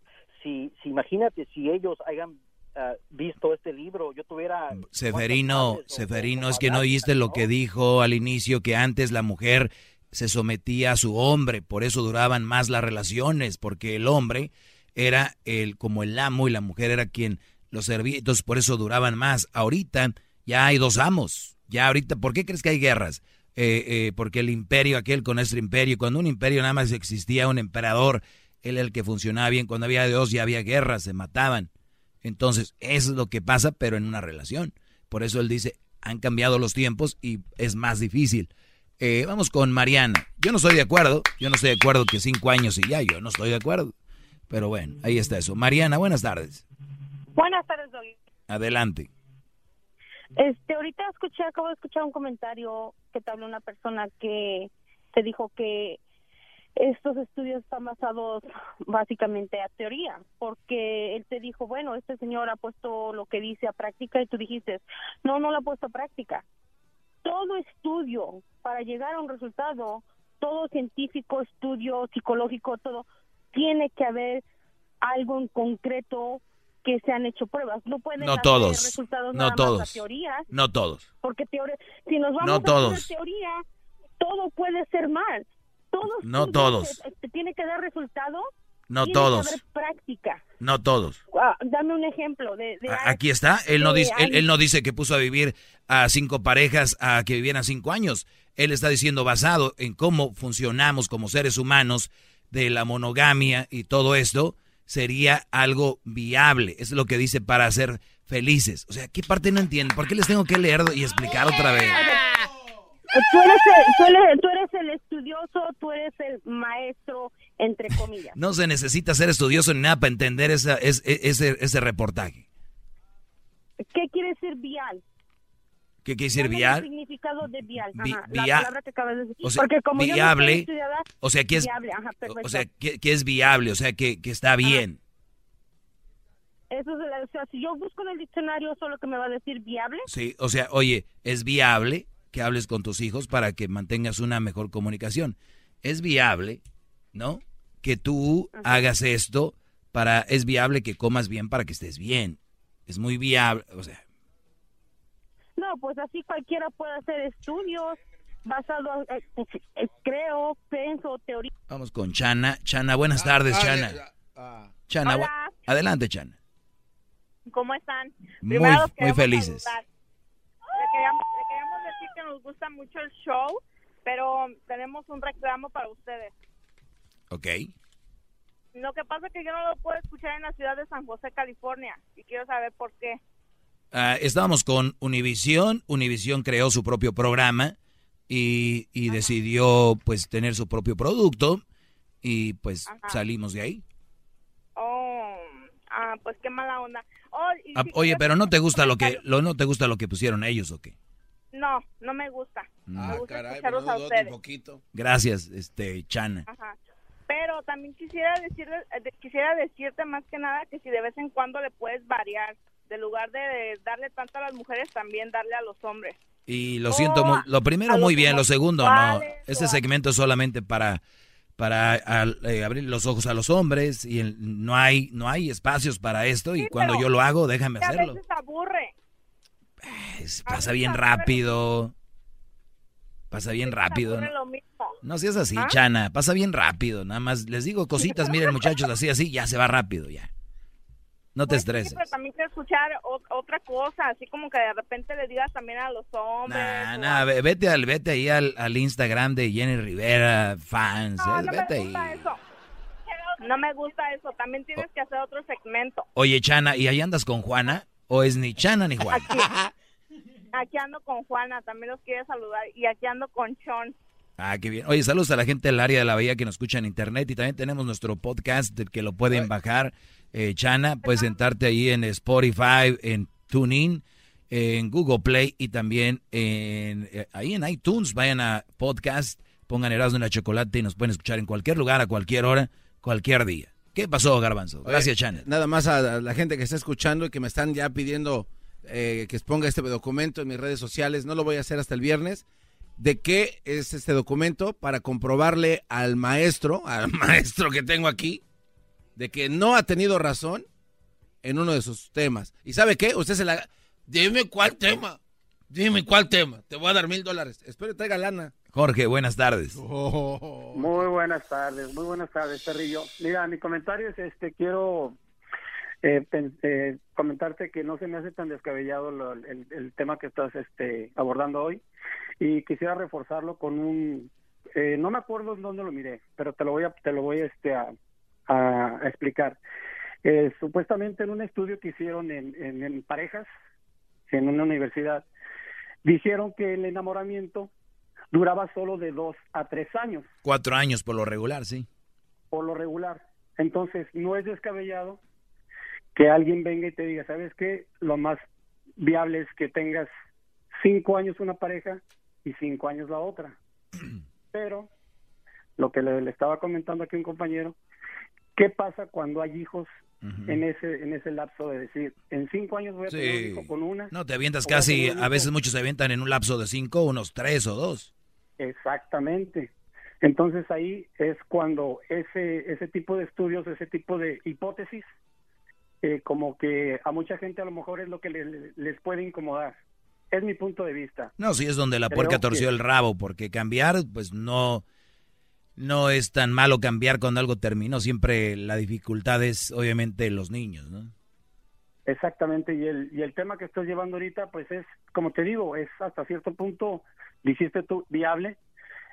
S49: si, si imagínate si ellos hayan Ah, visto este libro, yo tuviera...
S10: Seferino, Seferino, es que no oíste lo que dijo al inicio, que antes la mujer se sometía a su hombre, por eso duraban más las relaciones, porque el hombre era el como el amo y la mujer era quien lo servía, entonces por eso duraban más. Ahorita ya hay dos amos, ya ahorita, ¿por qué crees que hay guerras? Eh, eh, porque el imperio aquel con nuestro imperio, cuando un imperio nada más existía un emperador, él era el que funcionaba bien, cuando había Dios ya había guerras, se mataban. Entonces, eso es lo que pasa, pero en una relación. Por eso él dice, han cambiado los tiempos y es más difícil. Eh, vamos con Mariana. Yo no estoy de acuerdo, yo no estoy de acuerdo que cinco años y ya, yo no estoy de acuerdo. Pero bueno, ahí está eso. Mariana, buenas tardes.
S50: Buenas tardes, Doggy.
S10: Adelante.
S50: Este, ahorita escuché, acabo de escuchar un comentario que te habló una persona que te dijo que estos estudios están basados básicamente a teoría, porque él te dijo, bueno, este señor ha puesto lo que dice a práctica y tú dijiste, no, no lo ha puesto a práctica. Todo estudio para llegar a un resultado, todo científico, estudio psicológico, todo, tiene que haber algo en concreto que se han hecho pruebas. No pueden
S10: no todos.
S50: resultados
S10: no
S50: nada
S10: todos.
S50: más a teorías,
S10: No todos.
S50: porque teoría, si nos vamos
S10: No
S50: a
S10: todos.
S50: teoría, todo puede ser mal. Todo
S10: No todos.
S50: que- que tiene que dar resultado.
S10: No todos.
S50: Que haber práctica.
S10: No todos.
S50: Ah, dame un ejemplo de. de
S10: A- Aquí está. Él no dice, él no dice que puso a vivir a cinco parejas a que vivieran cinco años. Él está diciendo basado en cómo funcionamos como seres humanos de la monogamia y todo esto sería algo viable. Es lo que dice para ser felices. O sea, ¿qué parte no entienden? ¿Por qué les tengo que leer y explicar otra vez?
S50: Tú eres, el, tú, eres, tú eres el estudioso, tú eres el maestro, entre comillas. [laughs]
S10: No se necesita ser estudioso ni nada para entender esa, es- e- ese, ese reportaje.
S50: ¿Qué quiere decir vial?
S10: ¿Qué quiere decir
S50: Dame El significado de vial.
S10: Vi-
S50: Ajá,
S10: via-
S50: la palabra que acabas de decir.
S10: o sea,
S50: Porque como yo no
S10: viable,
S50: soy estudiada,
S10: o sea, que es-
S50: viable, ajá.
S10: O sea, que, que es viable, o sea, que, que está bien.
S50: Eso es, o sea, si yo busco en el diccionario solo que me va a decir viable,
S10: Sí, o sea, oye, es viable que hables con tus hijos para que mantengas una mejor comunicación. Es viable, ¿no? Que tú hagas esto para, es viable que comas bien para que estés bien. Es muy viable, o sea,
S50: no, pues así cualquiera puede hacer estudios basados, eh, eh, creo, pienso, teoría.
S10: vamos con Chana. Chana, buenas tardes,
S50: ah,
S10: Chana.
S50: ya,
S10: Chana,
S50: Hola.
S10: adelante, Chana.
S50: ¿Cómo están?
S10: Muy, muy felices.
S50: Le queríamos, le queríamos decir que nos gusta mucho el show, pero tenemos un reclamo para ustedes.
S10: Ok.
S50: Lo que pasa es que yo no lo puedo escuchar en la ciudad de San José, California, y quiero saber por qué.
S10: Ah, estábamos con Univisión. Univisión creó su propio programa y, y decidió pues tener su propio producto y pues salimos de ahí.
S50: Oh, ah, pues qué mala onda. Oh, y
S10: Ah,
S50: si
S10: oye, pero no te gusta lo que lo no te gusta lo que pusieron ellos o qué?
S50: No, no me gusta.
S10: Ah,
S50: me gusta
S2: caray,
S50: escucharlos
S2: pero
S50: a
S2: no dudó
S50: ustedes.
S2: un poquito.
S10: Gracias, este Chana.
S50: Ajá. Pero también quisiera decirle, eh, quisiera decirte más que nada que si de vez en cuando le puedes variar, de lugar de darle tanto a las mujeres, también darle a los hombres.
S10: Y lo siento,
S50: Oh,
S10: lo primero muy bien, lo segundo no. Este
S50: a-
S10: segmento es solamente para para eh, abrir los ojos a los hombres y el- no hay no hay espacios para esto y cuando yo lo hago, déjame
S50: Que a
S10: hacerlo.
S50: veces aburre.
S10: Es- pasa bien rápido. Pasa bien rápido. ¿no? No seas así,
S50: ¿Ah?
S10: Chana, pasa bien rápido. Nada más les digo cositas, miren muchachos, así, así, ya se va rápido, ya. No te
S50: Pues sí,
S10: estreses.
S50: pero también quiero escuchar o- otra cosa, así como que de repente le digas también a los hombres.
S10: Nah, nah, vete, al, vete ahí al, al Instagram de Jenny Rivera, fans,
S50: No,
S10: eh,
S50: no
S10: vete
S50: me
S10: ahí.
S50: gusta eso. No me gusta eso. También tienes que hacer otro segmento.
S10: Oye, Chana, ¿y ahí andas con Juana? ¿O es ni Chana ni Juana?
S50: Aquí ando con Juana, también los quiere saludar. Y aquí ando con Sean.
S10: Ah, qué bien. Oye, saludos a la gente del área de la bahía que nos escucha en internet y también tenemos nuestro podcast del que lo pueden bajar. Eh, Chana, puedes sentarte ahí en Spotify, en TuneIn, en Google Play y también en, eh, ahí en iTunes. Vayan a podcast, pongan Erasmo en la Chocolate y nos pueden escuchar en cualquier lugar, a cualquier hora, cualquier día. ¿Qué pasó, Garbanzo? Gracias, Chana.
S2: Nada más a la gente que está escuchando y que me están ya pidiendo eh, que exponga este documento en mis redes sociales. No lo voy a hacer hasta el viernes. ¿De qué es este documento? Para comprobarle al maestro, al [laughs] maestro que tengo aquí, de que no ha tenido razón en uno de sus temas. ¿Y sabe qué? Usted se la... Dime cuál tema. Dime cuál tema. Te voy a dar mil dólares. Espero que traiga lana.
S10: Jorge, buenas tardes.
S51: Muy buenas tardes, muy buenas tardes, Perrillo. Mira, mi comentario es este, quiero eh, eh, comentarte que no se me hace tan descabellado el, tema que estás este, abordando hoy y quisiera reforzarlo con un, eh, no me acuerdo en dónde lo miré, pero te lo voy a, te lo voy este, a, a, explicar. supuestamente en un estudio que hicieron en, en parejas en una universidad, dijeron que el enamoramiento duraba solo de dos a tres años.
S10: Cuatro años por lo regular, sí.
S51: Por lo regular. Entonces, no es descabellado que alguien venga y te diga, ¿sabes qué? Lo más viable es que tengas cinco años una pareja y cinco años la otra. [clears throat] Pero, lo que le, estaba comentando aquí un compañero, ¿qué pasa cuando hay hijos en ese en ese lapso de decir, en cinco años voy a tener un hijo con una?
S10: No, te avientas casi, a veces muchos se avientan en un lapso de cinco, unos tres o dos.
S51: Exactamente. Entonces ahí es cuando ese, ese tipo de estudios, ese tipo de hipótesis, eh, como que a mucha gente a lo mejor es lo que les puede incomodar. Es mi punto de vista.
S10: No, sí es donde la puerca torció el rabo, porque cambiar, pues no, no es tan malo cambiar cuando algo terminó. Siempre la dificultad es obviamente los niños, ¿no?
S51: Exactamente, y el, y el tema que estás llevando ahorita, pues es, como te digo, es hasta cierto punto dijiste tú, viable,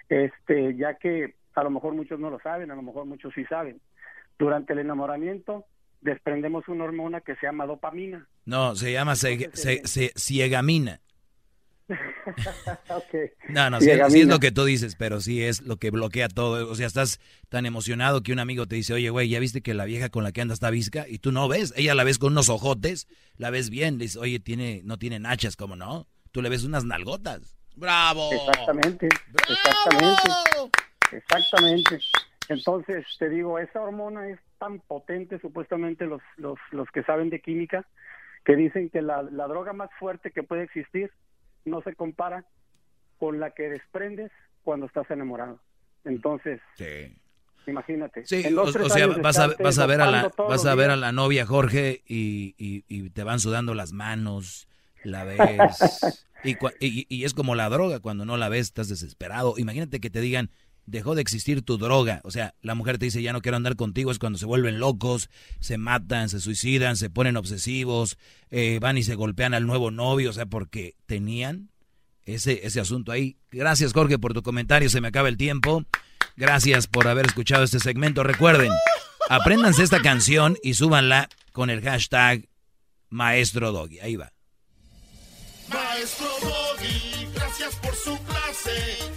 S51: este, ya que a lo mejor muchos no lo saben, a lo mejor muchos sí saben. Durante el enamoramiento desprendemos una hormona que se llama dopamina.
S10: No, se llama se, ciegamina. [laughs] No, no, sí, es lo que tú dices, pero sí es lo que bloquea todo. O sea, estás tan emocionado que un amigo te dice, oye, güey, ¿ya viste que la vieja con la que anda está visca? Y tú no ves, ella la ves con unos ojotes, la ves bien, le dices, oye, tiene, no tiene nachas, ¿cómo no? Tú le ves unas nalgotas.
S51: Bravo. Exactamente. Exactamente. Exactamente. Entonces, te digo, esa hormona es tan potente, supuestamente los, los, los que saben de química, que dicen que la, la droga más fuerte que puede existir no se compara con la que desprendes cuando estás enamorado. Entonces, imagínate.
S10: Sí, o, sea, vas a, vas a ver a la vas a ver a la novia Jorge y, y, y, te van sudando las manos, la ves [laughs] Y, es como la droga, cuando no la ves estás desesperado. Imagínate que te digan, dejó de existir tu droga. O sea, la mujer te dice, ya no quiero andar contigo, es cuando se vuelven locos, se matan, se suicidan, se ponen obsesivos, eh, van y se golpean al nuevo novio, o sea, porque tenían ese, ese asunto ahí. Gracias Jorge por tu comentario, se me acaba el tiempo. Gracias por haber escuchado este segmento. Recuerden, apréndanse esta canción y súbanla con el hashtag Maestro Doggy. Ahí va.
S11: Maestro Doggy, gracias por su clase.